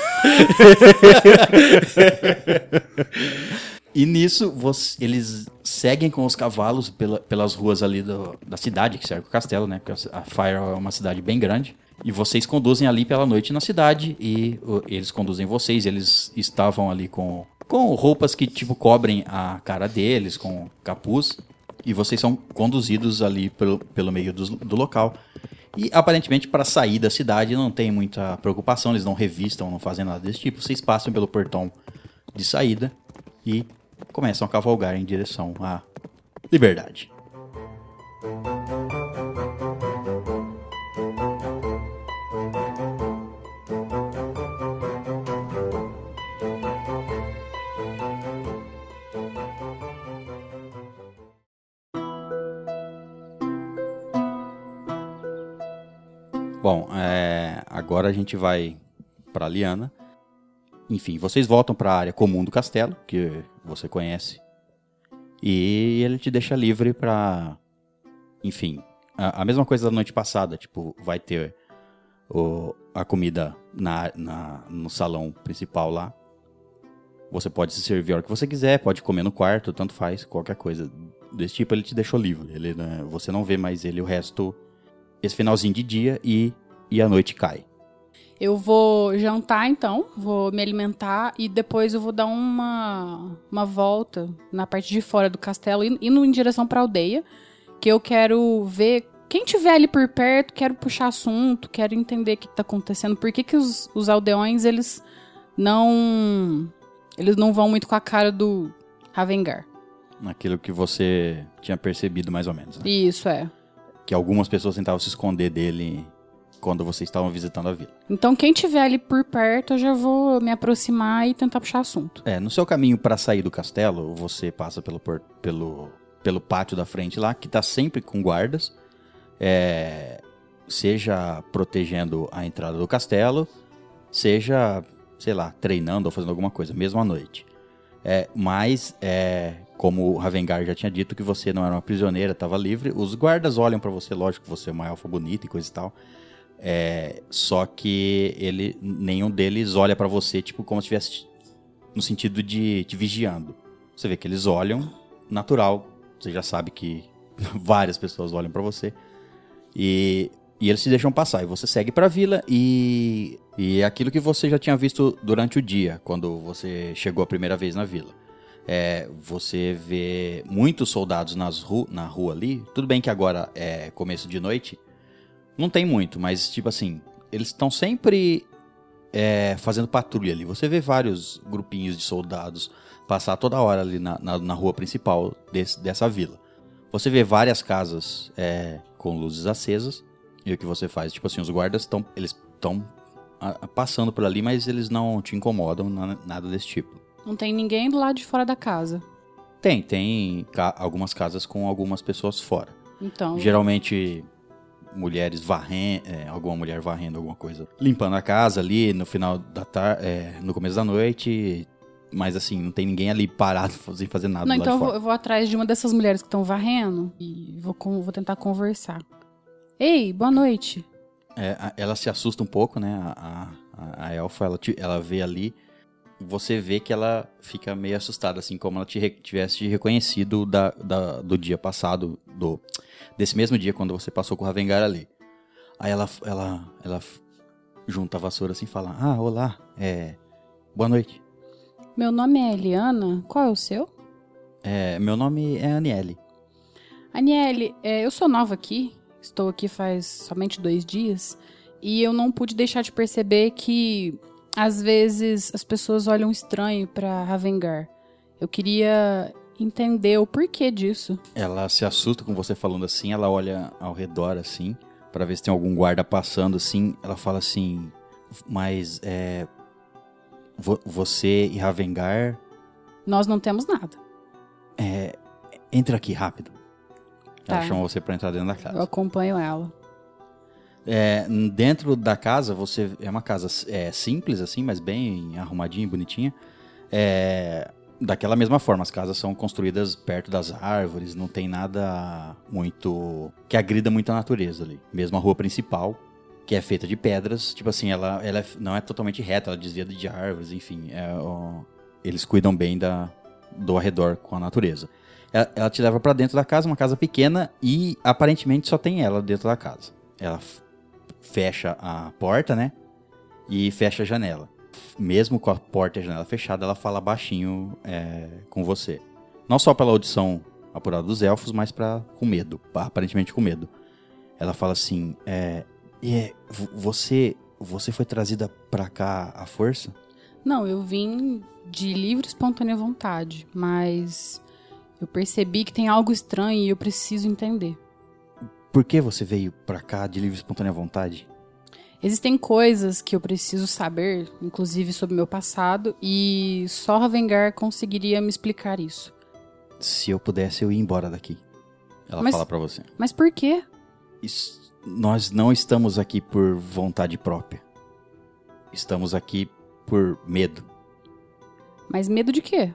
E nisso, você- eles seguem com os cavalos pela- pelas ruas ali do- da cidade, que cerca o castelo, né? Porque a Fire é uma cidade bem grande. E vocês conduzem ali pela noite na cidade e o- eles conduzem vocês. Eles estavam ali com, com roupas que, tipo, cobrem a cara deles, com capuz. E vocês são conduzidos ali pelo, pelo meio dos- do, local. E aparentemente, para sair da cidade, não tem muita preocupação. Eles não revistam, não fazem nada desse tipo. Vocês passam pelo portão de saída e começam a cavalgar em direção à liberdade. Bom, é, agora a gente vai para Liana. Enfim, vocês voltam para a área comum do castelo, que você conhece. E ele te deixa livre para, enfim, a, a mesma coisa da noite passada, tipo, vai ter o, a comida na, na, no salão principal lá. Você pode se servir a hora que você quiser, pode comer no quarto, tanto faz, qualquer coisa desse tipo ele te deixou livre. Ele, né, você não vê mais ele o resto, esse finalzinho de dia e, e a noite cai. Eu vou jantar então, vou me alimentar e depois eu vou dar uma, uma volta na parte de fora do castelo, in- indo em direção pra aldeia, que eu quero ver quem tiver ali por perto, quero puxar assunto, quero entender o que tá acontecendo, por que, que os, os aldeões eles não eles não vão muito com a cara do Ravengar. Aquilo que você tinha percebido mais ou menos. né? Isso é. Que algumas pessoas tentavam se esconder dele quando vocês estavam visitando a vila. Então quem tiver ali por perto, eu já vou me aproximar e tentar puxar assunto. É, no seu caminho para sair do castelo, você passa pelo, pelo, pelo pátio da frente lá, que tá sempre com guardas, é, seja protegendo a entrada do castelo, seja, sei lá, treinando ou fazendo alguma coisa, mesmo à noite. É, mas, é, como o Ravengar já tinha dito que você não era uma prisioneira, estava livre, os guardas olham para você, lógico que você é uma elfa bonita e coisa e tal. É, só que ele, nenhum deles olha pra você, tipo, como se estivesse no sentido de te vigiando. Você vê que eles olham, natural. Você já sabe que várias pessoas olham pra você. E, e eles se deixam passar. E você segue pra vila e, e é aquilo que você já tinha visto durante o dia, quando você chegou a primeira vez na vila. É, você vê muitos soldados nas ru na rua ali. Tudo bem que agora é começo de noite. Não tem muito, mas tipo assim, eles estão sempre é, fazendo patrulha ali. Você vê vários grupinhos de soldados passar toda hora ali na, na, na rua principal desse- dessa vila. Você vê várias casas é, com luzes acesas. E o que você faz? Tipo assim, os guardas estão. Eles estão passando por ali, mas eles não te incomodam, na- nada desse tipo. Não tem ninguém do lado de fora da casa. Tem, tem ca- algumas casas com algumas pessoas fora. Então, Geralmente mulheres varrendo, alguma mulher varrendo alguma coisa, limpando a casa ali no final da tarde, no começo da noite, mas assim, não tem ninguém ali parado sem fazer nada não, então eu vou, eu vou atrás de uma dessas mulheres que estão varrendo e vou, vou tentar conversar. Ei, boa noite. É, ela se assusta um pouco, né? A, a, a elfa, ela, ela vê ali, você vê que ela fica meio assustada, assim, como ela te tivesse te reconhecido da, da- do dia passado, do desse mesmo dia quando você passou com o Ravengar ali. Aí ela, ela, ela junta a vassoura assim e fala: Ah, olá, é. Boa noite. Meu nome é Eliana. Qual é o seu? É, meu nome é Aniele. Aniele, é, eu sou nova aqui. Estou aqui faz somente dois dias. E eu não pude deixar de perceber que, às vezes, as pessoas olham estranho pra Ravengar. Eu queria entender o porquê disso. Ela se assusta com você falando assim, ela olha ao redor assim, pra ver se tem algum guarda passando assim. Ela fala assim: Mas é. vo- Você e Ravengar, Nós não temos nada. entra aqui rápido. Ela Tá. chama você pra entrar dentro da Eu casa. acompanho ela. É, dentro da casa, você é uma casa é, simples, assim, mas bem arrumadinha e bonitinha. É, daquela mesma forma, as casas são construídas perto das árvores, não tem nada muito. que agrida muito a natureza ali. Mesmo a rua principal, que é feita de pedras, tipo assim, ela, ela é- não é totalmente reta, ela desvia de árvores, enfim. é, ó, eles cuidam bem da, do arredor com a natureza. Ela, ela te leva pra dentro da casa, uma casa pequena, e aparentemente só tem ela dentro da casa. Ela fecha a porta, né? E fecha a janela. Mesmo com a porta e a janela fechada, ela fala baixinho é, com você. Não só pela audição apurada dos elfos, mas pra, com medo, aparentemente com medo. Ela fala assim: é, é, vo- você, você foi trazida pra cá à força? Não, eu vim de livre espontânea vontade, mas eu percebi que tem algo estranho e eu preciso entender. Por que você veio pra cá de livre e espontânea vontade? Existem coisas que eu preciso saber, inclusive sobre meu passado, e só Ravengar conseguiria me explicar isso. Se eu pudesse, eu ia embora daqui. Ela Mas- fala pra você. Mas por quê? Is- nós não estamos aqui por vontade própria. Estamos aqui por medo. Mas medo de quê?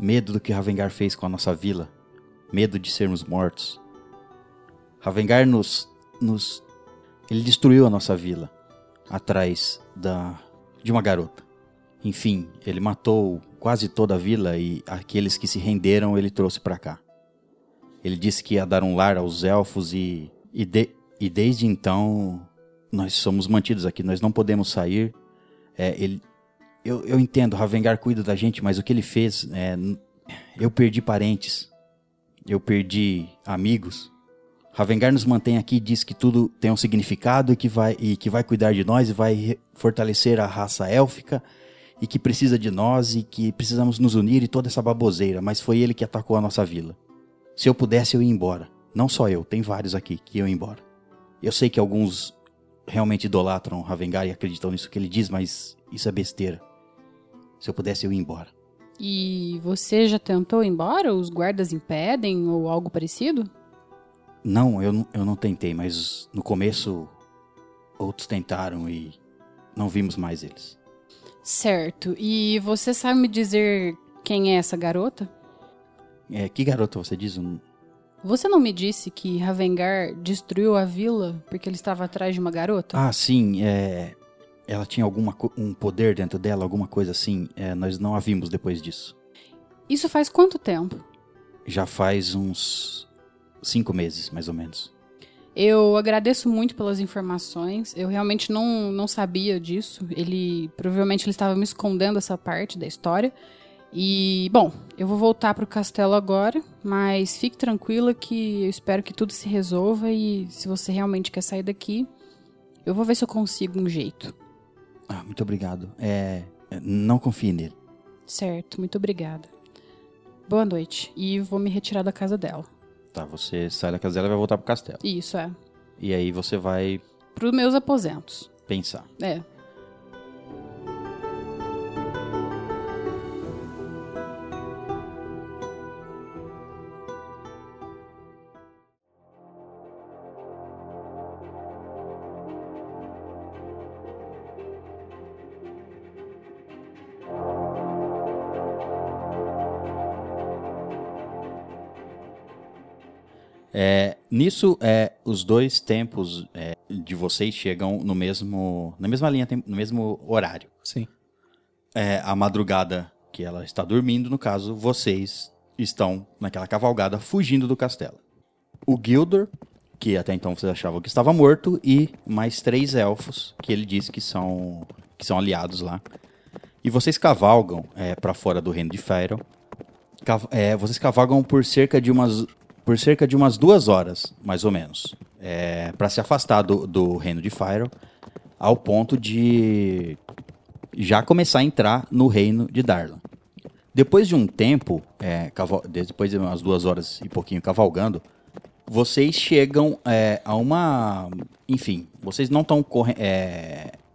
Medo do que Ravengar fez com a nossa vila. Medo de sermos mortos. Ravengar nos. nos. Ele destruiu a nossa vila. Atrás da. de uma garota. Enfim, ele matou quase toda a vila e aqueles que se renderam ele trouxe pra cá. Ele disse que ia dar um lar aos elfos e. e, de- e desde então. nós somos mantidos aqui, nós não podemos sair. É, ele, eu, eu entendo, Ravengar cuida da gente, mas o que ele fez, é, eu perdi parentes, eu perdi amigos. Ravengar nos mantém aqui, diz que tudo tem um significado e que vai, e que vai cuidar de nós e vai fortalecer a raça élfica e que precisa de nós e que precisamos nos unir e toda essa baboseira, mas foi ele que atacou a nossa vila. Se eu pudesse, eu ia embora. Não só eu, tem vários aqui que iam embora. Eu sei que alguns realmente idolatram Ravengar e acreditam nisso que ele diz, mas isso é besteira. Se eu pudesse, eu ia embora. E você já tentou ir embora? Os guardas impedem ou algo parecido? Não, eu, não- eu não tentei, mas no começo outros tentaram e não vimos mais eles. Certo. E você sabe me dizer quem é essa garota? É, que garota você diz? Um- Você não me disse que Ravengar destruiu a vila porque ele estava atrás de uma garota? Ah, sim, é. Ela tinha alguma um poder dentro dela, alguma coisa assim. É, nós não a vimos depois disso. Isso faz quanto tempo? Já faz uns cinco meses, mais ou menos. Eu agradeço muito pelas informações. Eu realmente não, não sabia disso. Ele provavelmente ele estava me escondendo essa parte da história. E, bom, eu vou voltar pro castelo agora, mas fique tranquila que eu espero que tudo se resolva e se você realmente quer sair daqui, eu vou ver se eu consigo um jeito. Ah, muito obrigado. É, Não confie nele. Certo, muito obrigada. Boa noite. E vou me retirar da casa dela. Tá, você sai da casa dela e vai voltar pro castelo. Isso é. E aí você vai Pros meus aposentos. pensar. É. nisso, é, os dois tempos é, de vocês chegam no mesmo, na mesma linha, no mesmo horário. Sim. É, a madrugada que ela está dormindo, no caso, vocês estão naquela cavalgada fugindo do castelo. O Gildor, que até então vocês achavam que estava morto, e mais três elfos, que ele disse que são, que são aliados lá. E vocês cavalgam é, para fora do reino de Faerun. Cav- é, vocês cavalgam por cerca de umas por cerca de umas duas horas, mais ou menos, para se afastar do, do reino de Faerun, ao ponto de já começar a entrar no reino de Darlan. Depois de um tempo, é, depois de umas duas horas e pouquinho cavalgando, vocês chegam é, a uma. Enfim, vocês não estão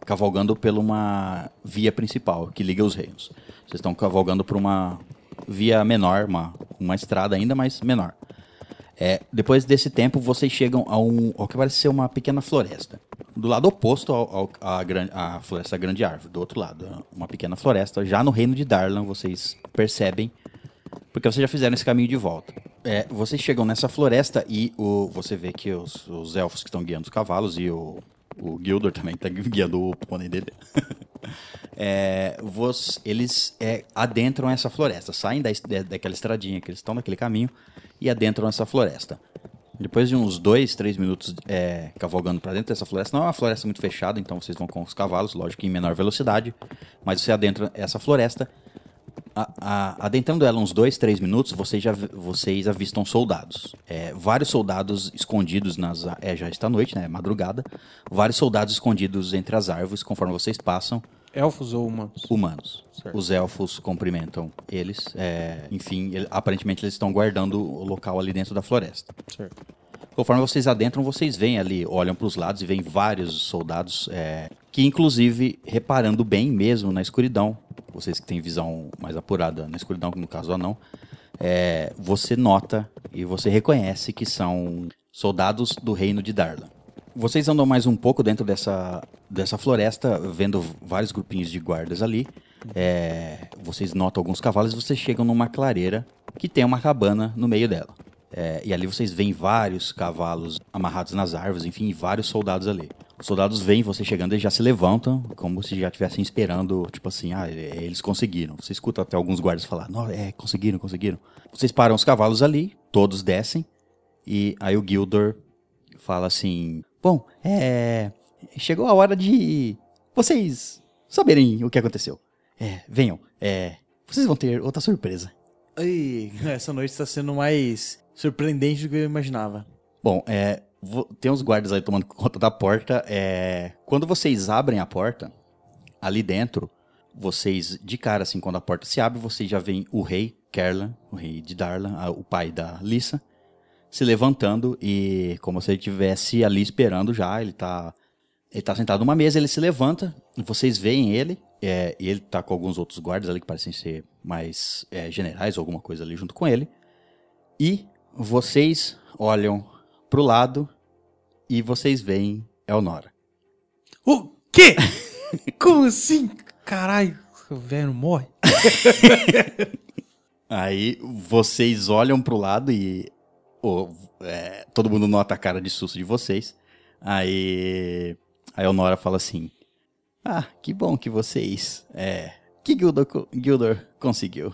cavalgando por uma via principal que liga os reinos. Vocês estão cavalgando por uma via menor, uma, uma estrada ainda mais menor. É, depois desse tempo, vocês chegam a um, ao que parece ser uma pequena floresta. Do lado oposto à, gran- à floresta Grande Árvore, do outro lado, uma pequena floresta. Já no reino de Darlan, vocês percebem, porque vocês já fizeram esse caminho de volta. É, vocês chegam nessa floresta e o, você vê que os, os elfos que estão guiando os cavalos e o, o Gildor também está guiando o pônei dele. É, vos- eles é, adentram essa floresta, saem da, daquela estradinha que eles estão naquele caminho e adentram essa floresta. Depois de uns dois, três minutos é, cavalgando para dentro dessa floresta, não é uma floresta muito fechada, então vocês vão com os cavalos, lógico que em menor velocidade, mas você adentra essa floresta. A- a- adentrando ela uns dois, três minutos, vocês já vocês avistam soldados. É, vários soldados escondidos nas. É, já está noite, né? Madrugada. Vários soldados escondidos entre as árvores, conforme vocês passam Elfos ou humanos? humanos. Certo. Os elfos cumprimentam eles. é, enfim, ele- aparentemente eles estão guardando o local ali dentro da floresta. Certo. Conforme vocês adentram, vocês veem ali, olham para os lados e veem vários soldados é, que, inclusive, reparando bem mesmo na escuridão, vocês que têm visão mais apurada na escuridão, no caso do anão, é, você nota e você reconhece que são soldados do reino de Darla. Vocês andam mais um pouco dentro dessa, dessa floresta, vendo vários grupinhos de guardas ali. É, vocês notam alguns cavalos e vocês chegam numa clareira que tem uma cabana no meio dela. É, e ali vocês veem vários cavalos amarrados nas árvores, enfim, vários soldados ali. Os soldados veem você chegando e já se levantam, como se já estivessem esperando, tipo assim, ah, é, eles conseguiram. Você escuta até alguns guardas falar, não, é, conseguiram, conseguiram. Vocês param os cavalos ali, todos descem, e aí o Gildor fala assim: Bom, é. Chegou a hora de vocês saberem o que aconteceu. É, venham, é. Vocês vão ter outra surpresa. Ai, essa noite está sendo mais surpreendente do que eu imaginava. Bom, é. Tem uns guardas aí tomando conta da porta. É, quando vocês abrem a porta, ali dentro, vocês, de cara, assim, quando a porta se abre, vocês já veem o rei Kerlan, o rei de Darlan, o pai da Lissa, se levantando e como se ele estivesse ali esperando já. Ele tá, ele tá sentado numa mesa, ele se levanta, vocês veem ele, é, e ele tá com alguns outros guardas ali que parecem ser mais é, generais ou alguma coisa ali junto com ele. E vocês olham pro lado e vocês veem Elnora. O quê? Como assim? Caralho, o velho morre. Aí vocês olham pro lado e ô, é, todo mundo nota a cara de susto de vocês. Aí a Elnora fala assim: Ah, que bom que vocês. É. Que Gildor, Gildor conseguiu?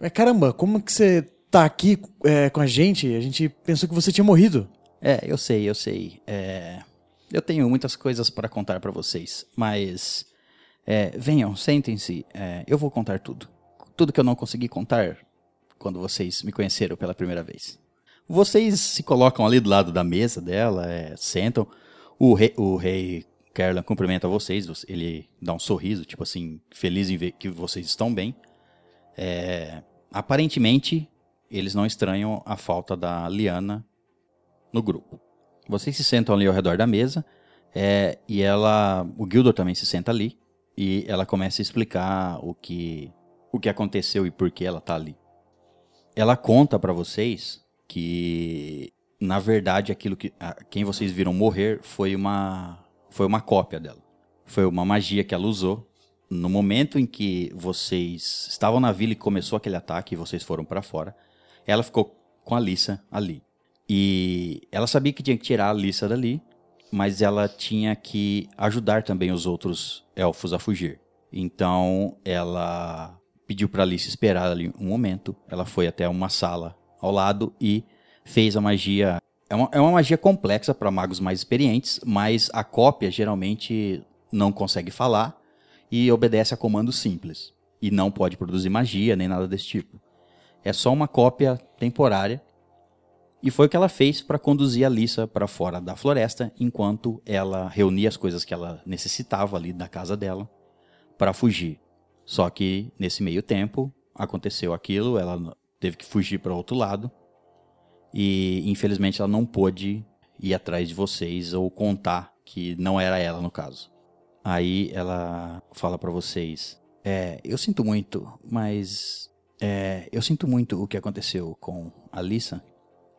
Mas caramba, como que você tá aqui é, com a gente? A gente pensou que você tinha morrido. É, eu sei, eu sei. É, eu tenho muitas coisas para contar para vocês, mas é, venham, sentem-se. é, eu vou contar tudo. Tudo que eu não consegui contar quando vocês me conheceram pela primeira vez. Vocês se colocam ali do lado da mesa dela, é, sentam. O rei, o rei Kerlan cumprimenta vocês. você- Ele dá um sorriso, tipo assim, feliz em ver que vocês estão bem. É, aparentemente, eles não estranham a falta da Liana no grupo. Vocês se sentam ali ao redor da mesa é, e ela, o Gildor também se senta ali e ela começa a explicar o que o que aconteceu e por que ela tá ali. Ela conta pra vocês que na verdade aquilo que a- quem vocês viram morrer foi uma foi uma cópia dela. Foi uma magia que ela usou no momento em que vocês estavam na vila e começou aquele ataque e vocês foram pra fora. Ela ficou com a Lissa ali. E ela sabia que tinha que tirar a Lissa dali, mas ela tinha que ajudar também os outros elfos a fugir. Então ela pediu para Alice esperar ali um momento. Ela foi até uma sala ao lado e fez a magia. É uma, é uma magia complexa para magos mais experientes, mas a cópia geralmente não consegue falar e obedece a comandos simples. E não pode produzir magia nem nada desse tipo. É só uma cópia temporária e foi o que ela fez para conduzir a Lissa para fora da floresta, enquanto ela reunia as coisas que ela necessitava ali da casa dela para fugir. Só que nesse meio tempo aconteceu aquilo, ela teve que fugir para outro lado e infelizmente ela não pôde ir atrás de vocês ou contar que não era ela no caso. Aí ela fala para vocês: é, eu sinto muito, mas é, eu sinto muito o que aconteceu com a Lissa.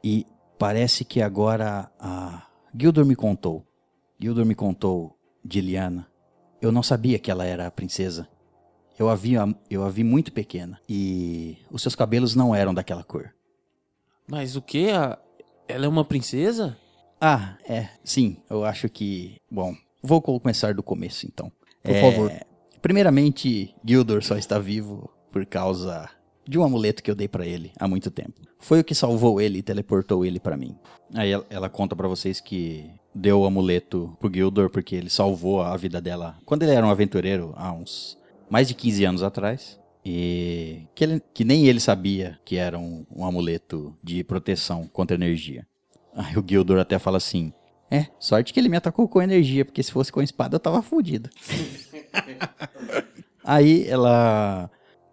E parece que agora a Gildor me contou. Gildor me contou de Liana. Eu não sabia que ela era a princesa. Eu a vi, eu a vi muito pequena e os seus cabelos não eram daquela cor. Mas o que? Ela é uma princesa? Ah, é, sim, eu acho que. Bom, vou começar do começo então. Por É, favor. Primeiramente, Gildor só está vivo por causa de um amuleto que eu dei pra ele há muito tempo. Foi o que salvou ele e teleportou ele pra mim. Aí ela, ela conta pra vocês que deu o amuleto pro Gildor porque ele salvou a vida dela quando ele era um aventureiro há uns mais de 15 anos atrás. E que, ele- que nem ele sabia que era um, um amuleto de proteção contra energia. Aí o Gildor até fala assim: É, sorte que ele me atacou com energia, porque se fosse com espada eu tava fudido. Aí ela.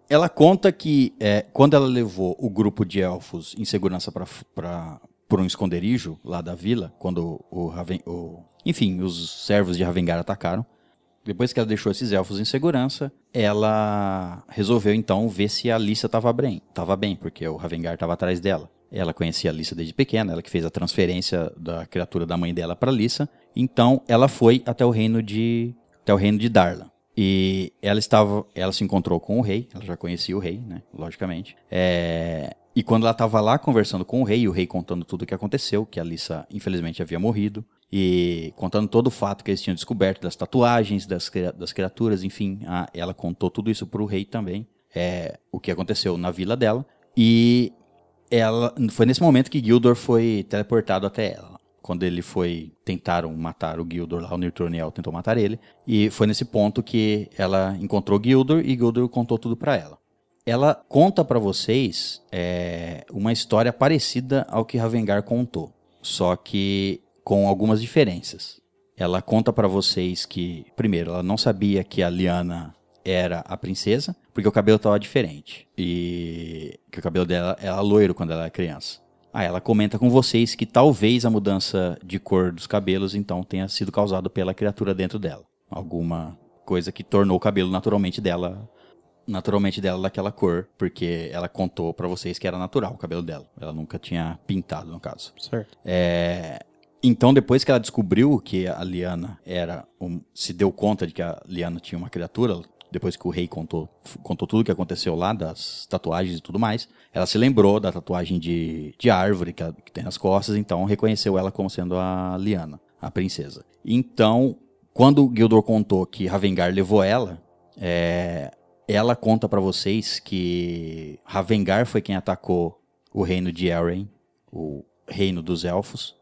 Ela conta que é, quando ela levou o grupo de elfos em segurança para por um esconderijo lá da vila, quando o, Raven, o enfim, os servos de Ravengar atacaram. Depois que ela deixou esses elfos em segurança, ela resolveu então ver se a Lissa estava bem, tava bem, porque o Ravengar estava atrás dela. Ela conhecia a Lissa desde pequena, ela que fez a transferência da criatura da mãe dela para Lissa. Então, ela foi até o reino de até o reino de Darla. E ela estava, ela se encontrou com o rei, ela já conhecia o rei, né, logicamente. É, e quando ela estava lá conversando com o rei, o rei contando tudo o que aconteceu, que a Lissa infelizmente havia morrido, e contando todo o fato que eles tinham descoberto das tatuagens, das, das criaturas, enfim, a- ela contou tudo isso para o rei também, é, o que aconteceu na vila dela. E ela foi nesse momento que Gildor foi teleportado até ela. Quando ele foi tentaram matar o Gildor lá, o Nirtroniel tentou matar ele, e foi nesse ponto que ela encontrou Gildor e Gildor contou tudo pra ela. Ela conta pra vocês é, uma história parecida ao que Ravengar contou, só que com algumas diferenças. Ela conta pra vocês que, primeiro, ela não sabia que a Liana era a princesa, porque o cabelo estava diferente. E que o cabelo dela era loiro quando ela era criança. Aí ela comenta com vocês que talvez a mudança de cor dos cabelos então tenha sido causada pela criatura dentro dela. Alguma coisa que tornou o cabelo naturalmente dela naturalmente dela daquela cor, porque ela contou pra vocês que era natural o cabelo dela. Ela nunca tinha pintado, no caso. Certo. É, então, depois que ela descobriu que a Liana era. um- se deu conta de que a Liana tinha uma criatura, depois que o rei contou, contou tudo o que aconteceu lá, das tatuagens e tudo mais, ela se lembrou da tatuagem de, de árvore que, ela- que tem nas costas, então reconheceu ela como sendo a Liana, a princesa. Então, quando Gildor contou que Ravengar levou ela, é, ela conta pra vocês que Ravengar foi quem atacou o reino de Eren, o reino dos elfos,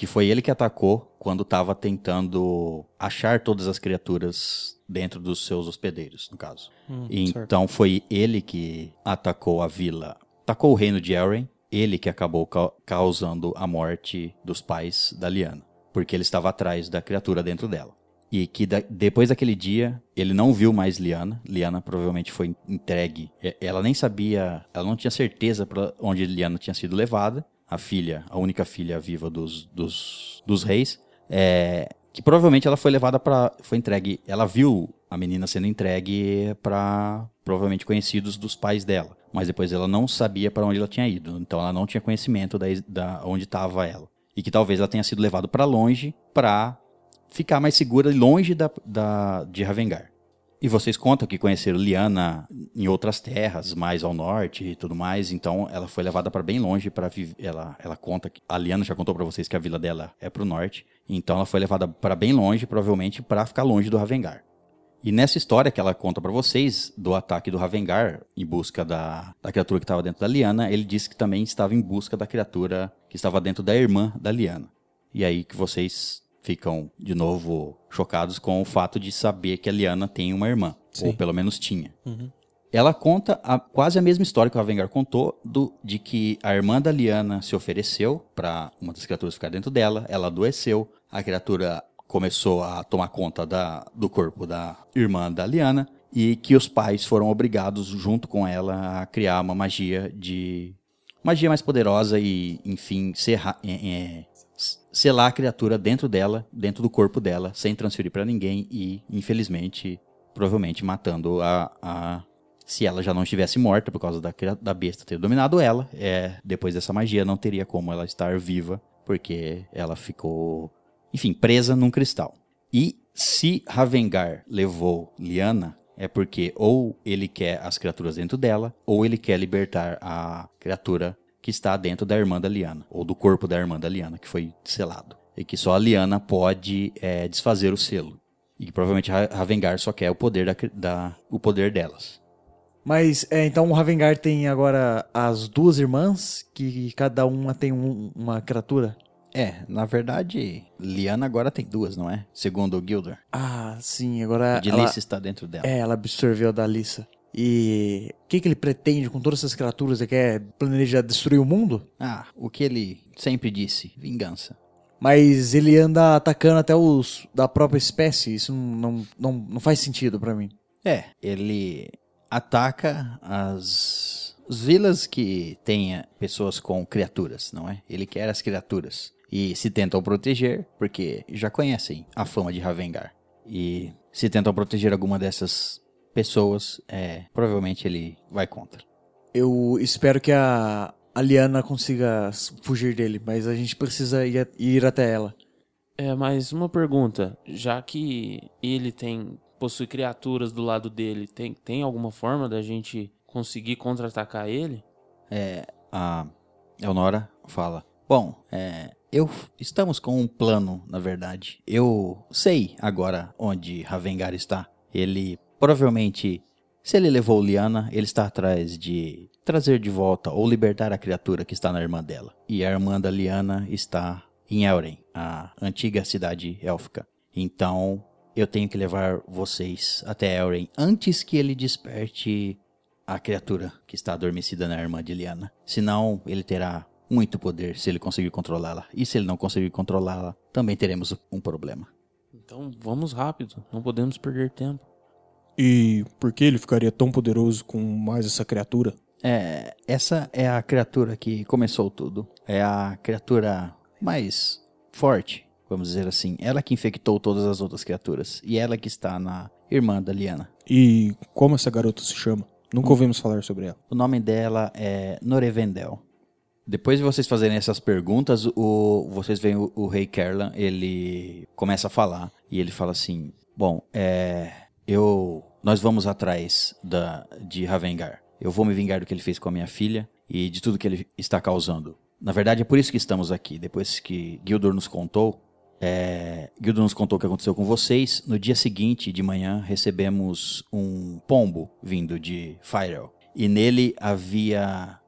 que foi ele que atacou quando estava tentando achar todas as criaturas dentro dos seus hospedeiros, no caso. então foi ele que atacou a vila, atacou o reino de Eren, ele que acabou ca- causando a morte dos pais da Liana, porque ele estava atrás da criatura dentro dela. E que da- depois daquele dia, ele não viu mais Liana. Liana provavelmente foi entregue. Ela nem sabia, ela não tinha certeza para onde Liana tinha sido levada. A filha, a única filha viva dos, dos, dos reis. É, que provavelmente ela foi levada para. Foi entregue. Ela viu a menina sendo entregue para provavelmente conhecidos dos pais dela. Mas depois ela não sabia para onde ela tinha ido. Então ela não tinha conhecimento da, da onde estava ela. E que talvez ela tenha sido levada para longe para ficar mais segura e longe da, da, de Ravengar. E vocês contam que conheceram Liana em outras terras, mais ao norte e tudo mais, então ela foi levada para bem longe para ela ela conta que a Liana já contou para vocês que a vila dela é pro norte, então ela foi levada para bem longe, provavelmente para ficar longe do Ravengar. E nessa história que ela conta para vocês do ataque do Ravengar em busca da, da criatura que estava dentro da Liana, ele disse que também estava em busca da criatura que estava dentro da irmã da Liana. E aí que vocês ficam de novo chocados com o fato de saber que a Liana tem uma irmã, ou pelo menos tinha. Ela conta a- quase a mesma história que o Ravengar contou, do, de que a irmã da Liana se ofereceu para uma das criaturas ficar dentro dela, ela adoeceu, a criatura começou a tomar conta da, do corpo da irmã da Liana, e que os pais foram obrigados, junto com ela, a criar uma magia de. magia mais poderosa e, enfim, serra, é, é, selar a criatura dentro dela, dentro do corpo dela, sem transferir para ninguém e, infelizmente, provavelmente matando a, a se ela já não estivesse morta por causa da, da besta ter dominado ela, é, depois dessa magia não teria como ela estar viva, porque ela ficou, enfim, presa num cristal. E se Ravengar levou Liana, é porque ou ele quer as criaturas dentro dela, ou ele quer libertar a criatura que está dentro da irmã da Liana, ou do corpo da irmã da Liana, que foi selado. E que só a Liana pode é, desfazer o selo. E que provavelmente Ra- Ravengar só quer o poder, da, da- o poder delas. Mas, é, então o Ravengar tem agora as duas irmãs, que cada uma tem um- uma criatura. É, na verdade, Liana agora tem duas, não é? Segundo o Gildor. Ah, sim, agora A de ela, Lice está dentro dela. é, ela absorveu da Lissa. E o que, que ele pretende com todas essas criaturas? Ele quer planejar destruir o mundo? Ah, o que ele sempre disse, vingança. Mas ele anda atacando até os da própria espécie. Isso não, não, não, faz sentido pra mim. É, ele ataca as, as vilas que tenha pessoas com criaturas, não é? Ele quer as criaturas. E se tentam proteger, porque já conhecem a fama de Ravengar. E se tentam proteger alguma dessas pessoas, é, provavelmente ele vai contra. Eu espero que a, a Liana consiga fugir dele, mas a gente precisa ir, a- ir até ela. É, mas uma pergunta. Já que ele tem. possui criaturas do lado dele, tem, tem alguma forma da gente conseguir contra-atacar ele? a Elnora fala: Bom, é, eu estamos com um plano, na verdade. Eu sei agora onde Ravengar está. Ele provavelmente, se ele levou Liana, ele está atrás de trazer de volta ou libertar a criatura que está na irmã dela. E a irmã da Liana está em Elren, a antiga cidade élfica. Então, eu tenho que levar vocês até Elren antes que ele desperte a criatura que está adormecida na irmã de Liana. Senão, ele terá muito poder se ele conseguir controlá-la. E se ele não conseguir controlá-la, também teremos um problema. Então vamos rápido, não podemos perder tempo. E por que ele ficaria tão poderoso com mais essa criatura? É, essa é a criatura que começou tudo. É a criatura mais forte, vamos dizer assim. Ela que infectou todas as outras criaturas. E ela que está na irmã da Liana. E como essa garota se chama? Nunca ouvimos falar sobre ela. O nome dela é Norevendel. Depois de vocês fazerem essas perguntas, o, vocês veem o, o rei Kerlan, ele começa a falar e ele fala assim: Bom, é, eu, nós vamos atrás da, de Ravengar. Eu vou me vingar do que ele fez com a minha filha e de tudo que ele está causando. Na verdade, é por isso que estamos aqui. Depois que Gildor nos contou, é, Gildor nos contou o que aconteceu com vocês. No dia seguinte, de manhã, recebemos um pombo vindo de Firel. E nele havia.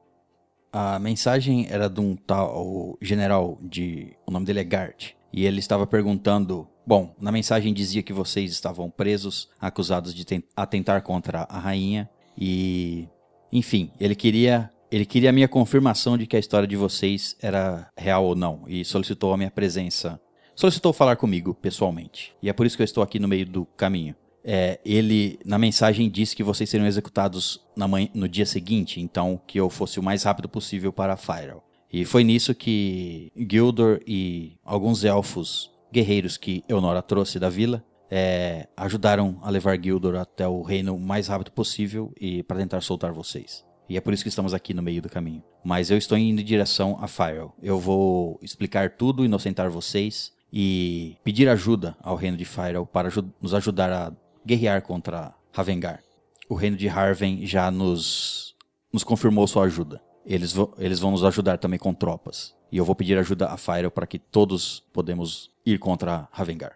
A mensagem era de um tal general de. O nome dele é Gart. E ele estava perguntando. Bom, na mensagem dizia que vocês estavam presos, acusados de ten- atentar contra a rainha. E. Enfim, ele queria. Ele queria a minha confirmação de que a história de vocês era real ou não. E solicitou a minha presença. Solicitou falar comigo pessoalmente. E é por isso que eu estou aqui no meio do caminho. É, ele, na mensagem, disse que vocês seriam executados manhã- no dia seguinte, então que eu fosse o mais rápido possível para Firel. E foi nisso que Gildor e alguns elfos guerreiros que Eonora trouxe da vila é, ajudaram a levar Gildor até o reino o mais rápido possível e para tentar soltar vocês. E é por isso que estamos aqui no meio do caminho. Mas eu estou indo em direção a Firel. Eu vou explicar tudo, inocentar vocês e pedir ajuda ao reino de Firel para nos ajudar a guerrear contra Ravengar. O reino de Harven já nos, nos confirmou sua ajuda. Eles, vão- eles vão nos ajudar também com tropas. E eu vou pedir ajuda a Firel para que todos podemos ir contra Ravengar.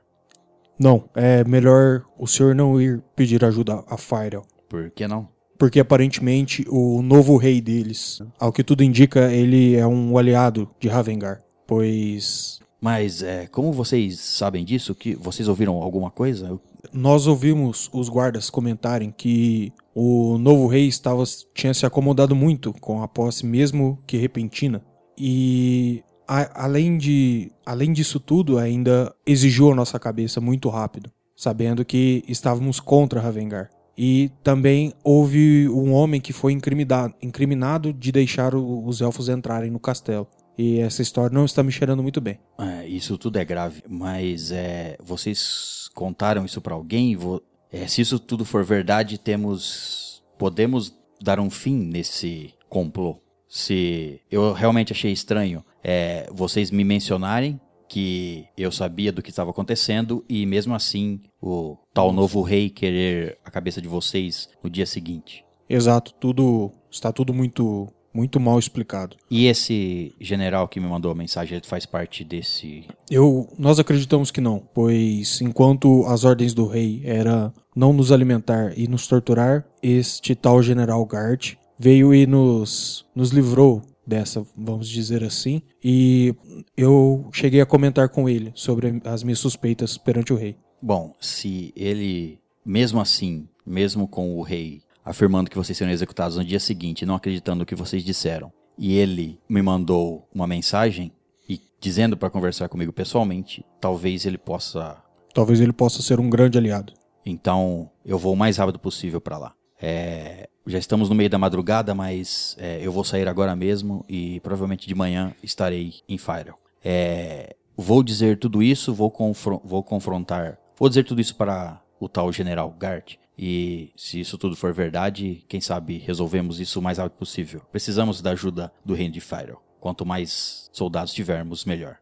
Não, é melhor o senhor não ir pedir ajuda a Firel. Por que não? Porque aparentemente o novo rei deles, ao que tudo indica, ele é um aliado de Ravengar. Pois Mas é, como vocês sabem disso? Que vocês ouviram alguma coisa? Nós ouvimos os guardas comentarem que o novo rei estava tinha se acomodado muito com a posse mesmo que repentina e a- além de além disso tudo ainda exigiu a nossa cabeça muito rápido, sabendo que estávamos contra Ravengar. E também houve um homem que foi incriminado, incriminado de deixar os elfos entrarem no castelo. E essa história não está me cheirando muito bem. É, isso tudo é grave, mas é, vocês contaram isso pra alguém? Vo- é, se isso tudo for verdade, temos podemos dar um fim nesse complô. Se eu realmente achei estranho é, vocês me mencionarem que eu sabia do que estava acontecendo e mesmo assim o tal novo rei querer a cabeça de vocês no dia seguinte. Exato, tudo está tudo muito muito mal explicado. E esse general que me mandou a mensagem, ele faz parte desse. Eu, nós acreditamos que não, pois enquanto as ordens do rei era não nos alimentar e nos torturar, este tal general Gart veio e nos, nos livrou dessa, vamos dizer assim, e eu cheguei a comentar com ele sobre as minhas suspeitas perante o rei. Bom, se ele, mesmo assim, mesmo com o rei afirmando que vocês serão executados no dia seguinte, não acreditando no que vocês disseram, e ele me mandou uma mensagem e dizendo para conversar comigo pessoalmente, talvez ele possa. Talvez ele possa ser um grande aliado. Então eu vou o mais rápido possível para lá. É, já estamos no meio da madrugada, mas é, eu vou sair agora mesmo e provavelmente de manhã estarei em Firel. É, vou dizer tudo isso, vou, confron vou confrontar. Vou dizer tudo isso para o tal general Gart. E se isso tudo for verdade, quem sabe resolvemos isso o mais rápido possível. Precisamos da ajuda do reino de Firel. Quanto mais soldados tivermos, melhor.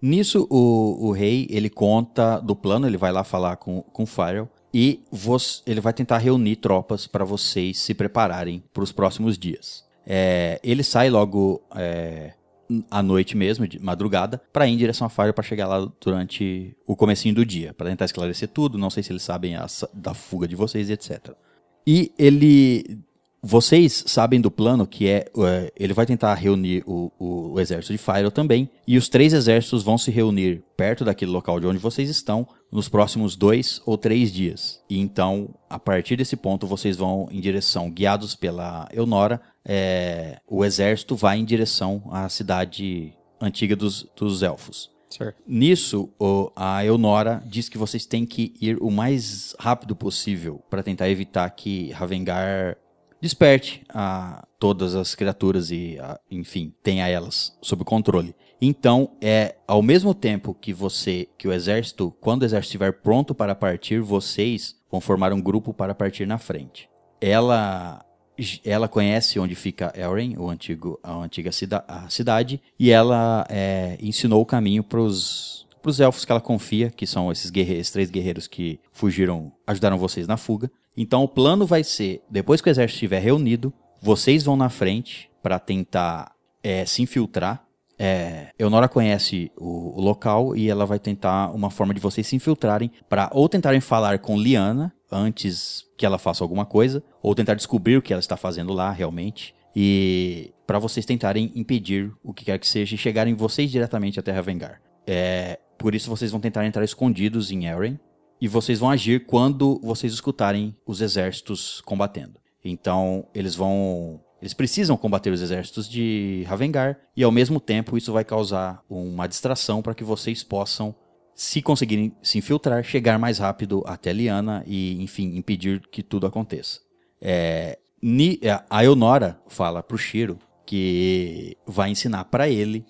Nisso, o, o rei, ele conta do plano, ele vai lá falar com, com Firel. E vos, ele vai tentar reunir tropas para vocês se prepararem para os próximos dias. É, ele sai logo é, à noite mesmo, de madrugada, para ir em direção à Fire para chegar lá durante o comecinho do dia, para tentar esclarecer tudo. Não sei se eles sabem a, da fuga de vocês, etc. E ele vocês sabem do plano que é, é ele vai tentar reunir o, o, o, exército de Fyro também, e os três exércitos vão se reunir perto daquele local de onde vocês estão nos próximos dois ou três dias. E então, a partir desse ponto, vocês vão em direção, guiados pela Eunora, é, o exército vai em direção à cidade antiga dos, dos elfos. Certo. Nisso, a Eunora diz que vocês têm que ir o mais rápido possível para tentar evitar que Ravengar desperte a todas as criaturas e, a, enfim, tenha elas sob controle. Então, é ao mesmo tempo que você, que o exército, quando o exército estiver pronto para partir, vocês vão formar um grupo para partir na frente. Ela ela conhece onde fica Elren, o antigo, a antiga cida, a cidade, e ela é, ensinou o caminho para os elfos que ela confia, que são esses, esses três guerreiros que fugiram, ajudaram vocês na fuga. Então o plano vai ser, depois que o exército estiver reunido, vocês vão na frente para tentar é, se infiltrar. É, Eonora conhece o, o, local e ela vai tentar uma forma de vocês se infiltrarem para ou tentarem falar com Liana antes que ela faça alguma coisa, ou tentar descobrir o que ela está fazendo lá realmente. E para vocês tentarem impedir o que quer que seja e chegarem vocês diretamente até Ravengar. É, por isso vocês vão tentar entrar escondidos em Eren e vocês vão agir quando vocês escutarem os exércitos combatendo. Então, eles vão. Eles precisam combater os exércitos de Ravengar, e ao mesmo tempo isso vai causar uma distração para que vocês possam, se conseguirem se infiltrar, chegar mais rápido até Liana e, enfim, impedir que tudo aconteça. É, a Eonora fala pro Shiro que vai ensinar para ele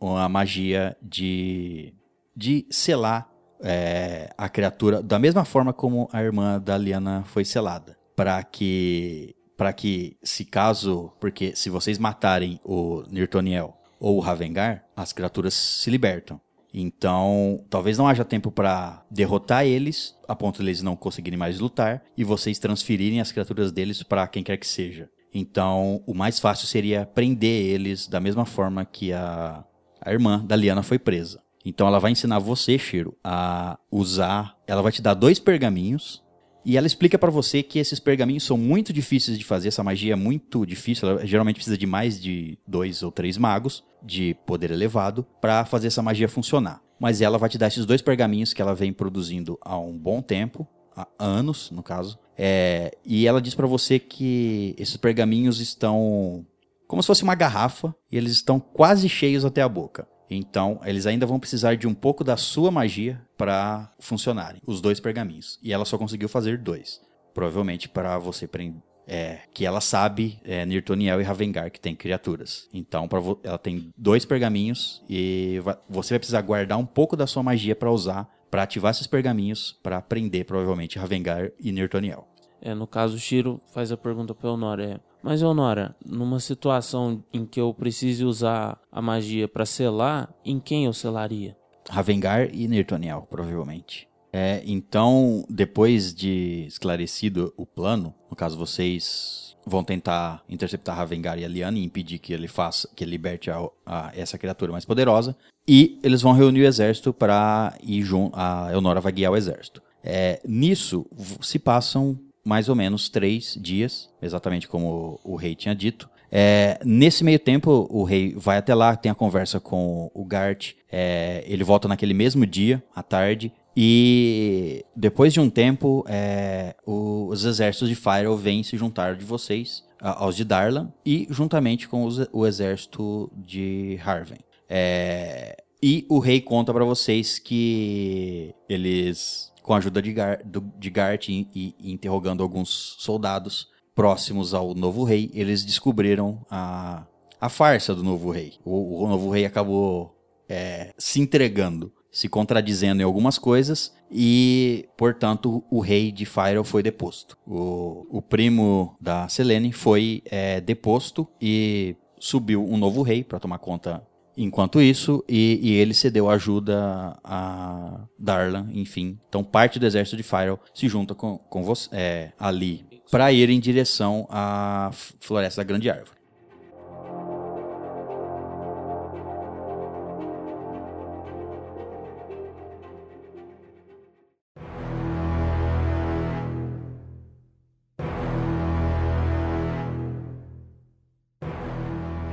a magia de, de selar é, a criatura da mesma forma como a irmã da Liana foi selada, para que para que se caso, porque se vocês matarem o Nirtoniel ou o Ravengar, as criaturas se libertam. Então, talvez não haja tempo para derrotar eles, a ponto de não conseguirem mais lutar, e vocês transferirem as criaturas deles para quem quer que seja. Então, o mais fácil seria prender eles da mesma forma que a, a irmã da Liana foi presa. Então ela vai ensinar você, Shiro, a usar. Ela vai te dar dois pergaminhos e ela explica para você que esses pergaminhos são muito difíceis de fazer, essa magia é muito difícil, ela geralmente precisa de mais de dois ou três magos de poder elevado para fazer essa magia funcionar. Mas ela vai te dar esses dois pergaminhos que ela vem produzindo há um bom tempo, há anos, no caso. É, e ela diz para você que esses pergaminhos estão como se fosse uma garrafa e eles estão quase cheios até a boca. Então, eles ainda vão precisar de um pouco da sua magia para funcionarem, os dois pergaminhos. E ela só conseguiu fazer dois. Provavelmente para você prender. É, que ela sabe é, Nirtoniel e Ravengar que tem criaturas. Então, ela tem dois pergaminhos e vai, você vai precisar guardar um pouco da sua magia para usar para ativar esses pergaminhos para prender provavelmente Ravengar e Nirtoniel. É, no caso, o Shiro faz a pergunta pra Eonora. É, mas, Eonora, numa situação em que eu precise usar a magia pra selar, em quem eu selaria? Ravengar e Nirtoniel, provavelmente. É, então, depois de esclarecido o plano, no caso vocês vão tentar interceptar Ravengar e a Liana e impedir que ele faça, que ele liberte a, a- essa criatura mais poderosa, e eles vão reunir o exército para ir junto. A Eonora vai guiar o exército. É, nisso se passam mais ou menos três dias, exatamente como o, rei tinha dito. É, nesse meio tempo, o rei vai até lá, tem a conversa com o Gart. é, ele volta naquele mesmo dia, à tarde. E depois de um tempo, é, os exércitos de Fyro vêm se juntar de vocês, aos de Darlan, e juntamente com os- o exército de Harven. É, e o rei conta pra vocês que eles, com a ajuda de, Gar, do- de Gart e, e- interrogando alguns soldados próximos ao novo rei, eles descobriram a, a farsa do novo rei. O, o novo rei acabou é, se entregando, se contradizendo em algumas coisas e, portanto, o rei de Fyro foi deposto. O, o primo da Selene foi é, deposto e subiu um novo rei para tomar conta enquanto isso e, e ele cedeu ajuda a Darlan, enfim. Então, parte do exército de Fyro se junta com, com você, é, ali para ir em direção à Floresta da Grande Árvore.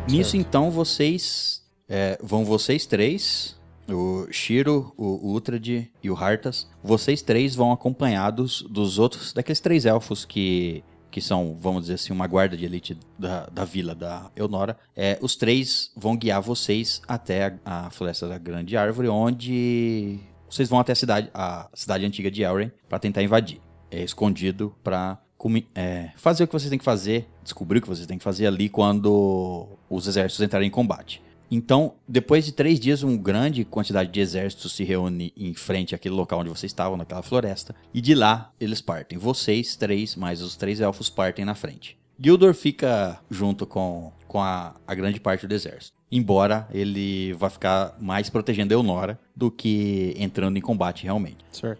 Nisso, então, vocês é, vão vocês três, o Shiro, o Utrad e o Hartas, vocês três vão acompanhados dos outros, daqueles três elfos que, que são, vamos dizer assim, uma guarda de elite da, da vila da Eonora. É, os três vão guiar vocês até a, a Floresta da Grande Árvore, onde vocês vão até a cidade, a cidade antiga de Elren para tentar invadir. É escondido para fazer o que vocês têm que fazer, descobrir o que vocês têm que fazer ali quando os exércitos entrarem em combate. Então, depois de três dias, uma grande quantidade de exércitos se reúne em frente àquele local onde vocês estavam, naquela floresta. E de lá, eles partem. Vocês, três, mais os três elfos, partem na frente. Gildor fica junto com, com a, a grande parte do exército. Embora ele vá ficar mais protegendo Eonora do que entrando em combate realmente.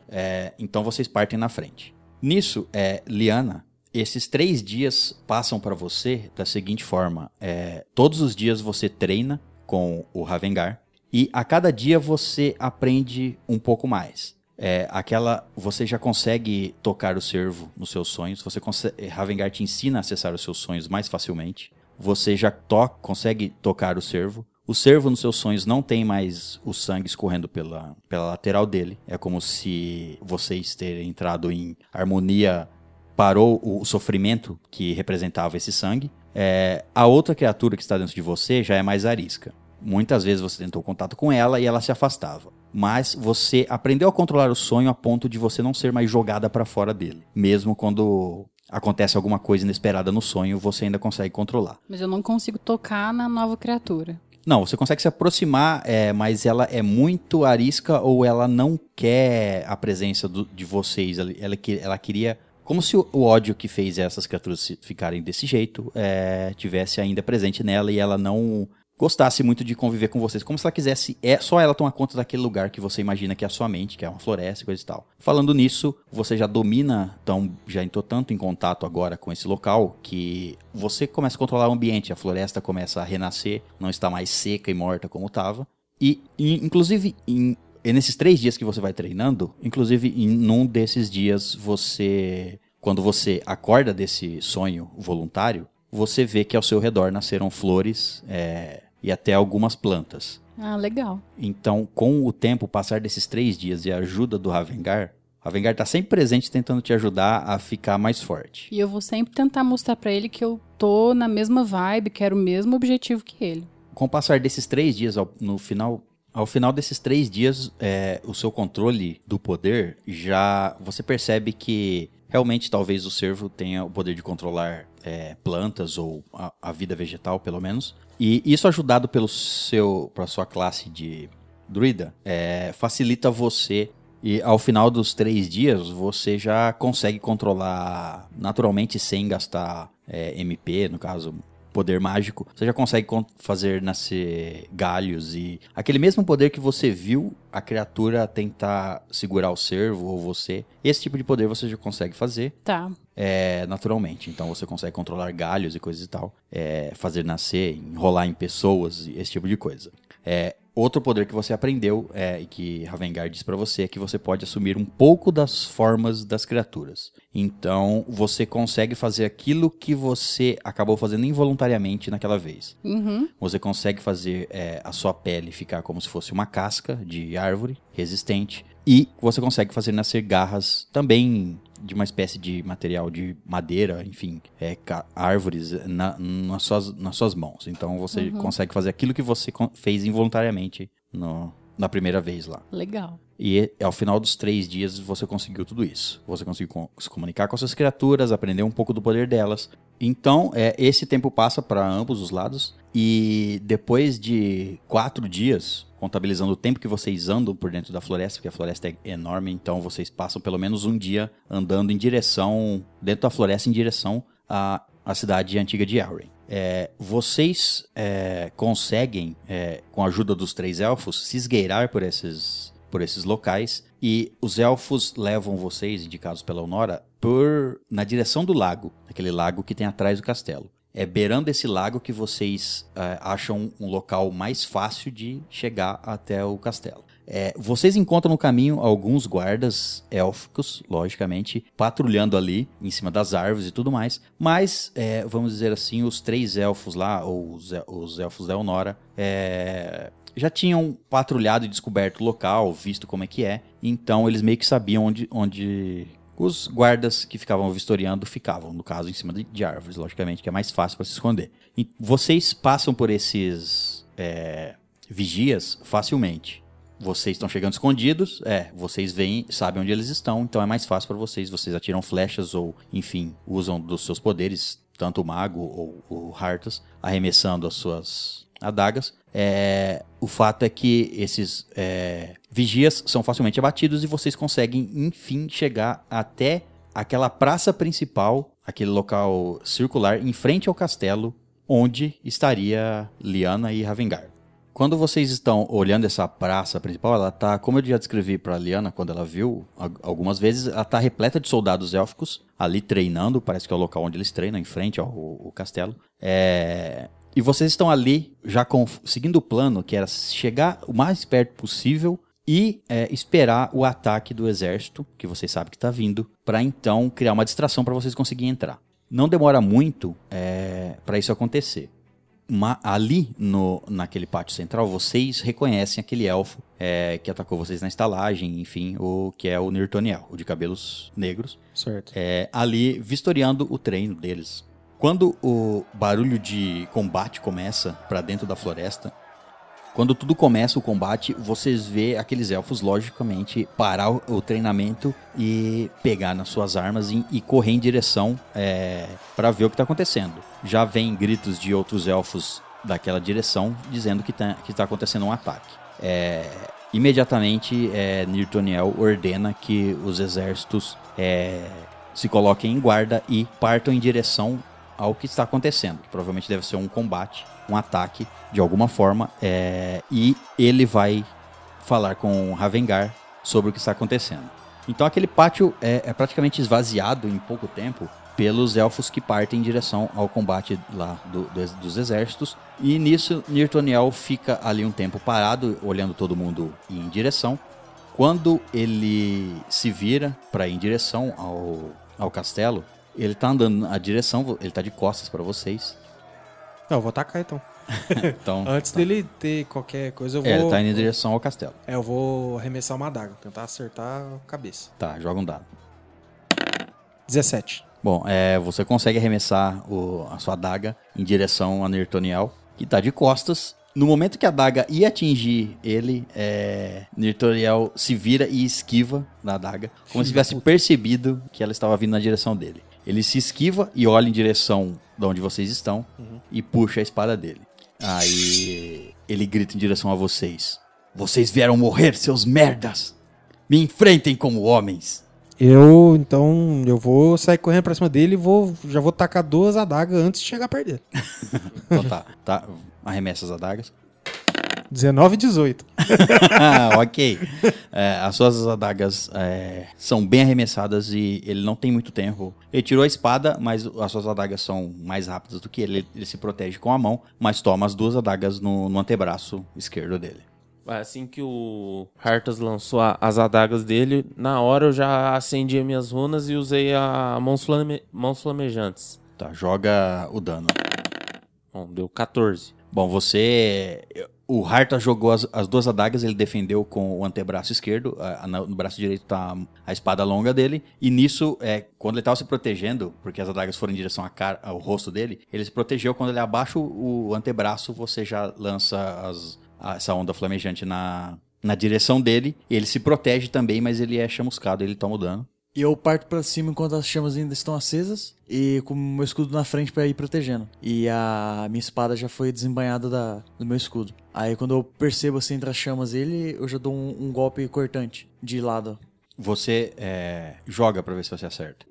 É, então vocês partem na frente. Nisso, é, Liana, esses três dias passam para você da seguinte forma: é, todos os dias você treina com o Ravengar e a cada dia você aprende um pouco mais. É, aquela você já consegue tocar o servo nos seus sonhos. Você consegue, Ravengar te ensina a acessar os seus sonhos mais facilmente. Você já to, consegue tocar o servo. O servo nos seus sonhos não tem mais o sangue escorrendo pela, pela lateral dele. É como se vocês terem entrado em harmonia, parou o sofrimento que representava esse sangue. É, a outra criatura que está dentro de você já é mais arisca. Muitas vezes você tentou contato com ela e ela se afastava. Mas você aprendeu a controlar o sonho a ponto de você não ser mais jogada para fora dele. Mesmo quando acontece alguma coisa inesperada no sonho, você ainda consegue controlar. Mas eu não consigo tocar na nova criatura. Não, você consegue se aproximar, é, mas ela é muito arisca ou ela não quer a presença do- de vocês. Ela, ela, ela queria. Como se o, o ódio que fez essas criaturas ficarem desse jeito é, tivesse ainda presente nela e ela não gostasse muito de conviver com vocês. Como se ela quisesse. É só ela tomar conta daquele lugar que você imagina que é a sua mente, que é uma floresta e coisa e tal. Falando nisso, você já domina, então já entrou tanto em contato agora com esse local que você começa a controlar o ambiente. A floresta começa a renascer, não está mais seca e morta como estava. E, e, inclusive, em, e nesses três dias que você vai treinando, inclusive em num desses dias você. Quando você acorda desse sonho voluntário, você vê que ao seu redor nasceram flores é, e até algumas plantas. Ah, legal. Então, com o tempo, passar desses três dias e a ajuda do Ravengar, Ravengar tá sempre presente tentando te ajudar a ficar mais forte. E eu vou sempre tentar mostrar pra ele que eu tô na mesma vibe, quero o mesmo objetivo que ele. Com o passar desses três dias, ao, no final, ao final desses três dias, é, o seu controle do poder já você percebe que realmente talvez o servo tenha o poder de controlar é, plantas ou a, a vida vegetal, pelo menos. E isso ajudado pelo seu, pela sua classe de druida, é, facilita você E ao final dos três dias, você já consegue controlar naturalmente sem gastar é, MP, no caso, poder mágico. Você já consegue con- fazer nascer galhos e aquele mesmo poder que você viu a criatura tentar segurar o cervo ou você. Esse tipo de poder você já consegue fazer Tá. é, naturalmente. Então você consegue controlar galhos e coisas e tal, é, fazer nascer, enrolar em pessoas, esse tipo de coisa. É, outro poder que você aprendeu é, e que Ravengar diz pra você é que você pode assumir um pouco das formas das criaturas. Então você consegue fazer aquilo que você acabou fazendo involuntariamente naquela vez. Uhum. Você consegue fazer é, a sua pele ficar como se fosse uma casca de árvore resistente. E você consegue fazer nascer garras também de uma espécie de material de madeira, enfim, é, árvores na- nas, suas, nas suas mãos. Então você consegue fazer aquilo que você fez involuntariamente no- na primeira vez lá. Legal. E ao final dos três dias você conseguiu tudo isso. Você conseguiu se comunicar com essas criaturas, aprender um pouco do poder delas. Então, é, esse tempo passa para ambos os lados. E depois de quatro dias, contabilizando o tempo que vocês andam por dentro da floresta, porque a floresta é enorme, então vocês passam pelo menos um dia andando em direção, dentro da floresta, em direção à, à cidade antiga de Elren. É, vocês é, conseguem, é, com a ajuda dos três elfos, se esgueirar por esses, por esses locais e os elfos levam vocês, indicados pela Honora, por na direção do lago, aquele lago que tem atrás do castelo. É beirando esse lago que vocês é, acham um local mais fácil de chegar até o castelo. É, vocês encontram no caminho alguns guardas élficos, logicamente, patrulhando ali em cima das árvores e tudo mais. Mas, é, vamos dizer assim, os três elfos lá, ou os, os elfos da Elnora, é, já tinham patrulhado e descoberto o local, visto como é que é. Então, eles meio que sabiam onde, onde os guardas que ficavam vistoriando ficavam, no caso, em cima de, de árvores, logicamente, que é mais fácil para se esconder. E vocês passam por esses é, vigias facilmente. Vocês estão chegando escondidos, é, vocês veem, sabem onde eles estão, então é mais fácil para vocês. Vocês atiram flechas ou, enfim, usam dos seus poderes, tanto o mago ou o Hartas, arremessando as suas adagas. É, o fato é que esses é, vigias são facilmente abatidos e vocês conseguem, enfim, chegar até aquela praça principal, aquele local circular em frente ao castelo, onde estaria Liana e Ravengar. Quando vocês estão olhando essa praça principal, ela tá, como eu já descrevi para Liana quando ela viu al- algumas vezes, ela tá repleta de soldados élficos ali treinando, parece que é o local onde eles treinam, em frente ao, ao castelo. É, E vocês estão ali já com- seguindo o plano, que era chegar o mais perto possível e é, esperar o ataque do exército, que vocês sabem que está vindo, para então criar uma distração para vocês conseguirem entrar. Não demora muito para isso acontecer. Ma- ali no, naquele pátio central, vocês reconhecem aquele elfo é, que atacou vocês na estalagem, enfim, o que é o Nirtoniel, o de cabelos negros, Certo. é, ali vistoriando o treino deles. Quando o barulho de combate começa para dentro da floresta, quando tudo começa o combate, vocês vê aqueles elfos, logicamente, parar o, treinamento e pegar nas suas armas e, e correr em direção para ver o que está acontecendo. Já vem gritos de outros elfos daquela direção dizendo que está tá acontecendo um ataque. É, imediatamente, é, Nirtoniel ordena que os exércitos é, se coloquem em guarda e partam em direção ao que está acontecendo. Que provavelmente deve ser um combate, um ataque de alguma forma. é, e ele vai falar com Ravengar sobre o que está acontecendo. Então aquele pátio é, é praticamente esvaziado em pouco tempo pelos elfos que partem em direção ao combate lá do- do- dos exércitos. E nisso, Nirtoniel fica ali um tempo parado, olhando todo mundo em direção. Quando ele se vira para ir em direção ao, ao castelo, ele tá andando na direção, ele tá de costas para vocês. Não, eu vou atacar então. Então, Antes dele ter qualquer coisa, eu vou. é, ele tá indo em direção ao castelo. É, eu vou arremessar uma adaga, tentar acertar a cabeça. Tá, joga um dado. 17. Bom, é, você consegue arremessar o- a sua adaga em direção a Nirtoniel, que tá de costas. No momento que a adaga ia atingir ele, é, Nirtoniel se vira e esquiva da adaga, como se tivesse percebido que ela estava vindo na direção dele. Ele se esquiva e olha em direção de onde vocês estão e puxa a espada dele. Aí ele grita em direção a vocês: Vocês vieram morrer, seus merdas! Me enfrentem como homens. Eu, então, eu vou sair correndo pra cima dele e vou, já vou tacar duas adagas antes de chegar perto dele. Então tá, tá. Arremessa as adagas. 19 e 18. Ah, ok. É, as suas adagas é, são bem arremessadas e ele não tem muito tempo. Ele tirou a espada, mas as suas adagas são mais rápidas do que ele. Ele se protege com a mão, mas toma as duas adagas no, no antebraço esquerdo dele. Assim que o Hartas lançou a- as adagas dele, na hora eu já acendi as minhas runas e usei a mãos, flame- mãos flamejantes. Tá, joga o dano. Bom, deu 14. Bom, você. O Harta jogou as, as duas adagas, ele defendeu com o antebraço esquerdo, a- a- no braço direito tá a espada longa dele, e nisso, é, quando ele tava se protegendo, porque as adagas foram em direção cara, ao rosto dele, ele se protegeu, quando ele abaixa o, o antebraço, você já lança as- a- essa onda flamejante na, na direção dele, ele se protege também, mas ele é chamuscado, ele toma o dano. E eu parto pra cima enquanto as chamas ainda estão acesas e com o meu escudo na frente pra ir protegendo. E a minha espada já foi desembanhada da, do meu escudo. Aí quando eu percebo assim entre as chamas ele, eu já dou um, um golpe cortante de lado. Você é, joga pra ver se você acerta.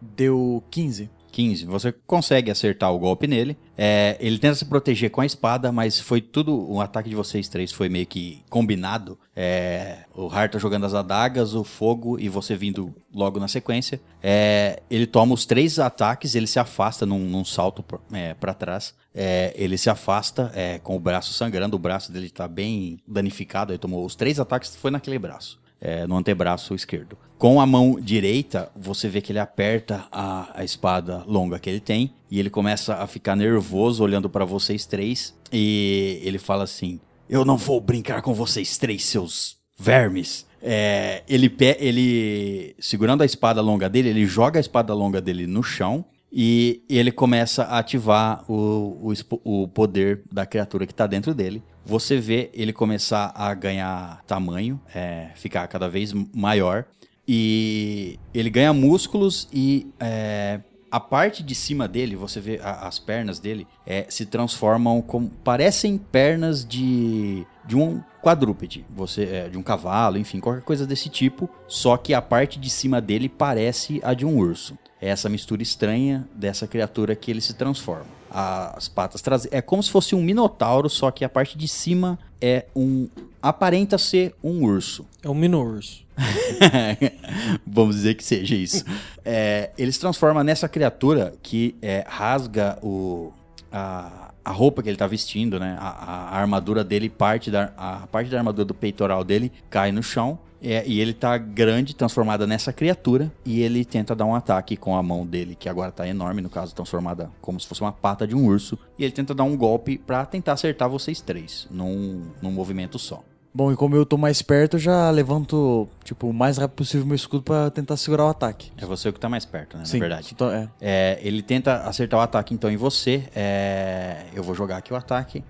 Deu 15. 15. Você consegue acertar o golpe nele. É, ele tenta se proteger com a espada, mas foi tudo. O ataque de vocês três foi meio que combinado. É, o Harta jogando as adagas, o fogo e você vindo logo na sequência. É, ele toma os três ataques, ele se afasta num, num salto pra- é, para trás. É, ele se afasta é, com o braço sangrando, o braço dele tá bem danificado. Ele tomou os três ataques, foi naquele braço é, no antebraço esquerdo. Com a mão direita, você vê que ele aperta a, a espada longa que ele tem e ele começa a ficar nervoso olhando para vocês três e ele fala assim: Eu não vou brincar com vocês três, seus vermes. É, ele, ele, segurando a espada longa dele, ele joga a espada longa dele no chão e ele começa a ativar o, o, o poder da criatura que está dentro dele. Você vê ele começar a ganhar tamanho, é, ficar cada vez maior. E ele ganha músculos e é, a parte de cima dele, você vê a- as pernas dele, é, se transformam como. parecem pernas de. de um quadrúpede, você, é, de um cavalo, enfim, qualquer coisa desse tipo. Só que a parte de cima dele parece a de um urso. É essa mistura estranha dessa criatura que ele se transforma. As patas traseiras. É como se fosse um minotauro, só que a parte de cima é um. aparenta ser um urso. É um mino-urso. Vamos dizer que seja isso. É, ele se transforma nessa criatura que é, rasga o, a, a roupa que ele tá vestindo, né? A, a- armadura dele, parte da, a parte da armadura do peitoral dele cai no chão. é, e ele tá grande, transformada nessa criatura. E ele tenta dar um ataque com a mão dele, que agora tá enorme, no caso, transformada como se fosse uma pata de um urso. E ele tenta dar um golpe pra tentar acertar vocês três, num, num movimento só. Bom, e como eu tô mais perto, eu já levanto, tipo, o mais rápido possível meu escudo pra tentar segurar o ataque. É você que tá mais perto, né? Sim, na verdade. então, é. É, ele tenta acertar o ataque então em você. É, eu vou jogar aqui o ataque.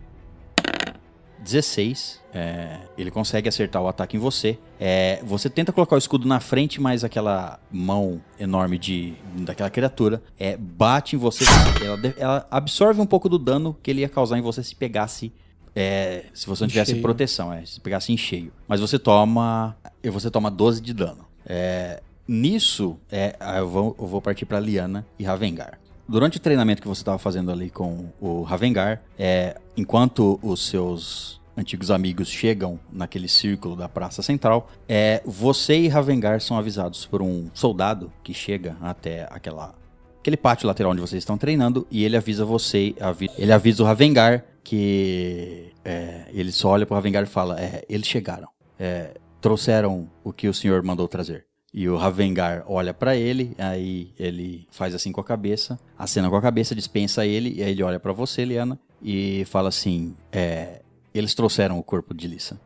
16. É, ele consegue acertar o ataque em você. É, você tenta colocar o escudo na frente, mas aquela mão enorme de daquela criatura é, bate em você. Ela, ela absorve um pouco do dano que ele ia causar em você se pegasse. É, se você não tivesse cheio. proteção, é, se pegasse em cheio. Mas você toma. e Você toma 12 de dano. É, nisso, é, ah, eu, vou, eu vou partir pra Liana e Ravengar. Durante o treinamento que você estava fazendo ali com o Ravengar, é, enquanto os seus antigos amigos chegam naquele círculo da Praça Central, é, você e Ravengar são avisados por um soldado que chega até aquela aquele pátio lateral onde vocês estão treinando e ele avisa você, ele avisa o Ravengar que é, ele só olha pro Ravengar e fala, é, eles chegaram, É, trouxeram o que o senhor mandou trazer. E o Ravengar olha pra ele, aí ele faz assim com a cabeça, acena com a cabeça, dispensa ele, e aí ele olha pra você, Liana, e fala assim: é, eles trouxeram o corpo de Lissa.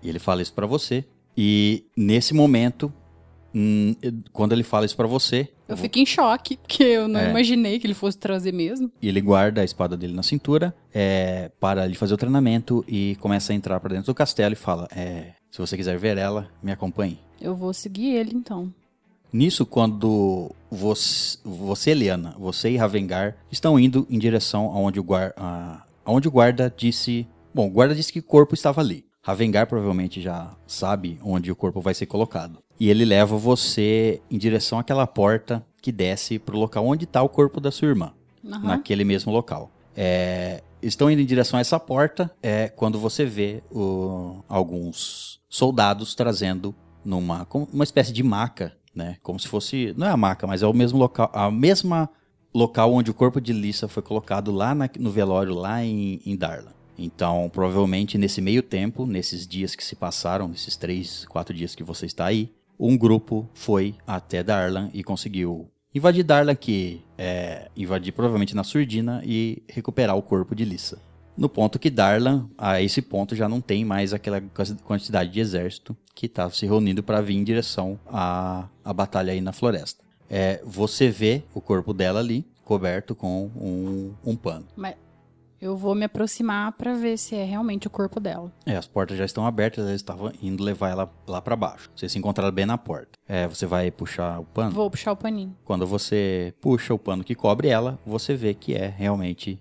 E ele fala isso pra você. E nesse momento, hum, quando ele fala isso pra você, Eu fico em choque, porque eu não É. imaginei que ele fosse trazer mesmo. ele guarda a espada dele na cintura, é, para ele fazer o treinamento e começa a entrar pra dentro do castelo e fala: é, se você quiser ver ela, me acompanhe. Eu vou seguir ele, então. Nisso, quando você, você, Eliana, você e Ravengar estão indo em direção aonde o, guar, a- aonde o guarda disse. Bom, o guarda disse que o corpo estava ali. Ravengar provavelmente já sabe onde o corpo vai ser colocado. E ele leva você em direção àquela porta que desce pro local onde tá o corpo da sua irmã. Aham. Naquele mesmo local. É, estão indo em direção a essa porta é quando você vê o- alguns soldados trazendo numa uma espécie de maca, né? Como se fosse não é a maca, mas é o mesmo local, a mesma local onde o corpo de Lissa foi colocado lá na- no velório lá em, em Darla. Então, provavelmente nesse meio tempo, nesses dias que se passaram, nesses três, quatro dias que você está aí, um grupo foi até Darlan e conseguiu invadir Darlan, que é invadir provavelmente na surdina e recuperar o corpo de Lissa. No ponto que Darlan, a esse ponto, já não tem mais aquela quantidade de exército que estava se reunindo para vir em direção à, à batalha aí na floresta. É, você vê o corpo dela ali, coberto com um, um pano. Mas eu vou me aproximar pra ver se é realmente o corpo dela. É, as portas já estão abertas, eles estavam indo levar ela lá para baixo. Vocês se encontraram bem na porta. É, você vai puxar o pano? Vou puxar o paninho. Quando você puxa o pano que cobre ela, você vê que é realmente.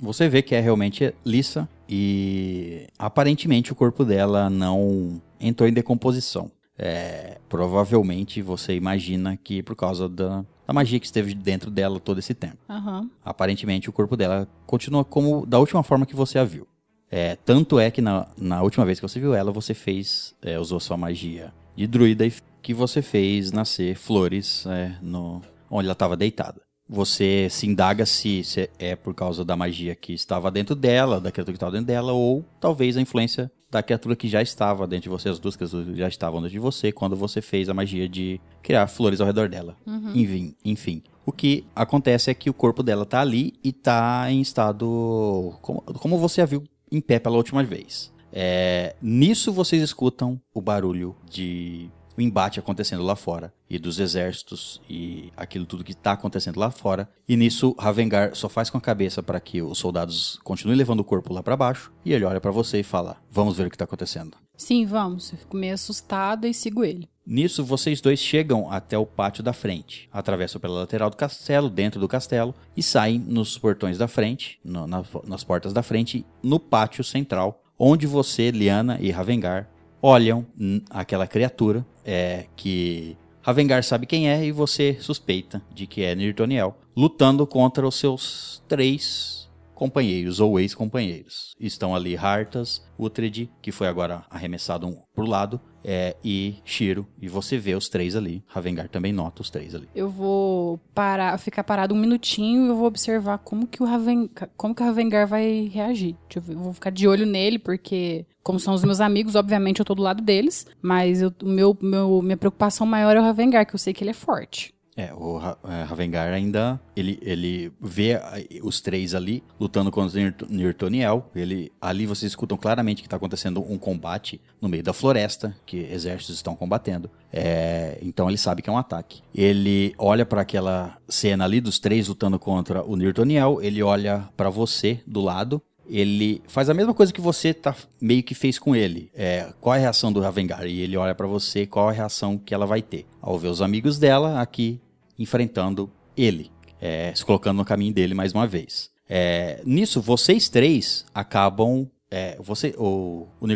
Você vê que é realmente lisa e aparentemente o corpo dela não entrou em decomposição. É, provavelmente você imagina que por causa da, da magia que esteve dentro dela todo esse tempo. Aham. Aparentemente o corpo dela continua como da última forma que você a viu. É, tanto é que na, na última vez que você viu ela, você fez, é, usou sua magia de druida e que você fez nascer flores é, no, onde ela estava deitada. Você se indaga se, se é por causa da magia que estava dentro dela, da criatura que estava dentro dela, ou talvez a influência da criatura que já estava dentro de você, as duas criaturas já estavam dentro de você, quando você fez a magia de criar flores ao redor dela. Enfim, enfim. O que acontece é que o corpo dela tá ali e tá em estado. Como, como você a viu em pé pela última vez. É, nisso vocês escutam o barulho de o embate acontecendo lá fora e dos exércitos e aquilo tudo que está acontecendo lá fora. E nisso Ravengar só faz com a cabeça para que os soldados continuem levando o corpo lá para baixo e ele olha para você e fala: "Vamos ver o que tá acontecendo". Sim, vamos. Eu fico meio assustada e sigo ele. Nisso, vocês dois chegam até o pátio da frente, atravessam pela lateral do castelo, dentro do castelo, e saem nos portões da frente, no- na- nas portas da frente, no pátio central, onde você, Liana e Ravengar olham aquela criatura é, que Ravengar sabe quem é e você suspeita de que é Nirtoniel, lutando contra os seus três companheiros ou ex-companheiros. Estão ali Hartas, Uhtred, que foi agora arremessado um pro lado, é, e Shiro. E você vê os três ali. Ravengar também nota os três ali. Eu vou parar, ficar parado um minutinho e eu vou observar como que o Raven, como que o Ravengar vai reagir. Eu, ver, eu vou ficar de olho nele, porque, como são os meus amigos, obviamente eu tô do lado deles. Mas o meu, meu- minha preocupação maior é o Ravengar, que eu sei que ele é forte. É, o é, Ravengar ainda, ele, ele vê ah, os três ali lutando contra o Nirt- Nirtoniel. Ele, ali vocês escutam claramente que está acontecendo um combate no meio da floresta, que exércitos estão combatendo. É, então ele sabe que é um ataque. Ele olha para aquela cena ali dos três lutando contra o Nirtoniel. Ele olha para você do lado. Ele faz a mesma coisa que você tá, meio que fez com ele. É, qual é a reação do Ravengar? E ele olha pra você, qual é a reação que ela vai ter? Ao ver os amigos dela aqui enfrentando ele, é, se colocando no caminho dele mais uma vez. É, nisso, vocês três acabam. é, você, o, o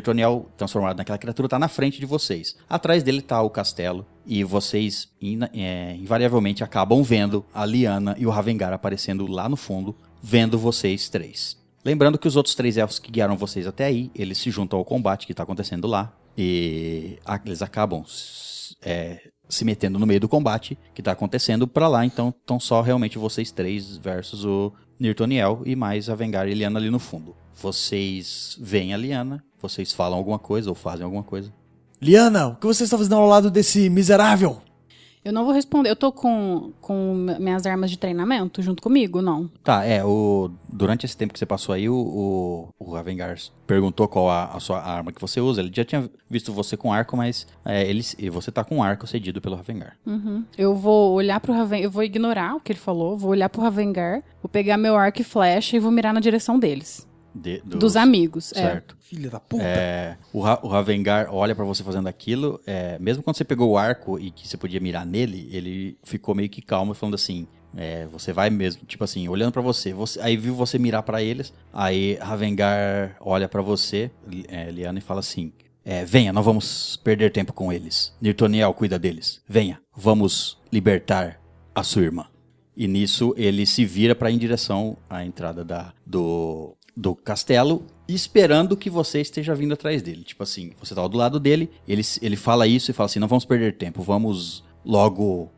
transformado naquela criatura tá na frente de vocês. Atrás dele tá o castelo. E vocês ina- é, invariavelmente acabam vendo a Liana e o Ravengar aparecendo lá no fundo, vendo vocês três. Lembrando que os outros três elfos que guiaram vocês até aí, eles se juntam ao combate que está acontecendo lá. E eles acabam é, se metendo no meio do combate que está acontecendo pra lá. Então estão só realmente vocês três versus o Nirtoniel e mais a Vengar e Liana ali no fundo. Vocês veem a Liana, vocês falam alguma coisa ou fazem alguma coisa. Liana, o que você está fazendo ao lado desse miserável? Eu não vou responder. Eu tô com, com minhas armas de treinamento junto comigo? Não. Tá, é, o, durante esse tempo que você passou aí, o, o, o Ravengar perguntou qual a, a sua arma que você usa. Ele já tinha visto você com arco, mas é, ele, e você tá com arco cedido pelo Ravengar. Uhum. Eu vou olhar pro Raven... Eu vou ignorar o que ele falou. Vou olhar pro Ravengar. Vou pegar meu arco e flecha e vou mirar na direção deles. De- Dos, amigos. É. Certo. Filha da puta. É, o, Ra- o Ravengar olha pra você fazendo aquilo. é, mesmo quando você pegou o arco e que você podia mirar nele, ele ficou meio que calmo, falando assim: É, você vai mesmo, tipo assim, olhando pra você, você aí viu você mirar pra eles, aí Ravengar olha pra você, é, Liana, e fala assim: é, Venha, não vamos perder tempo com eles. Nirtoniel cuida deles. Venha, vamos libertar a sua irmã. E nisso ele se vira pra ir em direção à entrada da, do, do castelo, esperando que você esteja vindo atrás dele. Tipo assim, você tá do lado dele, ele, ele fala isso e fala assim: Não vamos perder tempo, vamos logo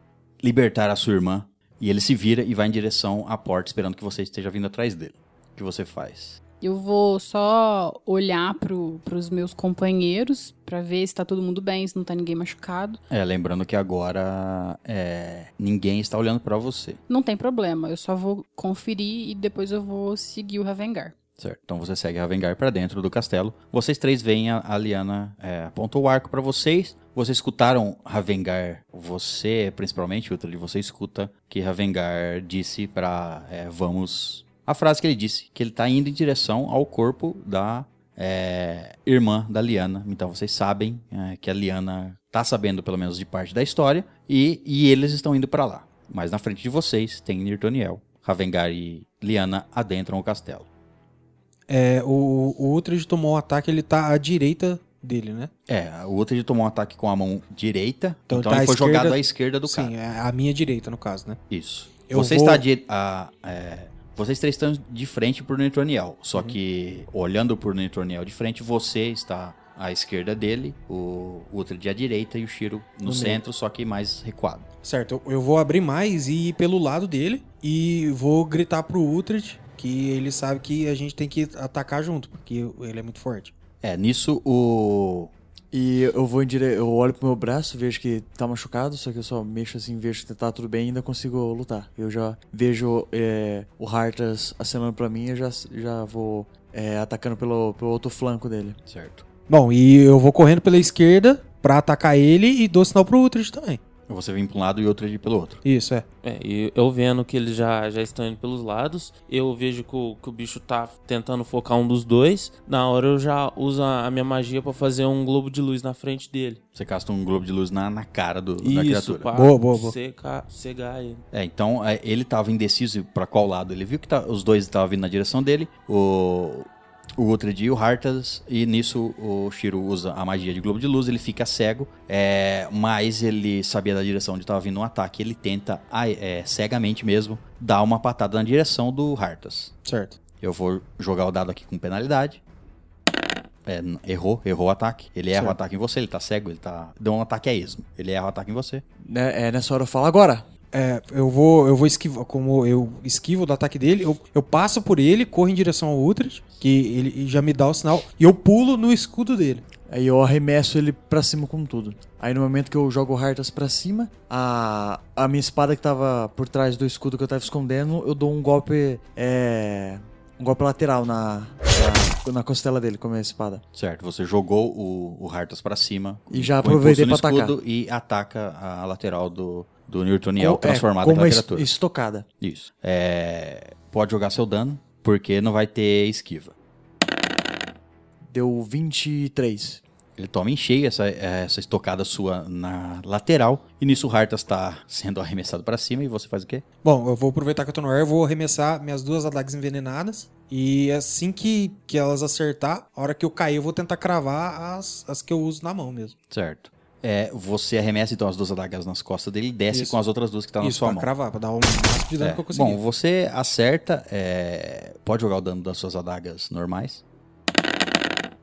libertar a sua irmã. E ele se vira e vai em direção à porta, esperando que você esteja vindo atrás dele. O que você faz? Eu vou só olhar pro, pros meus companheiros pra ver se tá todo mundo bem, se não tá ninguém machucado. É, lembrando que agora é, ninguém está olhando pra você. Não tem problema, eu só vou conferir e depois eu vou seguir o Ravengar. Certo. Então você segue a Ravengar pra dentro do castelo. Vocês três veem a, a Liana é, aponta o arco pra vocês. Vocês escutaram Ravengar, você principalmente, de você escuta que Ravengar disse pra é, vamos. A frase que ele disse, que ele tá indo em direção ao corpo da é, irmã da Liana. Então vocês sabem é, que a Liana tá sabendo pelo menos de parte da história e, e eles estão indo pra lá. Mas na frente de vocês tem Nirtoniel. Ravengar e Liana adentram o castelo. É, o, o Uhtred tomou um ataque, ele tá à direita dele, né? É, o Uhtred tomou um ataque com a mão direita, Então então, ele tá ele foi esquerda- jogado à esquerda do Sim, cara. é a minha direita, no caso, né? Isso. Eu Você vou- está de, a- é, vocês três estão de frente pro Neutroniel, só Uhum. que olhando pro Neutroniel de frente, você está à esquerda dele, o Uhtred à direita e o Shiro no, No meio. centro, só que mais recuado. Certo, eu, vou abrir mais e ir pelo lado dele e vou gritar pro Uhtred que ele sabe que a gente tem que atacar junto, porque ele é muito forte. É, nisso o E eu vou em dire... eu olho pro meu braço, vejo que tá machucado, só que eu só mexo assim, vejo que tá tudo bem e ainda consigo lutar. Eu já vejo é, o Hartas acenando pra mim e eu já, já vou é, atacando pelo, pelo outro flanco dele. certo. Bom, e eu vou correndo pela esquerda pra atacar ele e dou sinal pro Uhtred também. Você vem para um lado e o Uhtred pelo outro. Isso, é. É, e eu vendo que eles já, já estão indo pelos lados, eu vejo que o, que o bicho tá tentando focar um dos dois. Na hora eu já uso a minha magia pra fazer um globo de luz na frente dele. Você casta um globo de luz na, na cara do, da Isso, criatura. pra Boa, boa, boa. Secar, cegar ele. É, então é, ele tava indeciso pra qual lado. Ele viu que tá- os dois estavam vindo na direção dele, o, o Uhtred e o Hartas, e nisso o Shiro usa a magia de globo de luz, ele fica cego, é, mas ele sabia da direção onde estava vindo um ataque, ele tenta, é, cegamente mesmo, dar uma patada na direção do Hartas. Certo. Eu vou jogar o dado aqui com penalidade. É, errou, errou o ataque. Ele erra o Certo. ataque em você, ele tá cego, ele tá. Deu um ataque a esmo. Ele erra o ataque em você. Né, é, nessa hora eu falo agora. É, eu vou, eu vou esquivar, como eu esquivo do ataque dele, eu, eu passo por ele, corro em direção ao Uhtred, que ele já me dá o sinal, e eu pulo no escudo dele. Aí eu arremesso ele pra cima com tudo. Aí no momento que eu jogo o Hartas pra cima, a, a minha espada que tava por trás do escudo que eu tava escondendo, eu dou um golpe. É. Um golpe lateral na, na, na costela dele com a minha espada. Certo, você jogou o, o Hartas pra cima. E já aproveitei pra escudo E ataca a lateral do, do Newtoniel transformado é, com pela uma es- criatura. estocada. Isso. É, pode jogar seu dano, porque não vai ter esquiva. Deu 23. Ele toma em cheio essa, essa estocada sua na lateral. E nisso o Hartas tá sendo arremessado pra cima. E você faz o quê? Bom, eu vou aproveitar que eu tô no ar, eu vou arremessar minhas duas adagas envenenadas, e assim que, que elas acertar, a hora que eu cair, eu vou tentar cravar as, as que eu uso na mão mesmo. Certo. É, você arremessa então as duas adagas nas costas dele e desce Isso. com as outras duas que estão Tá na sua pra mão. cravar, pra dar o máximo de dano É, que eu conseguir. Bom, você acerta. é, pode jogar o dano das suas adagas normais.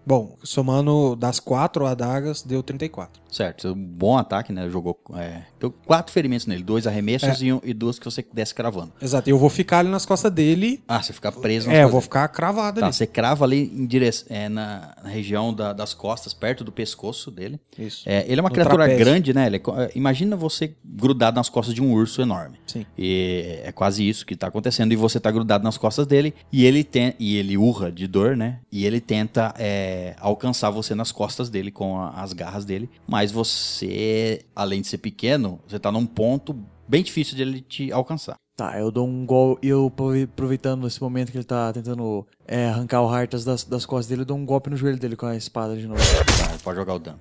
Bom, somando das quatro adagas, deu 34. Certo, um bom ataque, né? Jogou. É, deu quatro ferimentos nele, dois arremessos e, um- e duas que você desce cravando. Exato, e eu vou ficar ali nas costas dele. Ah, você fica preso nas É, eu vou ficar cravado Tá, ali. você crava ali em direção, é, na, região da- das costas, perto do pescoço dele. Isso. É, ele é uma No criatura trapézio. grande, né? Ele é é, imagina você grudado nas costas de um urso enorme. Sim. E é quase isso que tá acontecendo. E você tá grudado nas costas dele. E ele tem, e ele urra de dor, né? E ele tenta é, alcançar você nas costas dele com a- as garras dele. Mas você, além de ser pequeno, você tá num ponto bem difícil de ele te alcançar. Tá, eu dou um gol e eu aprove- aproveitando esse momento que ele tá tentando é, arrancar o Hartas das, das costas dele, eu dou um golpe no joelho dele com a espada de novo. Tá, pode jogar o dano.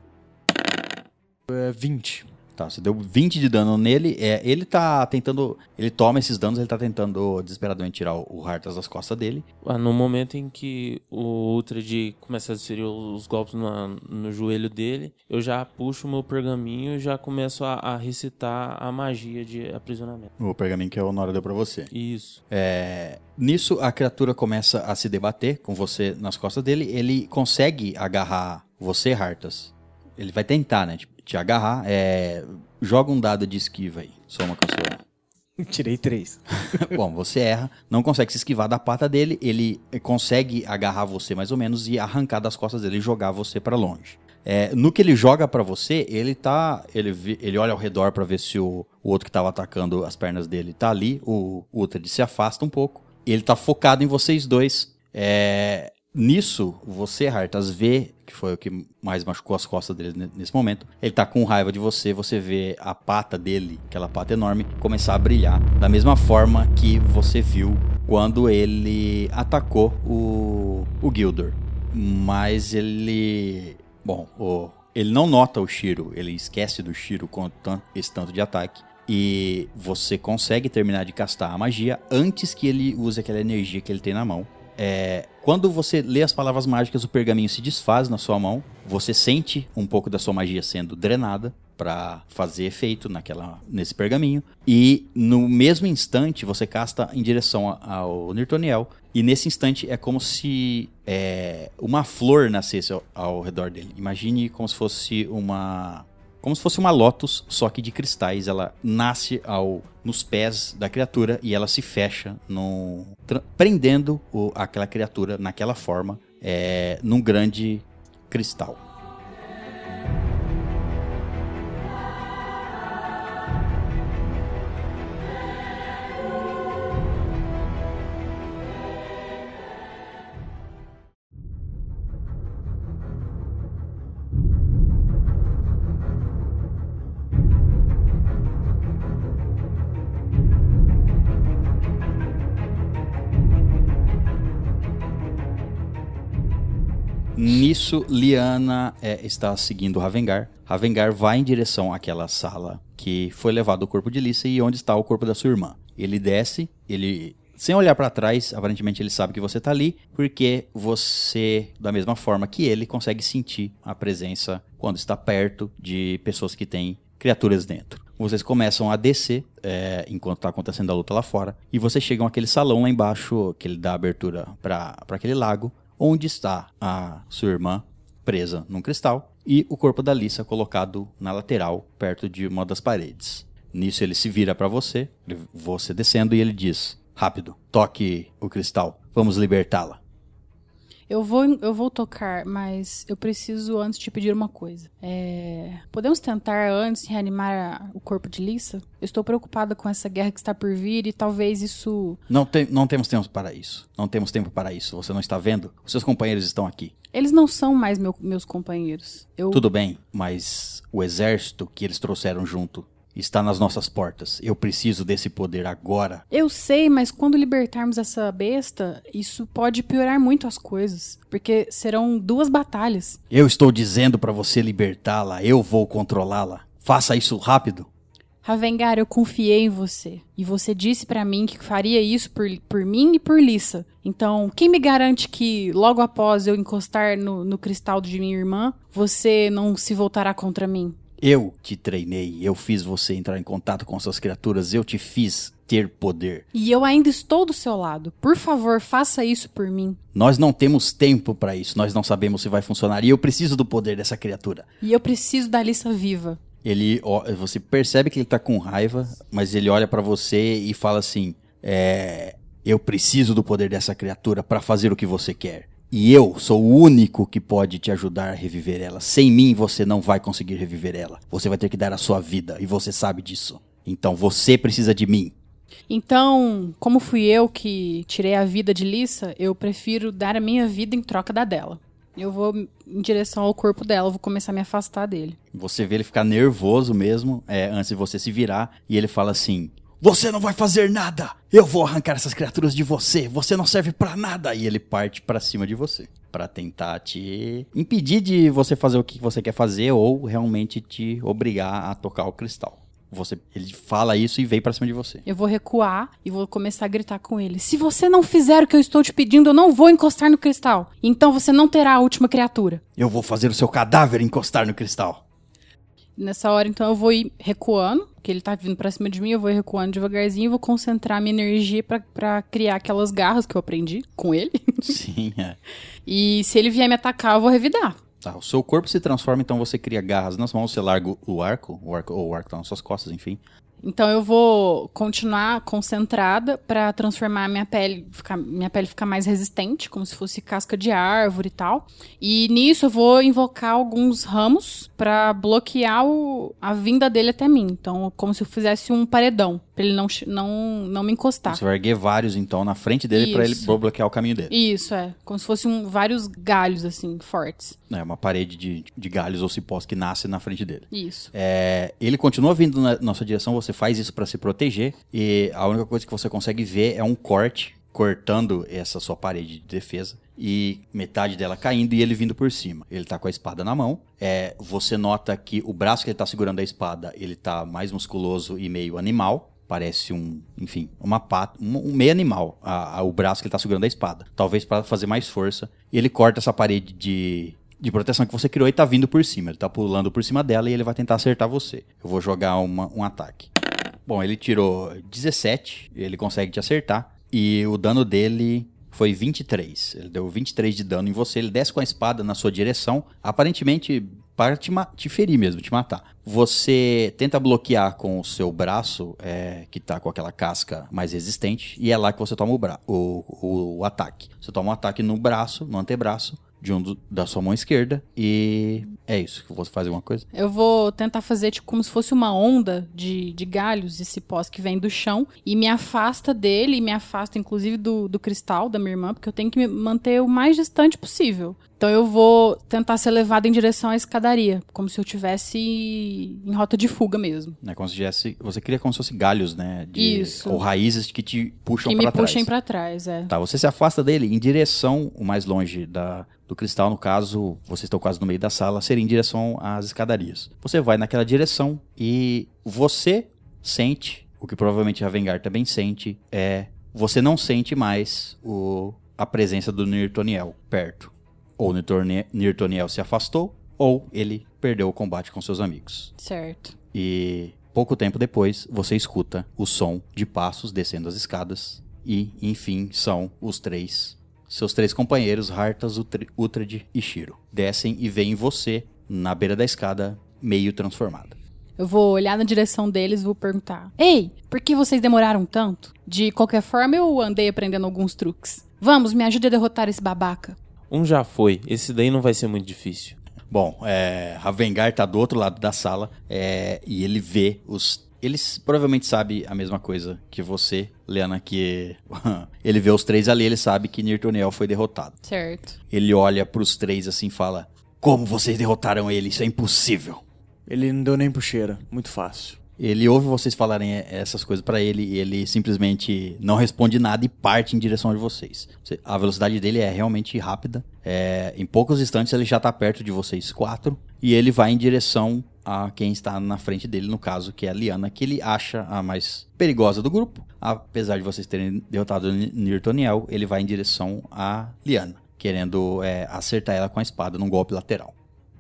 É 20. Tá, você deu 20 de dano nele. É, ele tá tentando. Ele toma esses danos, ele tá tentando desesperadamente tirar o, o Hartas das costas dele. Ah, No momento em que o Ultred começa a desferir os golpes na- no joelho dele, eu já puxo o meu pergaminho e já começo a, a recitar a magia de aprisionamento. O pergaminho que a Honora deu pra você. Isso. É, nisso, a criatura começa a se debater com você nas costas dele. Ele consegue agarrar você, Hartas. Ele vai tentar, né? Te, te agarrar. É, joga um dado de esquiva aí. Soma com sua. Tirei três. Bom, você erra, não consegue se esquivar da pata dele. Ele consegue agarrar você mais ou menos e arrancar das costas dele e jogar você pra longe. É, no que ele joga pra você, ele tá. Ele, ele olha ao redor pra ver se o, o outro que tava atacando as pernas dele tá ali. O, o Ultred se afasta um pouco. Ele tá focado em vocês dois. É, nisso, você, Hartas, vê, que foi o que mais machucou as costas dele ne- nesse momento. Ele tá com raiva de você, você vê a pata dele, aquela pata enorme, começar a brilhar. Da mesma forma que você viu quando ele atacou o, o Gildor. Mas ele. Bom, o- ele não nota o Shiro, ele esquece do Shiro com esse tanto de ataque. E você consegue terminar de castar a magia antes que ele use aquela energia que ele tem na mão. É, quando você lê as palavras mágicas, o pergaminho se desfaz na sua mão. Você sente um pouco da sua magia sendo drenada para fazer efeito naquela, nesse pergaminho. E no mesmo instante você casta em direção ao Nirtoniel. E nesse instante é como se é, uma flor nascesse ao, ao redor dele. Imagine como se fosse uma como se fosse uma lótus, só que de cristais. Ela nasce ao nos pés da criatura e ela se fecha, no, prendendo o- aquela criatura naquela forma, é, num grande cristal. Nisso, Liana é, está seguindo Ravengar. Ravengar vai em direção àquela sala que foi levado o corpo de Lissa e onde está o corpo da sua irmã. Ele desce, ele sem olhar para trás, aparentemente ele sabe que você tá ali, porque você, da mesma forma que ele, consegue sentir a presença quando está perto de pessoas que têm criaturas dentro. Vocês começam a descer é, enquanto está acontecendo a luta lá fora, e vocês chegam àquele salão lá embaixo, que ele dá abertura para aquele lago, onde está a sua irmã presa num cristal e o corpo da Lissa colocado na lateral, perto de uma das paredes. Nisso ele se vira para você, você descendo, e ele diz: Rápido, toque o cristal, vamos libertá-la. Eu vou, eu vou tocar, mas eu preciso antes te pedir uma coisa. É, podemos tentar antes reanimar o corpo de Lissa? Eu estou preocupada com essa guerra que está por vir e talvez isso. Não, tem, não temos tempo para isso. Não temos tempo para isso. Você não está vendo? Os seus companheiros estão aqui. Eles não são mais meu- meus companheiros. Eu, Tudo bem, mas o exército que eles trouxeram junto está nas nossas portas. Eu preciso desse poder agora. eu sei, mas quando libertarmos essa besta, isso pode piorar muito as coisas. Porque serão duas batalhas. Eu estou dizendo para você libertá-la. Eu vou controlá-la. Faça isso rápido. Ravengar, eu confiei em você. E você disse pra mim que faria isso por, por mim e por Lissa. Então, quem me garante que logo após eu encostar no, no cristal de minha irmã, você não se voltará contra mim? Eu te treinei. Eu fiz você entrar em contato com essas criaturas. Eu te fiz ter poder. E eu ainda estou do seu lado. Por favor, faça isso por mim. Nós não temos tempo para isso. Nós não sabemos se vai funcionar. E eu preciso do poder dessa criatura. E eu preciso da Lissa viva. Ele, ó, você percebe que ele tá com raiva, mas ele olha pra você e fala assim: é, eu preciso do poder dessa criatura pra fazer o que você quer. E eu sou o único que pode te ajudar a reviver ela. Sem mim você não vai conseguir reviver ela. Você vai ter que dar a sua vida e você sabe disso. Então você precisa de mim. Então, como fui eu que tirei a vida de Lissa, eu prefiro dar a minha vida em troca da dela. Eu vou em direção ao corpo dela, eu vou começar a me afastar dele. Você vê ele ficar nervoso mesmo, é, antes de você se virar, e ele fala assim: Você não vai fazer nada! Eu vou arrancar essas criaturas de você! Você não serve pra nada! E ele parte pra cima de você. Pra tentar te impedir de você fazer o que você quer fazer ou realmente te obrigar a tocar o cristal. Você, ele fala isso e vem pra cima de você. Eu vou recuar e vou começar a gritar com ele. Se você não fizer o que eu estou te pedindo, eu não vou encostar no cristal. Então você não terá a última criatura. Eu vou fazer o seu cadáver encostar no cristal. Nessa hora, então, eu vou ir recuando, porque ele tá vindo pra cima de mim, eu vou recuando devagarzinho e vou concentrar minha energia pra- pra criar aquelas garras que eu aprendi com ele. Sim, é. E se ele vier me atacar, eu vou revidar. Tá, o seu corpo se transforma, então você cria garras nas mãos, você larga o arco, o arco, ou o arco tá nas suas costas, enfim. Então eu vou continuar concentrada pra transformar minha pele, ficar, minha pele ficar mais resistente, como se fosse casca de árvore e tal. E nisso eu vou invocar alguns ramos pra bloquear o- a vinda dele até mim. Então, como se eu fizesse um paredão, pra ele não, não, não me encostar. Você vai erguer vários, então, na frente dele pra ele bloquear o caminho dele. Isso, é. Como se fossem um, vários galhos, assim, fortes. É uma parede de, de galhos ou cipós que nasce na frente dele. Isso. É, ele continua vindo na nossa direção, você faz isso pra se proteger, e a única coisa que você consegue ver é um corte cortando essa sua parede de defesa e metade dela caindo e ele vindo por cima. Ele tá com a espada na mão. É, você nota que o braço que ele tá segurando a espada, ele tá mais musculoso e meio animal. Parece um, enfim, uma pata, um, um meio animal, a- a- o braço que ele tá segurando a espada. Talvez para fazer mais força. Ele corta essa parede de, de proteção que você criou e tá vindo por cima. Ele tá pulando por cima dela e ele vai tentar acertar você. Eu vou jogar uma- um ataque. Bom, ele tirou 17, ele consegue te acertar. E o dano dele foi 23. Ele deu 23 de dano em você. Ele desce com a espada na sua direção, aparentemente para te, te ferir mesmo, te matar. Você tenta bloquear com o seu braço, é, que tá com aquela casca mais resistente, e é lá que você toma o, o, o, o ataque. Você toma um ataque no braço, no antebraço, de um do- da sua mão esquerda, e é isso. Você faz alguma coisa? Eu vou tentar fazer tipo como se fosse uma onda de, de galhos e cipós que vem do chão e me afasta dele e me afasta inclusive do, do cristal da minha irmã, porque eu tenho que me manter o mais distante possível. Então eu vou tentar ser levada em direção à escadaria, como se eu tivesse em rota de fuga mesmo. Né, como se tivesse, você cria como se fosse galhos, né? De, Isso. Ou raízes que te puxam que pra me trás. puxem pra trás, é. Tá, você se afasta dele em direção, o mais longe da, do cristal, no caso, vocês estão quase no meio da sala, seria em direção às escadarias. Você vai naquela direção e você sente, o que provavelmente a Vengar também sente, é você não sente mais o, a presença do Nirtoniel perto. Ou Nirtoniel se afastou, ou ele perdeu o combate com seus amigos. Certo. E pouco tempo depois, você escuta o som de passos descendo as escadas. E, enfim, são os três. Seus três companheiros, Hartas, Uhtred e Shiro. Descem e veem você na beira da escada, meio transformada. Eu vou olhar na direção deles e vou perguntar: Ei, por que vocês demoraram tanto? De qualquer forma, eu andei aprendendo alguns truques. Vamos, me ajude a derrotar esse babaca. Um já foi, esse daí não vai ser muito difícil. Bom, é, Ravengar tá do outro lado da sala é, e ele vê os. Ele provavelmente sabe a mesma coisa que você, Lena, que ele vê os três ali, ele sabe que Nirtoniel foi derrotado. Certo. Ele olha pros três assim e fala: Como vocês derrotaram ele? Isso é impossível. Ele não deu nem puxeira. Muito fácil. Ele ouve vocês falarem essas coisas pra ele e ele simplesmente não responde nada e parte em direção de vocês. Você- A velocidade dele é realmente rápida. É, em poucos instantes ele já tá perto de vocês quatro e ele vai em direção a quem está na frente dele, no caso, que é a Liana, que ele acha a mais perigosa do grupo. Apesar de vocês terem derrotado o Ni- Nirtoniel, ele vai em direção a Liana, querendo eh, acertar ela com a espada num golpe lateral.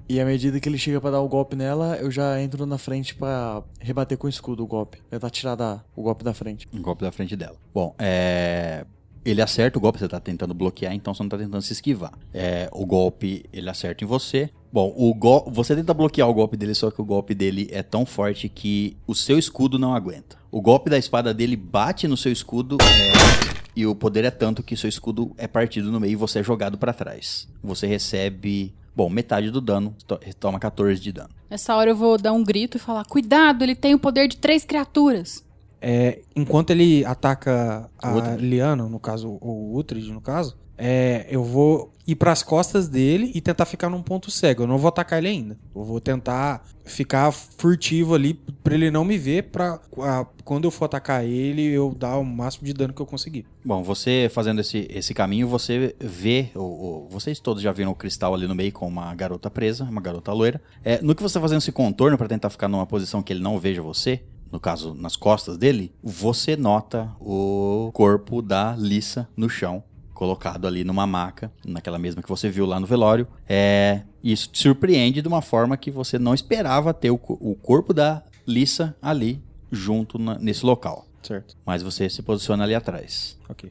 E à medida que ele chega pra dar o golpe nela, eu já entro na frente pra rebater com o escudo o golpe. Tentar tirar da, o golpe da frente. Um golpe da frente dela. Bom, é. Ele acerta o golpe, você tá tentando bloquear, então você não tá tentando se esquivar. É, o golpe, ele acerta em você. Bom, o você tenta bloquear o golpe dele, só que o golpe dele é tão forte que o seu escudo não aguenta. O golpe da espada dele bate no seu escudo é, e o poder é tanto que seu escudo é partido no meio e você é jogado pra trás. Você recebe, bom, metade do dano, to- toma 14 de dano. Nessa hora eu vou dar um grito e falar: Cuidado, ele tem o poder de três criaturas. É, enquanto ele ataca a. Liana, no caso, ou o Uhtred, no caso, é, eu vou ir pras costas dele e tentar ficar num ponto cego. Eu não vou atacar ele ainda. Eu vou tentar ficar furtivo ali pra ele não me ver, pra a- quando eu for atacar ele, eu dar o máximo de dano que eu conseguir. Bom, você fazendo esse, esse caminho, você vê. O, o- vocês todos já viram o cristal ali no meio com uma garota presa, uma garota loira. É, no que você tá fazendo esse contorno pra tentar ficar numa posição que ele não veja você, no caso, nas costas dele, você nota o corpo da Lissa no chão. Colocado ali numa maca, naquela mesma que você viu lá no velório. É, isso te surpreende de uma forma que você não esperava ter o, o corpo da Lissa ali junto na- nesse local. Certo. Mas você se posiciona ali atrás. Ok.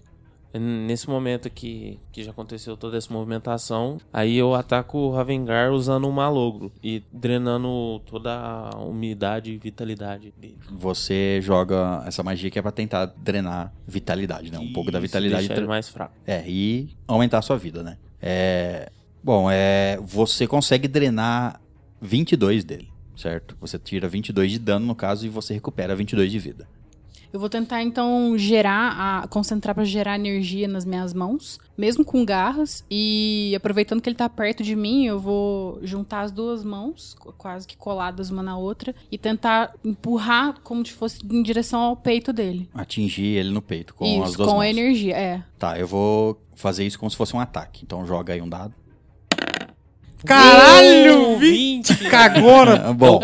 Nesse momento que, que já aconteceu toda essa movimentação, aí eu ataco o Ravengar usando um malogro e drenando toda a umidade e vitalidade dele. Você joga essa magia que é pra tentar drenar vitalidade, né? Um pouco da Isso, vitalidade. deixa ele mais fraco. É, e aumentar a sua vida, né? É. Bom, é. Você consegue drenar 22 dele, certo? Você tira 22 de dano, no caso, e você recupera 22 de vida. Eu vou tentar então gerar, a, concentrar pra gerar energia nas minhas mãos, mesmo com garras. E aproveitando que ele tá perto de mim, eu vou juntar as duas mãos, qu- quase que coladas uma na outra, e tentar empurrar como se fosse em direção ao peito dele. Atingir ele no peito com as isso, duas com mãos. a energia, é. Tá, eu vou fazer isso como se fosse um ataque. Então joga aí um dado. Caralho! 20! Cagona! Ah, Bom,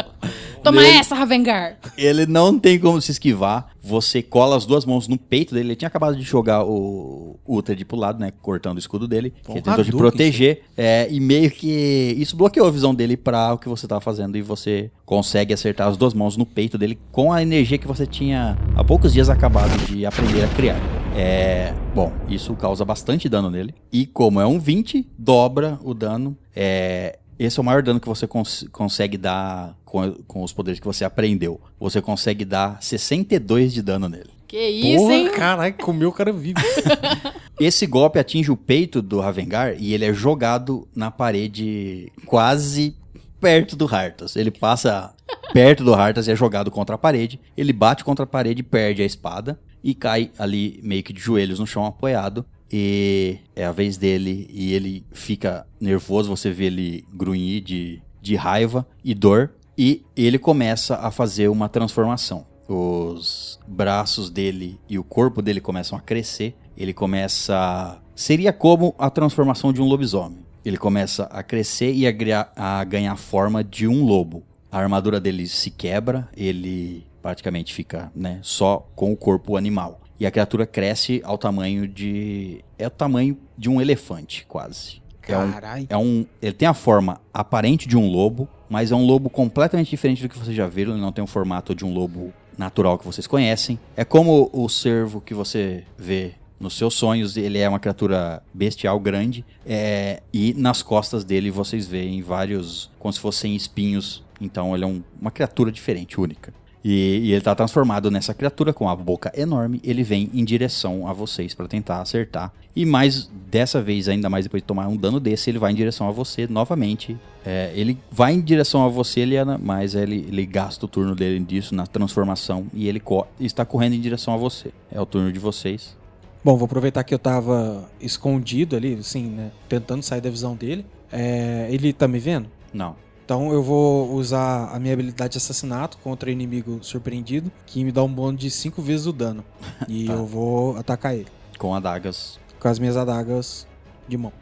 Toma Ele- essa, Ravengar! Ele não tem como se esquivar. Você cola as duas mãos no peito dele. Ele tinha acabado de jogar o Uhtred pro lado, né? Cortando o escudo dele. Porra, ele tentou te proteger. É, e meio que isso bloqueou a visão dele pra o que você tava fazendo. E você consegue acertar as duas mãos no peito dele com a energia que você tinha há poucos dias acabado de aprender a criar. É, bom, isso causa bastante dano nele. E como é um 20, dobra o dano. É, esse é o maior dano que você cons- consegue dar com, com os poderes que você aprendeu. Você consegue dar 62 de dano nele. Que isso, hein? Porra, caralho, comeu o cara vivo. Esse golpe atinge o peito do Ravengar e ele é jogado na parede quase perto do Hartas. Ele passa perto do Hartas e é jogado contra a parede. Ele bate contra a parede, perde a espada e cai ali meio que de joelhos no chão apoiado. E é a vez dele e ele fica nervoso, você vê ele grunhir de, de raiva e dor. E ele começa a fazer uma transformação. Os braços dele e o corpo dele começam a crescer. Ele começa. Seria como a transformação de um lobisomem. Ele começa a crescer e a, a ganhar forma de um lobo. A armadura dele se quebra, ele praticamente fica né, só com o corpo animal. E a criatura cresce ao tamanho de. É o tamanho de um elefante, quase. É um, Caralho. é um, ele tem a forma aparente de um lobo, mas é um lobo completamente diferente do que vocês já viram. Ele não tem o formato de um lobo natural que vocês conhecem. É como o cervo que você vê nos seus sonhos. Ele é uma criatura bestial grande. é, e nas costas dele vocês veem vários, como se fossem espinhos. Então ele é um- uma criatura diferente, única. E, e ele tá transformado nessa criatura com a boca enorme. Ele vem em direção a vocês para tentar acertar. E mais dessa vez, ainda mais depois de tomar um dano desse, ele vai em direção a você novamente. É, ele vai em direção a você, Eliana, mas ele, ele gasta o turno dele disso na transformação e ele co- está correndo em direção a você. É o turno de vocês. Bom, vou aproveitar que eu tava escondido ali, assim, né? Tentando sair da visão dele. É, ele tá me vendo? Não. Então eu vou usar a minha habilidade de assassinato contra inimigo surpreendido, que me dá um bônus de 5 vezes o dano. E Tá. eu vou atacar ele Com adagas. com as minhas adagas de mão.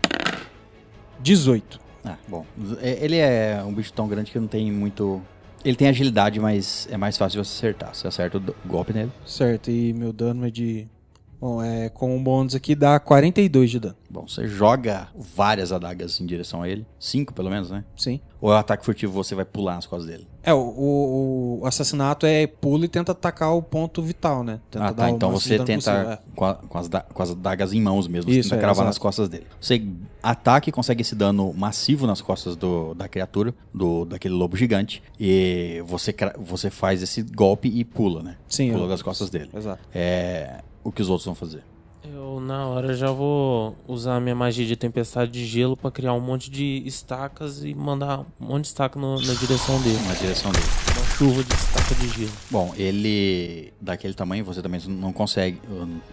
18. Ah, bom. É- Ele é um bicho tão grande que não tem muito. Ele tem agilidade, mas é mais fácil de você acertar. Você acerta o golpe nele. Certo, e meu dano é de. Bom, é com um bônus aqui dá 42 de dano. Bom, você joga várias adagas em direção a ele. Cinco, pelo menos, né? Sim. Ou é um ataque furtivo você vai pular nas costas dele? É, o, o- o assassinato é pula e tenta atacar o ponto vital, né? Tenta ah, tá. o Então você tenta possível, é. com, a- com as da- com as adagas em mãos mesmo. Isso, você tenta é, cravar exato. nas costas dele. Você ataca e consegue esse dano massivo nas costas do, da criatura, do, daquele lobo gigante. E você, você faz esse golpe e pula, né? Sim, Pula eu- das costas dele. Exato. É, o que os outros vão fazer? Eu, na hora, já vou usar a minha magia de tempestade de gelo pra criar um monte de estacas e mandar um monte de estaca no- na direção dele. Na direção dele. Uma chuva de estaca de gelo. Bom, ele daquele tamanho você também não consegue,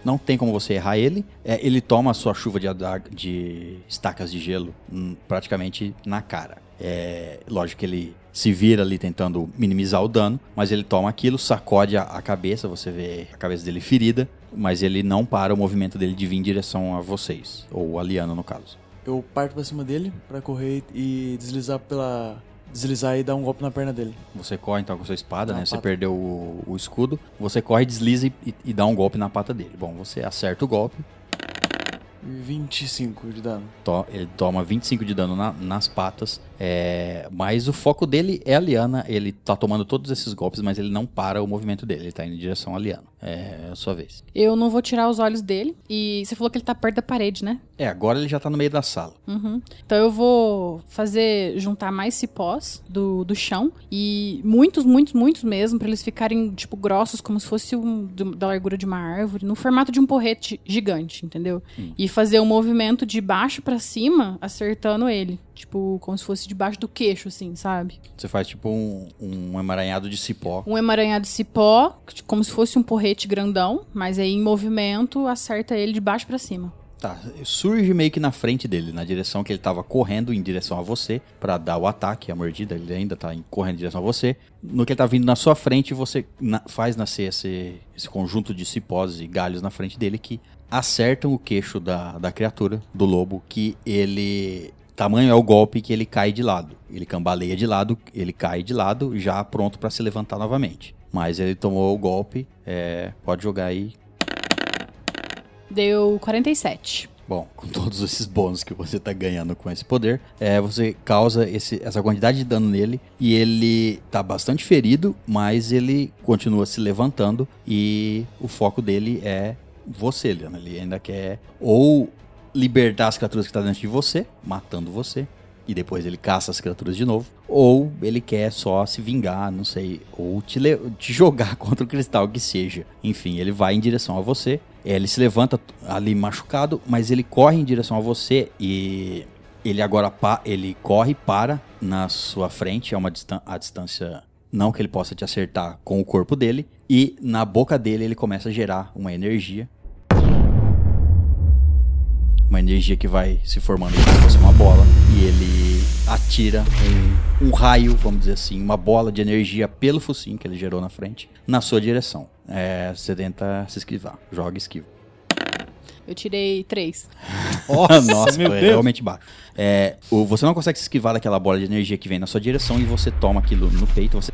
não tem como você errar ele. É, ele toma a sua chuva de, de estacas de gelo hum, praticamente na cara. É, lógico que ele se vira ali tentando minimizar o dano, mas ele toma aquilo, sacode a, a cabeça, você vê a cabeça dele ferida, mas ele não para o movimento dele de vir em direção a vocês, ou a Liana no caso. Eu parto pra cima dele pra correr e deslizar pela. Deslizar e dar um golpe na perna dele. Você corre então com sua espada, né? Você perdeu o, o escudo. Você corre, desliza e, e dá um golpe na pata dele. Bom, você acerta o golpe. 25 de dano. ele toma 25 de dano na- nas patas. É, mas o foco dele é a Liana. Ele tá tomando todos esses golpes, mas ele não para o movimento dele. Ele tá indo em direção à Liana. É a sua vez. Eu não vou tirar os olhos dele. E você falou que ele tá perto da parede, né? É, agora ele já tá no meio da sala. Uhum. Então eu vou fazer juntar mais cipós do, do chão e muitos, muitos, muitos mesmo, pra eles ficarem tipo grossos, como se fosse um, do- da largura de uma árvore, no formato de um porrete gigante, entendeu? E fazer um movimento de baixo pra cima, acertando ele, tipo como se fosse debaixo do queixo, assim, sabe? Você faz tipo um, um emaranhado de cipó. Um emaranhado de cipó, como se fosse um porrete grandão, mas aí em movimento acerta ele de baixo pra cima. Tá, surge meio que na frente dele, na direção que ele tava correndo em direção a você pra dar o ataque, a mordida, ele ainda tá correndo em direção a você. No que ele tá vindo na sua frente, você na- faz nascer esse, esse conjunto de cipós e galhos na frente dele que acertam o queixo da, da criatura, do lobo, que ele. Tamanho é o golpe que ele cai de lado. Ele cambaleia de lado, ele cai de lado, já pronto pra se levantar novamente. Mas ele tomou o golpe, é, pode jogar aí Deu 47. Bom, com todos esses bônus que você tá ganhando com esse poder, é, você causa esse- essa quantidade de dano nele e ele tá bastante ferido, mas ele continua se levantando e o foco dele é você, Leona. Ele ainda quer ou libertar as criaturas que estão dentro de você, matando você, e depois ele caça as criaturas de novo, ou ele quer só se vingar, não sei, ou te, te jogar contra o cristal que seja. Enfim, ele vai em direção a você, ele se levanta ali machucado, mas ele corre em direção a você e ele agora ele corre para na sua frente, é uma distan a distância não que ele possa te acertar com o corpo dele, e na boca dele ele começa a gerar uma energia uma energia que vai se formando como se fosse uma bola e ele atira um, um raio, vamos dizer assim, uma bola de energia pelo focinho que ele gerou na frente, na sua direção. É, você tenta se esquivar, joga esquiva. Eu tirei 3. Nossa, meu foi Deus. realmente baixo. É, o- você não consegue se esquivar daquela bola de energia que vem na sua direção e você toma aquilo no peito. Você,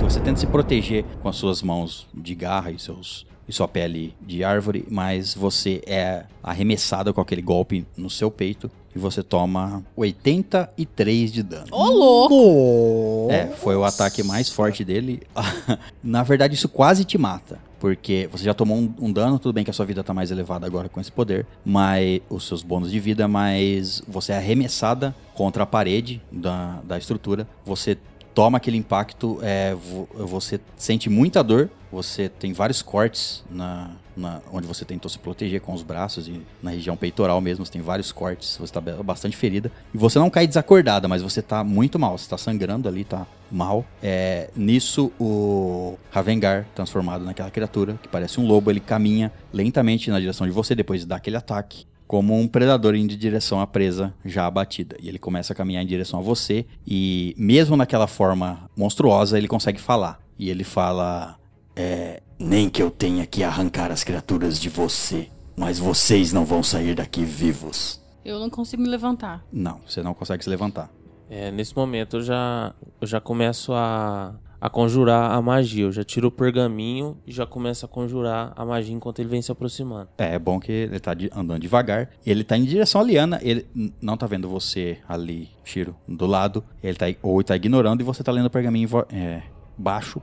você tenta se proteger com as suas mãos de garra e, seus, e sua pele de árvore, mas você é arremessado com aquele golpe no seu peito e você toma 83 de dano. Ô, louco! É, foi o ataque mais forte dele. Na verdade, isso quase te mata. Porque você já tomou um, um dano, tudo bem que a sua vida tá mais elevada agora com esse poder, mas os seus bônus de vida, mas você é arremessada contra a parede da, da estrutura. Você toma aquele impacto, é, vo- você sente muita dor, você tem vários cortes na, na- onde você tentou se proteger com os braços e na região peitoral mesmo, você tem vários cortes, você tá be- bastante ferida. E você não cai desacordada, mas você tá muito mal, você tá sangrando ali, tá mal. É, nisso, o Ravengar, transformado naquela criatura, que parece um lobo, ele caminha lentamente na direção de você depois de dar aquele ataque como um predador indo em direção à presa já abatida. E ele começa a caminhar em direção a você e mesmo naquela forma monstruosa, ele consegue falar. E ele fala: é, nem que eu tenha que arrancar as criaturas de você, mas vocês não vão sair daqui vivos. Eu não consigo me levantar. Não, você não consegue se levantar. É, nesse momento eu já, eu já começo a, a conjurar a magia. Eu já tiro o pergaminho e já começo a conjurar a magia enquanto ele vem se aproximando. É, é bom que ele tá andando devagar. Ele tá em direção à Liana. Ele não tá vendo você ali, Shiro, do lado. Ele tá, ou tá ignorando e você tá lendo o pergaminho é, baixo,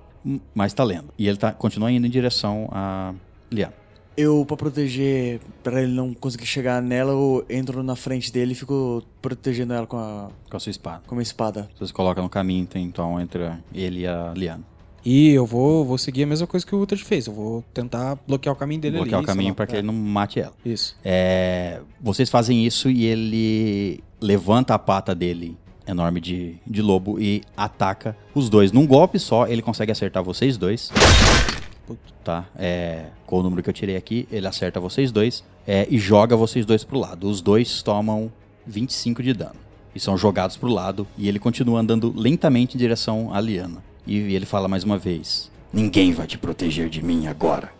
mas tá lendo. E ele tá, continua indo em direção à Liana. Eu, pra proteger, pra ele não conseguir chegar nela, eu entro na frente dele e fico protegendo ela com a, Com a sua espada. com a minha espada. Você se coloca no caminho, então, entre ele e a Liana. E eu vou, vou seguir a mesma coisa que o Uhtred fez. Eu vou tentar bloquear o caminho dele bloquear ali. o caminho para que ele não mate ela. Isso. É, vocês fazem isso e ele levanta a pata dele enorme de, de lobo e ataca os dois. Num golpe só, ele consegue acertar vocês dois. Tá? É, com o número que eu tirei aqui, ele acerta vocês dois é, e joga vocês dois pro lado. Os dois tomam 25 de dano. E são jogados pro lado e ele continua andando lentamente em direção à Liana. E ele fala mais uma vez: Ninguém vai te proteger de mim agora.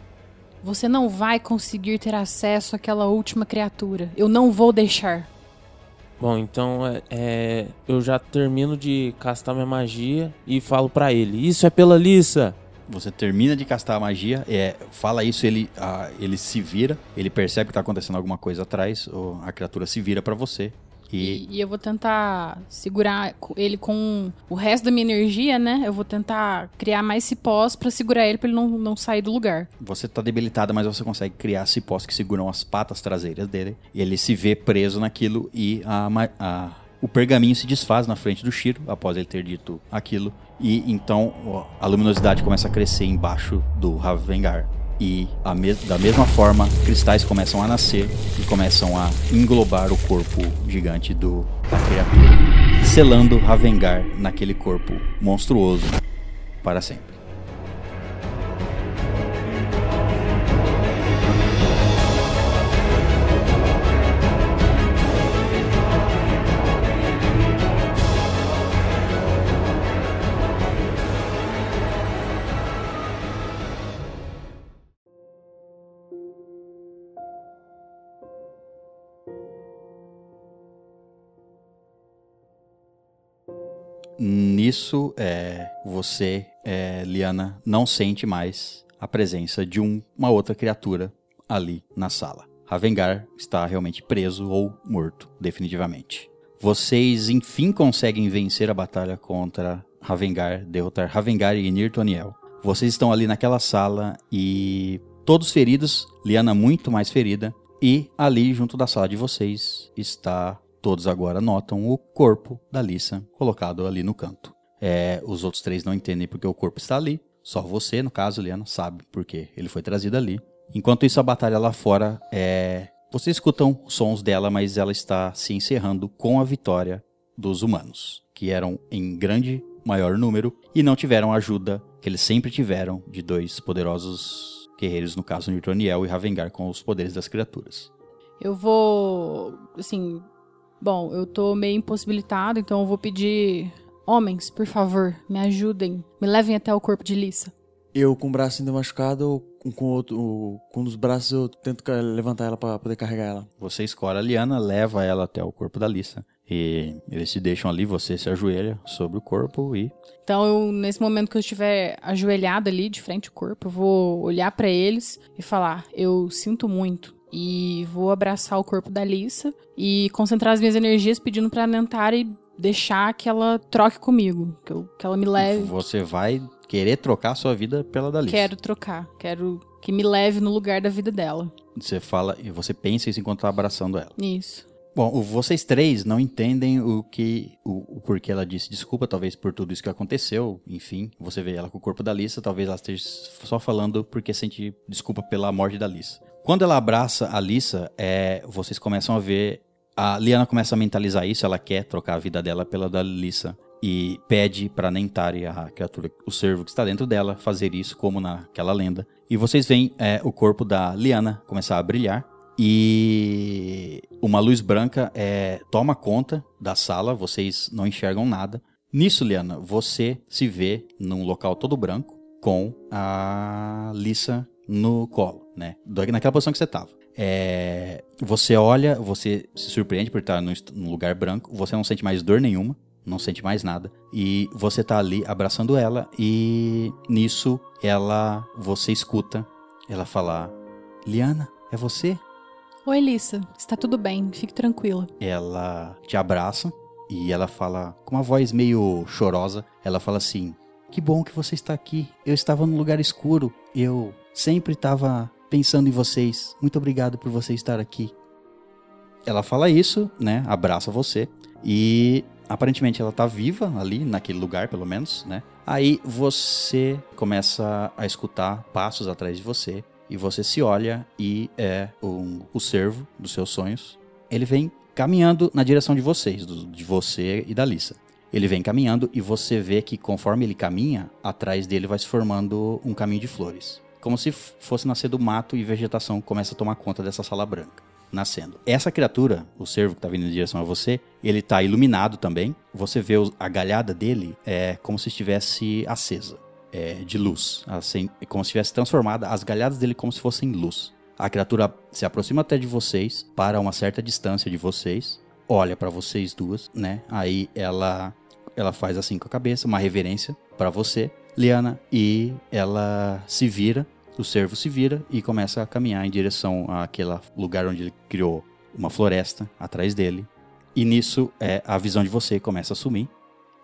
Você não vai conseguir ter acesso àquela última criatura. Eu não vou deixar. Bom, então é, é, eu já termino de castar minha magia e falo pra ele: Isso é pela Lissa. Você termina de castar a magia, é, fala isso, ele, ah, ele se vira, ele percebe que tá acontecendo alguma coisa atrás, ou a criatura se vira pra você. E, E, eu vou tentar segurar ele com o resto da minha energia, né? Eu vou tentar criar mais cipós pra segurar ele pra ele não, não sair do lugar. você tá debilitada, mas você consegue criar cipós que seguram as patas traseiras dele. E ele se vê preso naquilo e a, a- o pergaminho se desfaz na frente do Shiro, após ele ter dito aquilo. E então a luminosidade começa a crescer embaixo do Ravengar. E a mes- da mesma forma, cristais começam a nascer e começam a englobar o corpo gigante do, criatura, selando Ravengar naquele corpo monstruoso para sempre. Nisso, é, você, é, Liana, não sente mais a presença de um- uma outra criatura ali na sala. Ravengar está realmente preso ou morto, definitivamente. Vocês, enfim, conseguem vencer a batalha contra Ravengar, derrotar Ravengar e Nirtoniel. Vocês estão ali naquela sala e todos feridos, Liana muito mais ferida, e ali junto da sala de vocês está Todos agora notam o corpo da Lissa colocado ali no canto. É, os outros três não entendem porque o corpo está ali. Só você, no caso, Liana, sabe porque ele foi trazido ali. Enquanto isso, a batalha lá fora é. Vocês escutam os sons dela, mas ela está se encerrando com a vitória dos humanos, que eram em grande maior número e não tiveram a ajuda que eles sempre tiveram de dois poderosos guerreiros, no caso Nirtoniel e Ravengar, com os poderes das criaturas. Eu vou. Assim. Bom, eu tô meio impossibilitado, então eu vou pedir. Homens, por favor, me ajudem. Me levem até o corpo de Lissa. Eu com o braço ainda machucado, com, com, o outro, com um dos braços eu tento levantar ela pra poder carregar ela. Você escora a Liana, leva ela até o corpo da Lissa. E eles se deixam ali, você se ajoelha sobre o corpo e. Então, eu, nesse momento que eu estiver ajoelhada ali de frente ao corpo, eu vou olhar pra eles e falar: Eu sinto muito. E vou abraçar o corpo da Lissa e concentrar as minhas energias pedindo pra Nentari deixar que ela troque comigo. Que, eu- que ela me leve. Você vai querer trocar a sua vida pela da Lissa. Quero trocar. Quero que me leve no lugar da vida dela. Você fala e você pensa isso enquanto tá abraçando ela. Isso. Bom, vocês três não entendem o que. O, o porquê ela disse desculpa, talvez por tudo isso que aconteceu. Enfim, você vê ela com o corpo da Lissa, talvez ela esteja só falando porque sente desculpa pela morte da Lissa. Quando ela abraça a Lissa, é, vocês começam a ver. A Liana começa a mentalizar isso, ela quer trocar a vida dela pela da Lissa. E pede pra Nentari, a criatura, o servo que está dentro dela, fazer isso como naquela lenda. E vocês veem é, o corpo da Liana começar a brilhar. E uma luz branca é, toma conta da sala, vocês não enxergam nada. Nisso, Liana, você se vê num local todo branco com a Lissa no colo, né? Naquela posição que você tava. É, você olha, você se surpreende por estar num, lugar branco, você não sente mais dor nenhuma, não sente mais nada. E você tá ali abraçando ela e nisso ela, você escuta ela falar: Liana, é você? Oi, Lissa. Está tudo bem. Fique tranquila. ela te abraça e ela fala com uma voz meio chorosa. Ela fala assim: Que bom que você está aqui. Eu estava num lugar escuro. Eu sempre estava pensando em vocês. Muito obrigado por você estar aqui. Ela fala isso, né? Abraça você. E aparentemente ela tá viva ali, naquele lugar, pelo menos, né? Aí você começa a escutar passos atrás de você. E você se olha e é um, o servo dos seus sonhos. Ele vem caminhando na direção de vocês, do- de você e da Lissa. Ele vem caminhando e você vê que conforme ele caminha, atrás dele vai se formando um caminho de flores. Como se fosse nascer do mato e vegetação começa a tomar conta dessa sala branca. Nascendo. Essa criatura, o servo que tá vindo em direção a você, ele tá iluminado também. Você vê a galhada dele é como se estivesse acesa é, de luz, assim, como se tivesse transformada as galhadas dele como se fossem luz. A criatura se aproxima até de vocês, para uma certa distância de vocês, olha para vocês duas, né? Aí ela ela faz assim com a cabeça, uma reverência para você, Liana, e ela se vira, o servo se vira e começa a caminhar em direção àquele lugar onde ele criou uma floresta atrás dele. E nisso é, a visão de você começa a sumir.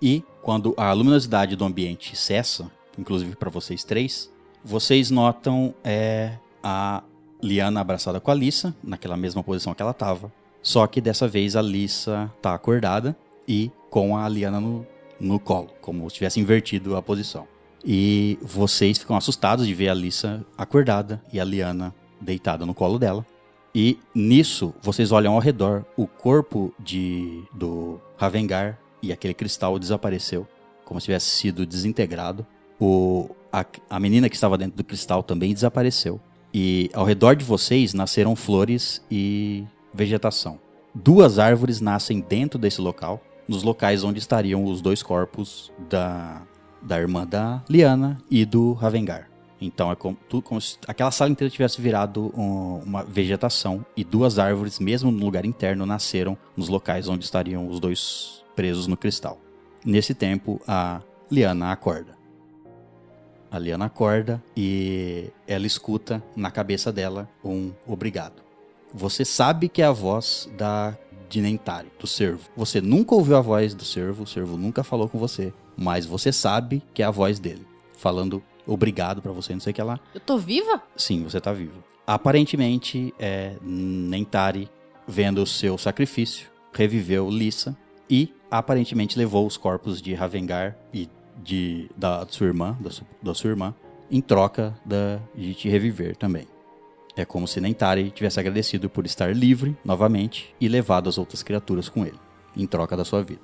E quando a luminosidade do ambiente cessa, inclusive para vocês três, vocês notam é, a Liana abraçada com a Lissa, naquela mesma posição que ela estava. Só que dessa vez a Lissa tá acordada e com a Liana no, no colo, como se tivesse invertido a posição. E vocês ficam assustados de ver a Lissa acordada e a Liana deitada no colo dela. E nisso, vocês olham ao redor, o corpo de do Ravengar e aquele cristal desapareceu, como se tivesse sido desintegrado. O, a, a menina que estava dentro do cristal também desapareceu. E ao redor de vocês nasceram flores e vegetação. Duas árvores nascem dentro desse local, nos locais onde estariam os dois corpos da, da irmã da Liana e do Ravengar. Então é como, tudo, como se aquela sala inteira tivesse virado um- uma vegetação e duas árvores, mesmo no lugar interno, nasceram nos locais onde estariam os dois presos no cristal. Nesse tempo, a Liana acorda. A Liana acorda e ela escuta na cabeça dela um obrigado. Você sabe que é a voz da de Nentari, do servo. Você nunca ouviu a voz do servo, o servo nunca falou com você, mas você sabe que é a voz dele, falando obrigado pra você, não sei o que lá. Eu tô viva? Sim, você tá vivo. Aparentemente, é, Nentari, vendo o seu sacrifício, reviveu Lissa e aparentemente levou os corpos de Ravengar e de, da sua irmã, da, su- da sua irmã, em troca da, de te reviver também. É como se Nentari tivesse agradecido por estar livre novamente e levado as outras criaturas com ele, em troca da sua vida.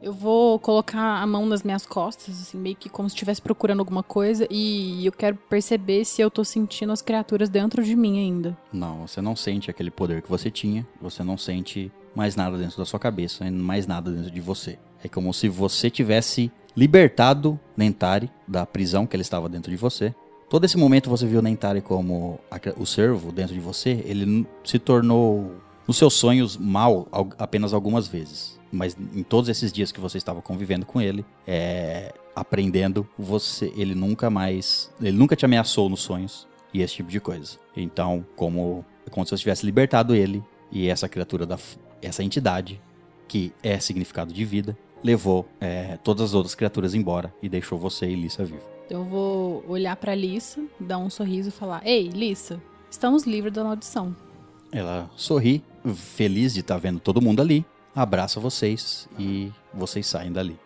Eu vou colocar a mão nas minhas costas, assim, meio que como se estivesse procurando alguma coisa. E eu quero perceber se eu tô sentindo as criaturas dentro de mim ainda. Não, você não sente aquele poder que você tinha, você não sente mais nada dentro da sua cabeça, mais nada dentro de você. É como se você tivesse libertado Nentari da prisão que ele estava dentro de você. Todo esse momento você viu Nentari como o servo dentro de você, ele se tornou nos seus sonhos mal al- apenas algumas vezes. Mas em todos esses dias que você estava convivendo com ele, é, aprendendo, você, ele nunca mais, ele nunca te ameaçou nos sonhos e esse tipo de coisa. Então, como, como se você tivesse libertado ele e essa criatura da, essa entidade que é significado de vida, levou é, todas as outras criaturas embora e deixou você e Lissa vivo. Eu vou olhar pra Lissa, dar um sorriso e falar: Ei, Lissa, estamos livres da maldição. Ela sorri, feliz de estar vendo todo mundo ali, abraça vocês e vocês saem dali.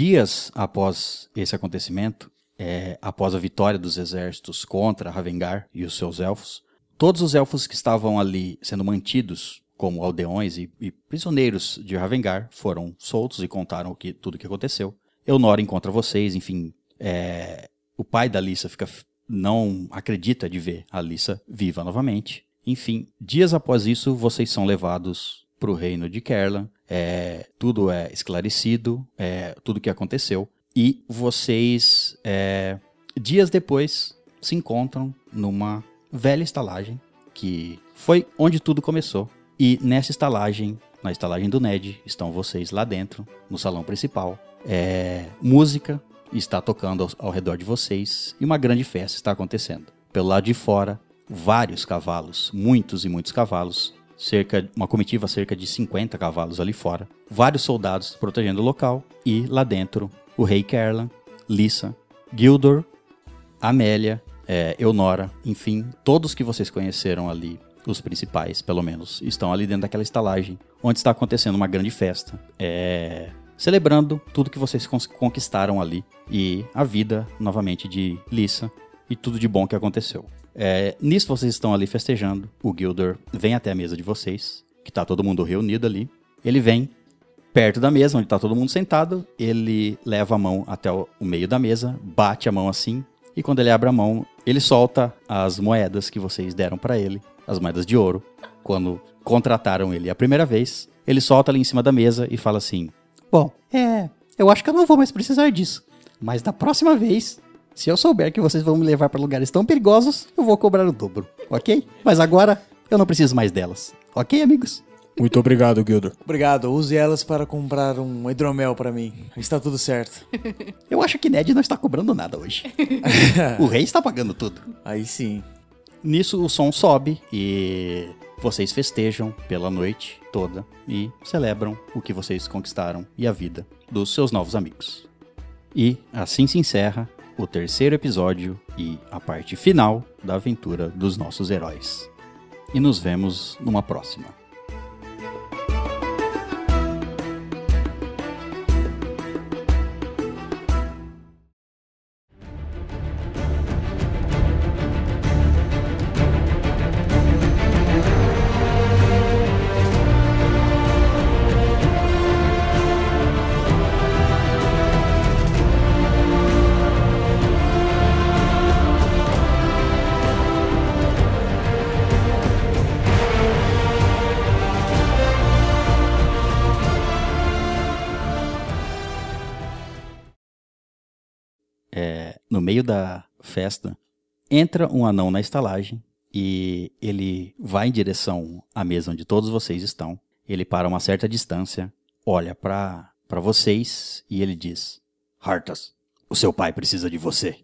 Dias após esse acontecimento, é, após a vitória dos exércitos contra Ravengar e os seus elfos, todos os elfos que estavam ali sendo mantidos como aldeões e, e prisioneiros de Ravengar foram soltos e contaram que, tudo o que aconteceu. Eunora encontra vocês, enfim, é, o pai da Lissa fica, não acredita de ver a Lissa viva novamente. Enfim, dias após isso, vocês são levados para o reino de Kerlan. É, tudo é esclarecido, é, tudo que aconteceu. E vocês, é, dias depois, se encontram numa velha estalagem que foi onde tudo começou. E nessa estalagem, na estalagem do Ned, estão vocês lá dentro, no salão principal. É, música está tocando ao, ao redor de vocês e uma grande festa está acontecendo. Pelo lado de fora, vários cavalos, muitos e muitos cavalos, cerca uma comitiva cerca de 50 cavalos ali fora, vários soldados protegendo o local. E lá dentro o rei Kerlan, Lissa, Gildor, Amélia, é, Eunora, enfim, todos que vocês conheceram ali, os principais, pelo menos, estão ali dentro daquela estalagem, onde está acontecendo uma grande festa, é, celebrando tudo que vocês conquistaram ali. E a vida novamente de Lissa e tudo de bom que aconteceu. É, nisso vocês estão ali festejando. O Gilder vem até a mesa de vocês, que tá todo mundo reunido ali. Ele vem perto da mesa, onde tá todo mundo sentado. Ele leva a mão até o meio da mesa, bate a mão assim. E quando ele abre a mão, ele solta as moedas que vocês deram para ele, as moedas de ouro, quando contrataram ele a primeira vez. Ele solta ali em cima da mesa e fala assim: Bom, é, eu acho que eu não vou mais precisar disso. Mas da próxima vez, se eu souber que vocês vão me levar para lugares tão perigosos, eu vou cobrar o dobro, ok? Mas agora eu não preciso mais delas, ok, amigos? Muito obrigado, Gilder. Obrigado. Use elas para comprar um hidromel para mim. Está tudo certo. Eu acho que Ned não está cobrando nada hoje. o rei está pagando tudo. Aí sim. Nisso o som sobe e vocês festejam pela noite toda e celebram o que vocês conquistaram e a vida dos seus novos amigos. E assim se encerra o terceiro episódio e a parte final da aventura dos nossos heróis. E nos vemos numa próxima. Meio da festa, entra um anão na estalagem e ele vai em direção à mesa onde todos vocês estão. Ele para uma certa distância, olha para vocês e ele diz: Hartas, o seu pai precisa de você.